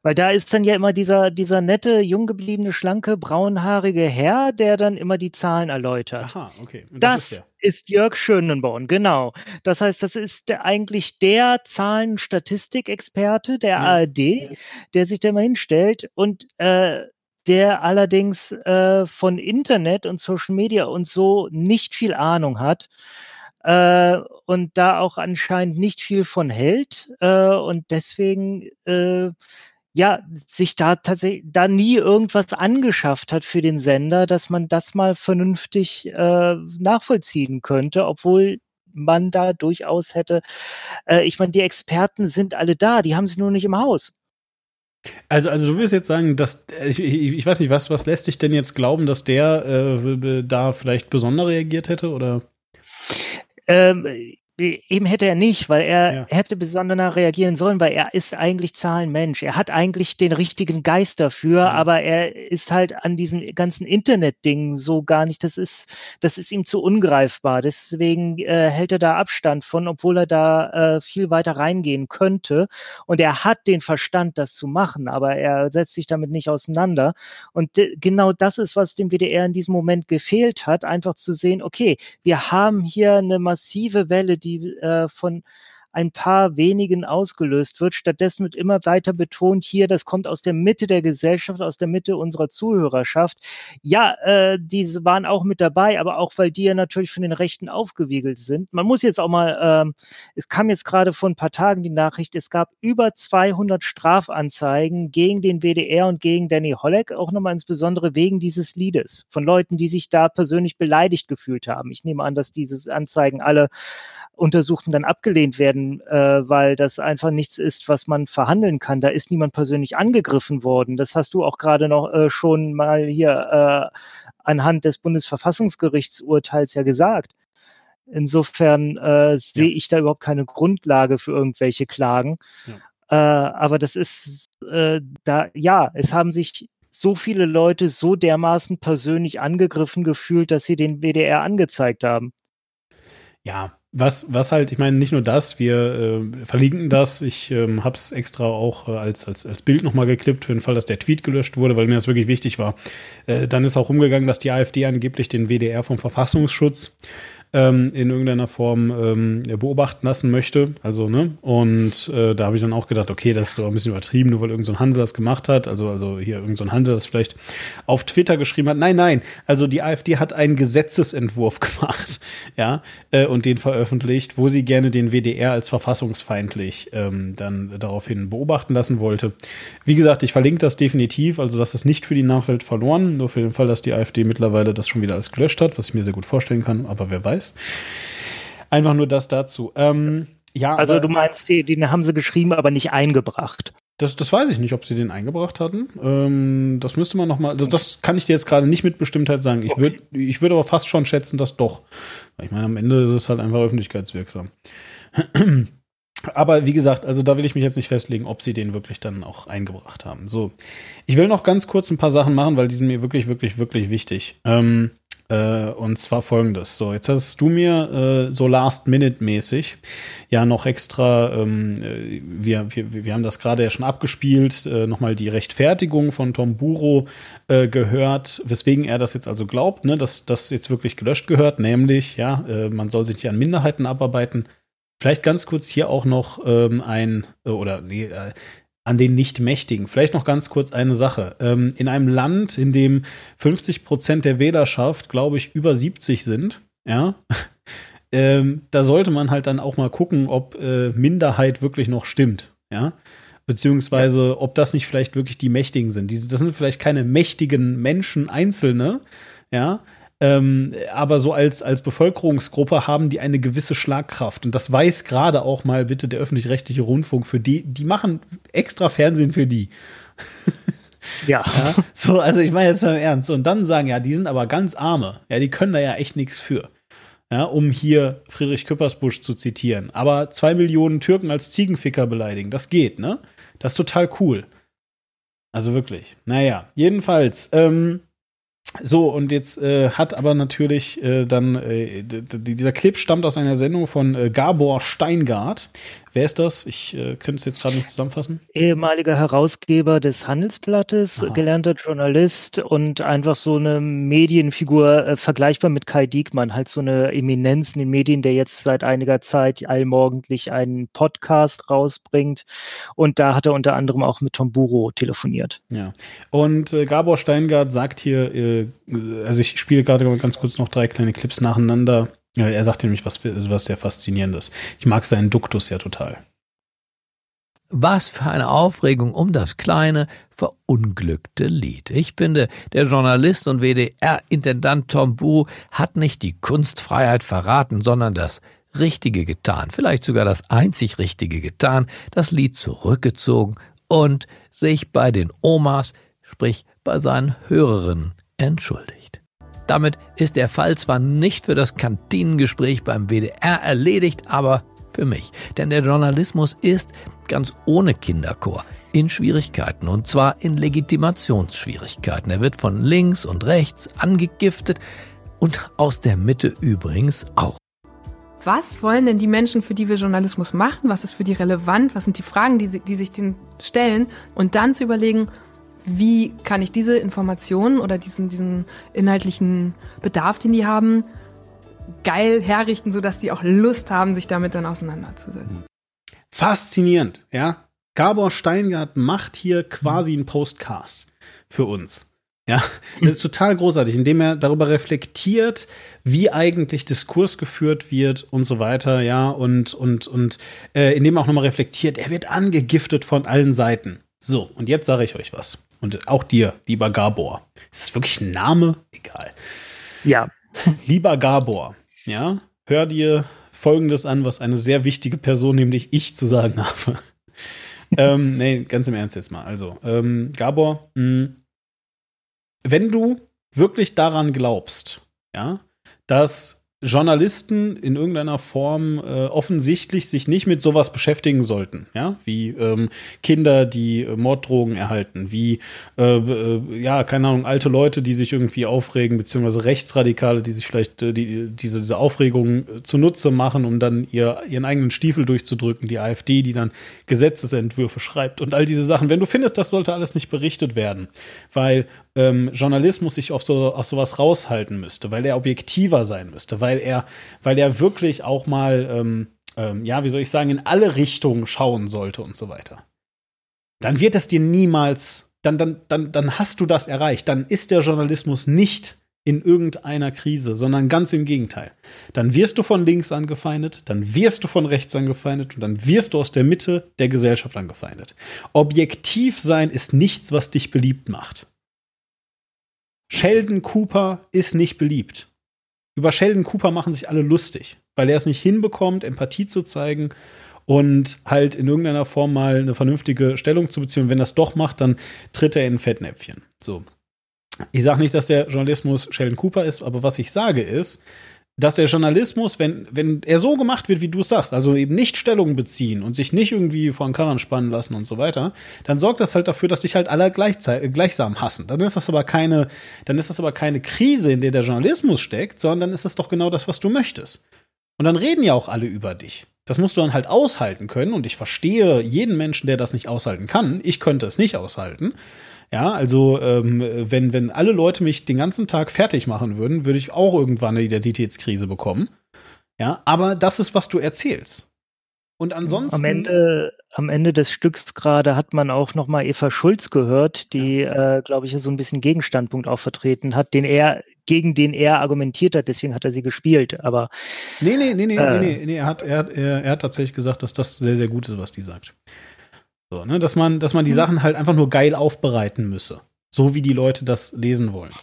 Weil da ist dann ja immer dieser, dieser nette, jung gebliebene, schlanke, braunhaarige Herr, der dann immer die Zahlen erläutert. Aha, okay. Und Das, ist der. ist Jörg Schönenborn, genau. Das heißt, das ist der, eigentlich der Zahlen-Statistikexperte der ARD, der sich da mal hinstellt und äh, der allerdings äh, von Internet und Social Media und so nicht viel Ahnung hat äh, und da auch anscheinend nicht viel von hält äh, und deswegen äh, ja sich da tatsächlich da nie irgendwas angeschafft hat für den Sender, dass man das mal vernünftig äh, nachvollziehen könnte, obwohl man da durchaus hätte. Äh, ich meine, die Experten sind alle da, die haben sie nur nicht im Haus. Also, also du willst jetzt sagen, dass ich, ich, ich weiß nicht, was, was lässt dich denn jetzt glauben, dass der äh, da vielleicht besonder reagiert hätte oder? Ähm, eben hätte er nicht, weil er hätte besonderer reagieren sollen, weil er ist eigentlich Zahlenmensch. Er hat eigentlich den richtigen Geist dafür, aber er ist halt an diesen ganzen Internet-Dingen so gar nicht. Das ist, das ist ihm zu ungreifbar. Deswegen äh, hält er da Abstand von, obwohl er da äh, viel weiter reingehen könnte. Und er hat den Verstand, das zu machen, aber er setzt sich damit nicht auseinander. Und genau das ist, was dem WDR in diesem Moment gefehlt hat, einfach zu sehen, okay, wir haben hier eine massive Welle, die äh, von ein paar wenigen ausgelöst wird. Stattdessen wird immer weiter betont, hier, das kommt aus der Mitte der Gesellschaft, aus der Mitte unserer Zuhörerschaft. Ja, äh, diese waren auch mit dabei, aber auch, weil die ja natürlich von den Rechten aufgewiegelt sind. Man muss jetzt auch mal, ähm, es kam jetzt gerade vor ein paar Tagen die Nachricht, es gab über 200 Strafanzeigen gegen den WDR und gegen Danny Holleck, auch nochmal insbesondere wegen dieses Liedes, von Leuten, die sich da persönlich beleidigt gefühlt haben. Ich nehme an, dass diese Anzeigen alle Untersuchten dann abgelehnt werden, äh, weil das einfach nichts ist, was man verhandeln kann. Da ist niemand persönlich angegriffen worden. Das hast du auch gerade noch äh, schon mal hier äh, anhand des Bundesverfassungsgerichtsurteils ja gesagt. Insofern äh, sehe ich da überhaupt keine Grundlage für irgendwelche Klagen. Äh, aber das ist äh, da, ja, es haben sich so viele Leute so dermaßen persönlich angegriffen gefühlt, dass sie den WDR angezeigt haben. Ja, was, was halt, ich meine, nicht nur das, wir äh, verlinken das. Ich ähm, habe es extra auch äh, als, als, als Bild nochmal geklippt, für den Fall, dass der Tweet gelöscht wurde, weil mir das wirklich wichtig war. Äh, dann ist auch umgegangen, dass die AfD angeblich den WDR vom Verfassungsschutz ähm, in irgendeiner Form ähm, beobachten lassen möchte. Also, ne? Und äh, da habe ich dann auch gedacht, okay, das ist aber ein bisschen übertrieben, nur weil irgendein so Hansel das gemacht hat. Also, also hier irgendein so Hansel das vielleicht auf Twitter geschrieben hat. Nein, nein. Also die AfD hat einen Gesetzesentwurf gemacht, ja, äh, und den veröffentlicht, wo sie gerne den WDR als verfassungsfeindlich ähm, dann daraufhin beobachten lassen wollte. Wie gesagt, ich verlinke das definitiv, also das ist nicht für die Nachwelt verloren, nur für den Fall, dass die AfD mittlerweile das schon wieder alles gelöscht hat, was ich mir sehr gut vorstellen kann, aber wer weiß. Einfach nur das dazu. Ähm, ja, Also aber- du meinst, die, den haben sie geschrieben, aber nicht eingebracht. Das, das weiß ich nicht, ob sie den eingebracht hatten. Ähm, das müsste man noch mal. Das, das kann ich dir jetzt gerade nicht mit Bestimmtheit sagen. Ich würde, ich würde aber fast schon schätzen, dass doch. Ich meine, am Ende ist es halt einfach öffentlichkeitswirksam. Aber wie gesagt, also da will ich mich jetzt nicht festlegen, ob sie den wirklich dann auch eingebracht haben. So, ich will noch ganz kurz ein paar Sachen machen, weil die sind mir wirklich, wirklich, wirklich wichtig. Ähm, Äh, und zwar folgendes. So, jetzt hast du mir äh, so Last-Minute-mäßig ja noch extra, ähm, äh, wir, wir, wir haben das gerade ja schon abgespielt, äh, nochmal die Rechtfertigung von Tom Buro äh, gehört, weswegen er das jetzt also glaubt, ne, dass das jetzt wirklich gelöscht gehört, nämlich, ja, äh, man soll sich nicht an Minderheiten abarbeiten. Vielleicht ganz kurz hier auch noch ähm, ein, oder nee, an den Nichtmächtigen. Vielleicht noch ganz kurz eine Sache. Ähm, in einem Land, in dem 50 Prozent der Wählerschaft, glaube ich, über 70 sind, ja, ähm, da sollte man halt dann auch mal gucken, ob äh, Minderheit wirklich noch stimmt, ja. Beziehungsweise, ja. ob das nicht vielleicht wirklich die Mächtigen sind. Diese, das sind vielleicht keine mächtigen Menschen, Einzelne, ja, ähm, aber so als, als Bevölkerungsgruppe haben die eine gewisse Schlagkraft. Und das weiß gerade auch mal bitte der öffentlich-rechtliche Rundfunk für die, die machen extra Fernsehen für die. Ja. ja. So, also ich meine jetzt mal im Ernst. Und dann sagen, ja, die sind aber ganz arme. Ja, die können da ja echt nichts für. Ja, um hier Friedrich Küppersbusch zu zitieren. Aber zwei Millionen Türken als Ziegenficker beleidigen, das geht, ne? Das ist total cool. Also wirklich. Naja, jedenfalls, ähm, so, und jetzt äh, hat aber natürlich äh, dann, äh, dieser Clip stammt aus einer Sendung von äh, Gabor Steingart. Wer ist das? Ich äh, könnte es jetzt gerade nicht zusammenfassen. Ehemaliger Herausgeber des Handelsblattes, Aha. gelernter Journalist und einfach so eine Medienfigur, äh, vergleichbar mit Kai Diekmann, halt so eine Eminenz in den Medien, der jetzt seit einiger Zeit allmorgendlich einen Podcast rausbringt. Und da hat er unter anderem auch mit Tom Buro telefoniert. Ja. Und äh, Gabor Steingart sagt hier, äh, also ich spiele gerade ganz kurz noch drei kleine Clips nacheinander. Ja, er sagt nämlich was, was sehr faszinierendes. Ich mag seinen Duktus ja total. Was für eine Aufregung um das kleine, verunglückte Lied. Ich finde, der Journalist und WDR-Intendant Tom Bu hat nicht die Kunstfreiheit verraten, sondern das Richtige getan, vielleicht sogar das einzig Richtige getan, das Lied zurückgezogen und sich bei den Omas, sprich bei seinen Hörerinnen, entschuldigt. Damit ist der Fall zwar nicht für das Kantinengespräch beim WDR erledigt, aber für mich. Denn der Journalismus ist ganz ohne Kinderchor in Schwierigkeiten und zwar in Legitimationsschwierigkeiten. Er wird von links und rechts angegiftet und aus der Mitte übrigens auch. Was wollen denn die Menschen, für die wir Journalismus machen? Was ist für die relevant? Was sind die Fragen, die, sie, die sich denen stellen? Und dann zu überlegen, wie kann ich diese Informationen oder diesen, diesen inhaltlichen Bedarf, den die haben, geil herrichten, sodass die auch Lust haben, sich damit dann auseinanderzusetzen. Faszinierend, ja. Gabor Steingart macht hier quasi einen Postcast für uns. Ja, das ist total großartig, indem er darüber reflektiert, wie eigentlich Diskurs geführt wird und so weiter, ja, und, und, und äh, indem er auch nochmal reflektiert, er wird angegiftet von allen Seiten. So, und jetzt sage ich euch was. Und auch dir, lieber Gabor. Ist das wirklich ein Name? Egal. Ja. Lieber Gabor, ja, hör dir Folgendes an, was eine sehr wichtige Person, nämlich ich, zu sagen habe. ähm, nee, ganz im Ernst jetzt mal. Also, ähm, Gabor, mh, wenn du wirklich daran glaubst, ja, dass Journalisten in irgendeiner Form äh, offensichtlich sich nicht mit sowas beschäftigen sollten, ja, wie ähm, Kinder, die äh, Morddrogen erhalten, wie äh, äh, ja, keine Ahnung, alte Leute, die sich irgendwie aufregen, beziehungsweise Rechtsradikale, die sich vielleicht äh, die, diese, diese Aufregung äh, zunutze machen, um dann ihr, ihren eigenen Stiefel durchzudrücken, die AfD, die dann Gesetzesentwürfe schreibt und all diese Sachen. Wenn du findest, das sollte alles nicht berichtet werden, weil ähm, Journalismus sich auf, so, auf sowas raushalten müsste, weil er objektiver sein müsste, weil er, weil er wirklich auch mal, ähm, ähm, ja, wie soll ich sagen, in alle Richtungen schauen sollte und so weiter. Dann wird es dir niemals, dann, dann, dann, dann hast du das erreicht. Dann ist der Journalismus nicht in irgendeiner Krise, sondern ganz im Gegenteil. Dann wirst du von links angefeindet, dann wirst du von rechts angefeindet und dann wirst du aus der Mitte der Gesellschaft angefeindet. Objektiv sein ist nichts, was dich beliebt macht. Sheldon Cooper ist nicht beliebt. Über Sheldon Cooper machen sich alle lustig, weil er es nicht hinbekommt, Empathie zu zeigen und halt in irgendeiner Form mal eine vernünftige Stellung zu beziehen. Und wenn das doch macht, dann tritt er in ein Fettnäpfchen. So. Ich sage nicht, dass der Journalismus Sheldon Cooper ist, aber was ich sage ist, dass der Journalismus, wenn, wenn er so gemacht wird, wie du es sagst, also eben nicht Stellung beziehen und sich nicht irgendwie vor den Karren spannen lassen und so weiter, dann sorgt das halt dafür, dass dich halt alle gleichzeitig, gleichsam hassen. Dann ist das aber keine, dann ist das aber keine Krise, in der der Journalismus steckt, sondern dann ist das doch genau das, was du möchtest. Und dann reden ja auch alle über dich. Das musst du dann halt aushalten können. Und ich verstehe jeden Menschen, der das nicht aushalten kann. Ich könnte es nicht aushalten. Ja, also ähm, wenn, wenn alle Leute mich den ganzen Tag fertig machen würden, würde ich auch irgendwann eine Identitätskrise bekommen. Ja, aber das ist, was du erzählst. Und ansonsten. Am Ende, am Ende des Stücks gerade hat man auch noch mal Eva Schulz gehört, die, äh, glaube ich, so ein bisschen Gegenstandpunkt auch vertreten hat, den er gegen den er argumentiert hat, deswegen hat er sie gespielt. Aber nee, nee, nee, nee, äh, nee, nee, nee, er hat, er, er, er hat tatsächlich gesagt, dass das sehr, sehr gut ist, was die sagt. So, ne, dass man, dass man die Sachen halt einfach nur geil aufbereiten müsse. So wie die Leute das lesen wollen.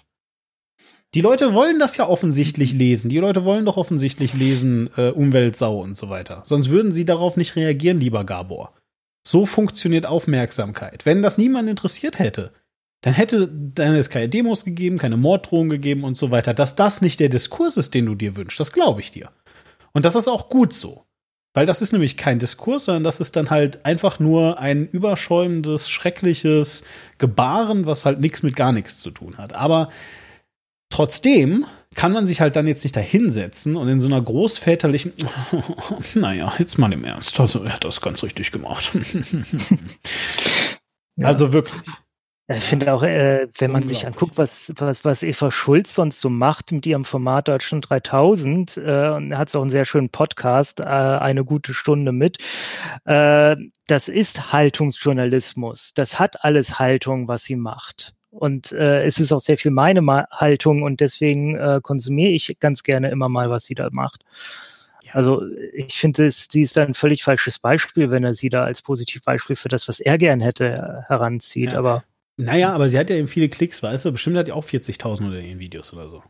Die Leute wollen das ja offensichtlich lesen. Die Leute wollen doch offensichtlich lesen, äh, Umweltsau und so weiter. Sonst würden sie darauf nicht reagieren, lieber Gabor. So funktioniert Aufmerksamkeit. Wenn das niemand interessiert hätte, dann hätte dann es keine Demos gegeben, keine Morddrohungen gegeben und so weiter. Dass das nicht der Diskurs ist, den du dir wünschst, das glaube ich dir. Und das ist auch gut so. Weil das ist nämlich kein Diskurs, sondern das ist dann halt einfach nur ein überschäumendes, schreckliches Gebaren, was halt nichts mit gar nichts zu tun hat. Aber trotzdem kann man sich halt dann jetzt nicht da hinsetzen und in so einer großväterlichen, naja, jetzt mal im Ernst, also er hat das ganz richtig gemacht. Also wirklich. Ich finde auch, äh, wenn man sich anguckt, was, was, was Eva Schulz sonst so macht mit ihrem Format Deutschland 3000, äh, und hat auch einen sehr schönen Podcast, äh, eine gute Stunde mit, äh, das ist Haltungsjournalismus. Das hat alles Haltung, was sie macht. Und äh, es ist auch sehr viel meine Ma Haltung und deswegen äh, konsumiere ich ganz gerne immer mal, was sie da macht. Also ich finde, sie ist ein völlig falsches Beispiel, wenn er sie da als Positivbeispiel für das, was er gern hätte, heranzieht. Ja. Aber naja, aber sie hat ja eben viele Klicks, weißt du? Bestimmt hat die auch 40.000 unter ihren Videos oder so.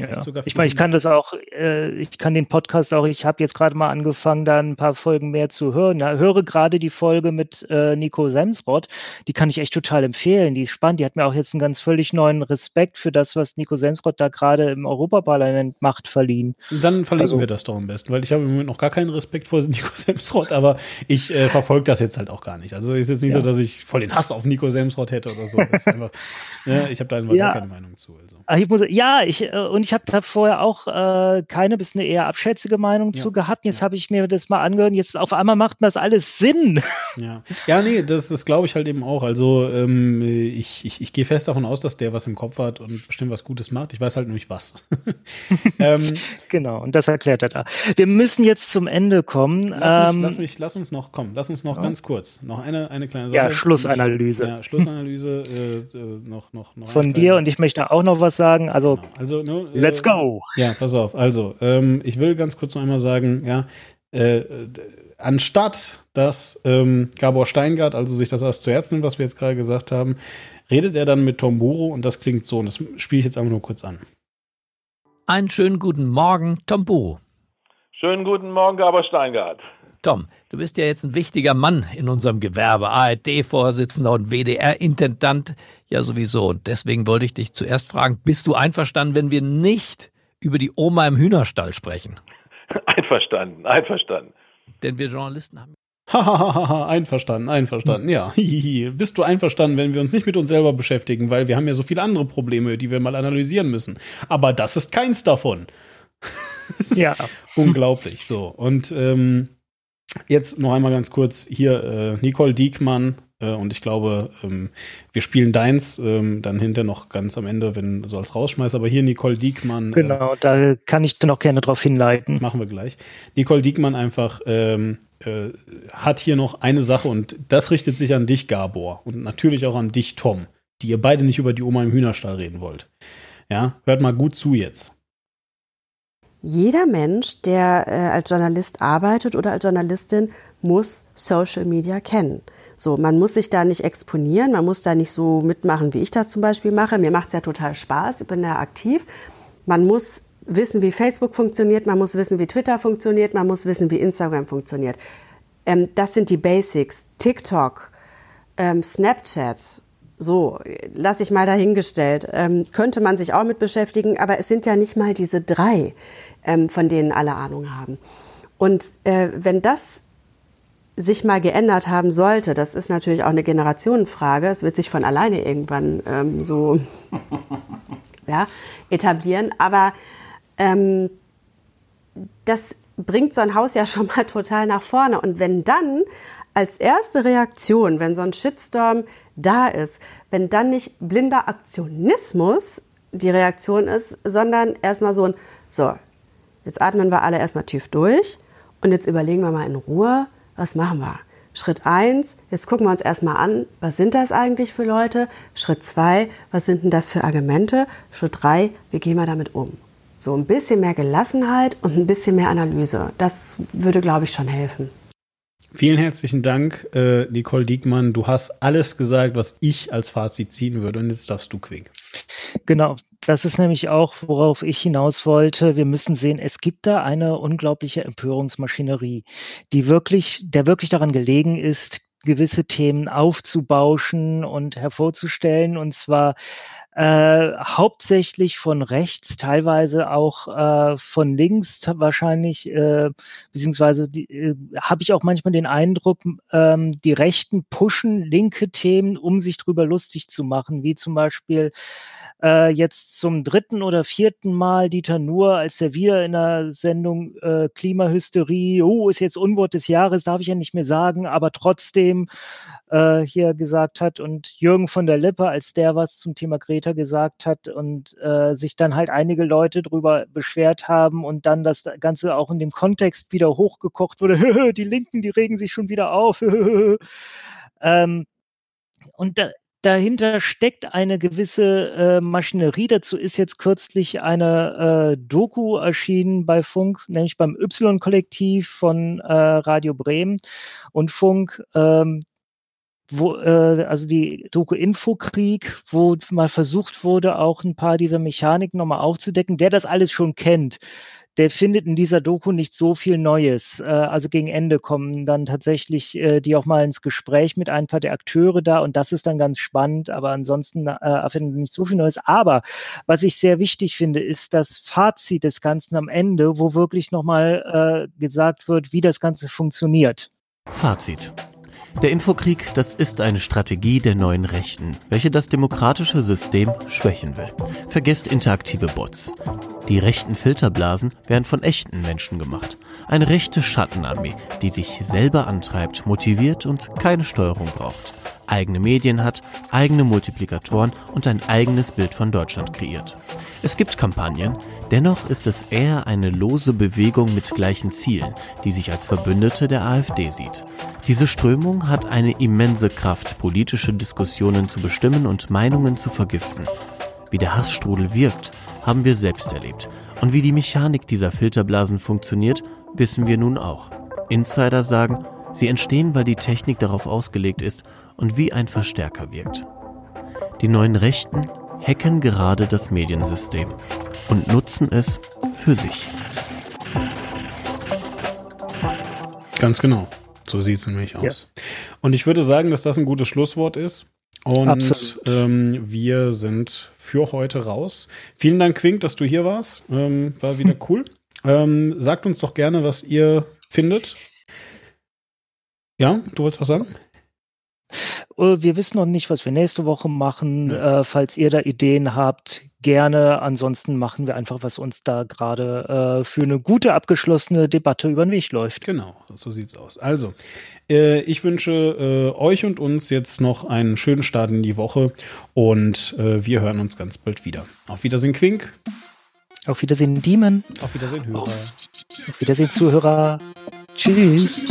Ja, ich meine, ich kann das auch, äh, ich kann den Podcast auch, ich habe jetzt gerade mal angefangen, da ein paar Folgen mehr zu hören. Ja, höre gerade die Folge mit äh, Nico Semsrott, die kann ich echt total empfehlen. Die ist spannend, die hat mir auch jetzt einen ganz völlig neuen Respekt für das, was Nico Semsrott da gerade im Europaparlament macht, verliehen. Dann verlinken also, wir das doch am besten, weil ich habe im Moment noch gar keinen Respekt vor Nico Semsrott, aber ich äh, verfolge das jetzt halt auch gar nicht. Also ist jetzt nicht ja. so, dass ich voll den Hass auf Nico Semsrott hätte oder so. Einfach, ja, ich habe da einfach ja. gar keine Meinung zu. Also. Ich muss, ja, ich, äh, und ich habe da vorher auch äh, keine bis eine eher abschätzige Meinung ja. zu gehabt. Jetzt ja. habe ich mir das mal angehört. Jetzt auf einmal macht das alles Sinn. Ja, ja nee, das, das glaube ich halt eben auch. Also ähm, ich, ich, ich gehe fest davon aus, dass der was im Kopf hat und bestimmt was Gutes macht. Ich weiß halt nicht was. ähm, genau, und das erklärt er da. Wir müssen jetzt zum Ende kommen. Lass, ähm, mich, lass, mich, lass uns noch kommen. Lass uns noch ja. ganz kurz. Noch eine, eine kleine Sache. Ja, Schlussanalyse. Ja, Schlussanalyse. äh, noch, noch, noch Von dir und ich möchte auch noch was sagen. Also, genau. also ne, let's go. Ja, pass auf. Also, ähm, ich will ganz kurz noch einmal sagen, ja, äh, anstatt dass ähm, Gabor Steingart also sich das erst zu Herzen nimmt, was wir jetzt gerade gesagt haben, redet er dann mit Tom Buro und das klingt so. Und das spiele ich jetzt einfach nur kurz an. Einen schönen guten Morgen, Tom Buro. Schönen guten Morgen, Gabor Steingart. Tom, du bist ja jetzt ein wichtiger Mann in unserem Gewerbe, ARD-Vorsitzender und WDR-Intendant ja sowieso. Und deswegen wollte ich dich zuerst fragen, bist du einverstanden, wenn wir nicht über die Oma im Hühnerstall sprechen? Einverstanden, einverstanden. Denn wir Journalisten haben. Hahaha, einverstanden, einverstanden, ja. Bist du einverstanden, wenn wir uns nicht mit uns selber beschäftigen, weil wir haben ja so viele andere Probleme, die wir mal analysieren müssen. Aber das ist keins davon. Ja. Unglaublich, so. Und ähm, jetzt noch einmal ganz kurz hier äh, Nicole Diekmann äh, und ich glaube, ähm, wir spielen deins ähm, dann hinter noch ganz am Ende, wenn so als Rausschmeiß. Aber hier Nicole Diekmann. Äh, genau, äh, da kann ich dann auch gerne drauf hinleiten. Machen wir gleich. Nicole Diekmann einfach ähm, äh, hat hier noch eine Sache und das richtet sich an dich, Gabor, und natürlich auch an dich, Tom, die ihr beide nicht über die Oma im Hühnerstall reden wollt. Ja, hört mal gut zu jetzt jeder Mensch, der äh, als Journalist arbeitet oder als Journalistin, muss Social Media kennen. So, man muss sich da nicht exponieren, man muss da nicht so mitmachen, wie ich das zum Beispiel mache. Mir macht es ja total Spaß, ich bin da aktiv. Man muss wissen, wie Facebook funktioniert, man muss wissen, wie Twitter funktioniert, man muss wissen, wie Instagram funktioniert. Ähm, das sind die Basics. TikTok, ähm, Snapchat, So, lasse ich mal dahingestellt. Ähm, könnte man sich auch mit beschäftigen, aber es sind ja nicht mal diese drei, ähm, von denen alle Ahnung haben. Und äh, wenn das sich mal geändert haben sollte, das ist natürlich auch eine Generationenfrage, es wird sich von alleine irgendwann ähm, so ja, etablieren, aber ähm, das bringt so ein Haus ja schon mal total nach vorne. Und wenn dann als erste Reaktion, wenn so ein Shitstorm da ist, wenn dann nicht blinder Aktionismus die Reaktion ist, sondern erstmal so ein, so, jetzt atmen wir alle erstmal tief durch und jetzt überlegen wir mal in Ruhe, was machen wir? Schritt eins, jetzt gucken wir uns erstmal an, was sind das eigentlich für Leute? Schritt zwei, was sind denn das für Argumente? Schritt drei, wie gehen wir damit um? So ein bisschen mehr Gelassenheit und ein bisschen mehr Analyse. Das würde, glaube ich, schon helfen. Vielen herzlichen Dank, äh, Nicole Diekmann. Du hast alles gesagt, was ich als Fazit ziehen würde. Und jetzt darfst du, Quink. Genau, das ist nämlich auch, worauf ich hinaus wollte. Wir müssen sehen, es gibt da eine unglaubliche Empörungsmaschinerie, die wirklich, der wirklich daran gelegen ist, gewisse Themen aufzubauschen und hervorzustellen. Und zwar äh, hauptsächlich von rechts, teilweise auch äh, von links wahrscheinlich, äh, beziehungsweise äh, habe ich auch manchmal den Eindruck, ähm, die Rechten pushen linke Themen, um sich drüber lustig zu machen, wie zum Beispiel äh, jetzt zum dritten oder vierten Mal Dieter Nuhr, als er wieder in der Sendung äh, Klimahysterie, oh, ist jetzt Unwort des Jahres, darf ich ja nicht mehr sagen, aber trotzdem äh, hier gesagt hat und Jürgen von der Lippe, als der was zum Thema Greta gesagt hat und äh, sich dann halt einige Leute drüber beschwert haben und dann das Ganze auch in dem Kontext wieder hochgekocht wurde, die Linken, die regen sich schon wieder auf. ähm, und da, dahinter steckt eine gewisse äh, Maschinerie. Dazu ist jetzt kürzlich eine äh, Doku erschienen bei Funk, nämlich beim Y-Kollektiv von äh, Radio Bremen und Funk. Ähm, wo, äh, also die Doku Infokrieg, wo mal versucht wurde, auch ein paar dieser Mechaniken nochmal aufzudecken, der das alles schon kennt der findet in dieser Doku nicht so viel Neues. Äh, also gegen Ende kommen dann tatsächlich äh, die auch mal ins Gespräch mit ein paar der Akteure da und das ist dann ganz spannend, aber ansonsten äh, erfinden nicht so viel Neues. Aber was ich sehr wichtig finde, ist das Fazit des Ganzen am Ende, wo wirklich nochmal äh, gesagt wird, wie das Ganze funktioniert. Fazit. Der Infokrieg, das ist eine Strategie der neuen Rechten, welche das demokratische System schwächen will. Vergesst interaktive Bots. Die rechten Filterblasen werden von echten Menschen gemacht. Eine rechte Schattenarmee, die sich selber antreibt, motiviert und keine Steuerung braucht. Eigene Medien hat, eigene Multiplikatoren und ein eigenes Bild von Deutschland kreiert. Es gibt Kampagnen, dennoch ist es eher eine lose Bewegung mit gleichen Zielen, die sich als Verbündete der AfD sieht. Diese Strömung hat eine immense Kraft, politische Diskussionen zu bestimmen und Meinungen zu vergiften. Wie der Hassstrudel wirkt, haben wir selbst erlebt. Und wie die Mechanik dieser Filterblasen funktioniert, wissen wir nun auch. Insider sagen, sie entstehen, weil die Technik darauf ausgelegt ist und wie ein Verstärker wirkt. Die neuen Rechten hacken gerade das Mediensystem und nutzen es für sich. Ganz genau. So sieht es nämlich aus. Ja. Und ich würde sagen, dass das ein gutes Schlusswort ist. Und ähm, wir sind für heute raus. Vielen Dank, Quink, dass du hier warst. Ähm, war wieder cool. ähm, sagt uns doch gerne, was ihr findet. Ja, du wolltest was sagen? Äh, wir wissen noch nicht, was wir nächste Woche machen. Ja. Äh, falls ihr da Ideen habt, gerne. Ansonsten machen wir einfach, was uns da gerade äh, für eine gute abgeschlossene Debatte über den Weg läuft. Genau, so sieht's aus. Also, äh, ich wünsche äh, euch und uns jetzt noch einen schönen Start in die Woche und äh, wir hören uns ganz bald wieder. Auf Wiedersehen, Quink. Auf Wiedersehen, Demon. Auf Wiedersehen, Hörer. Auf Wiedersehen, Zuhörer. Tschüss.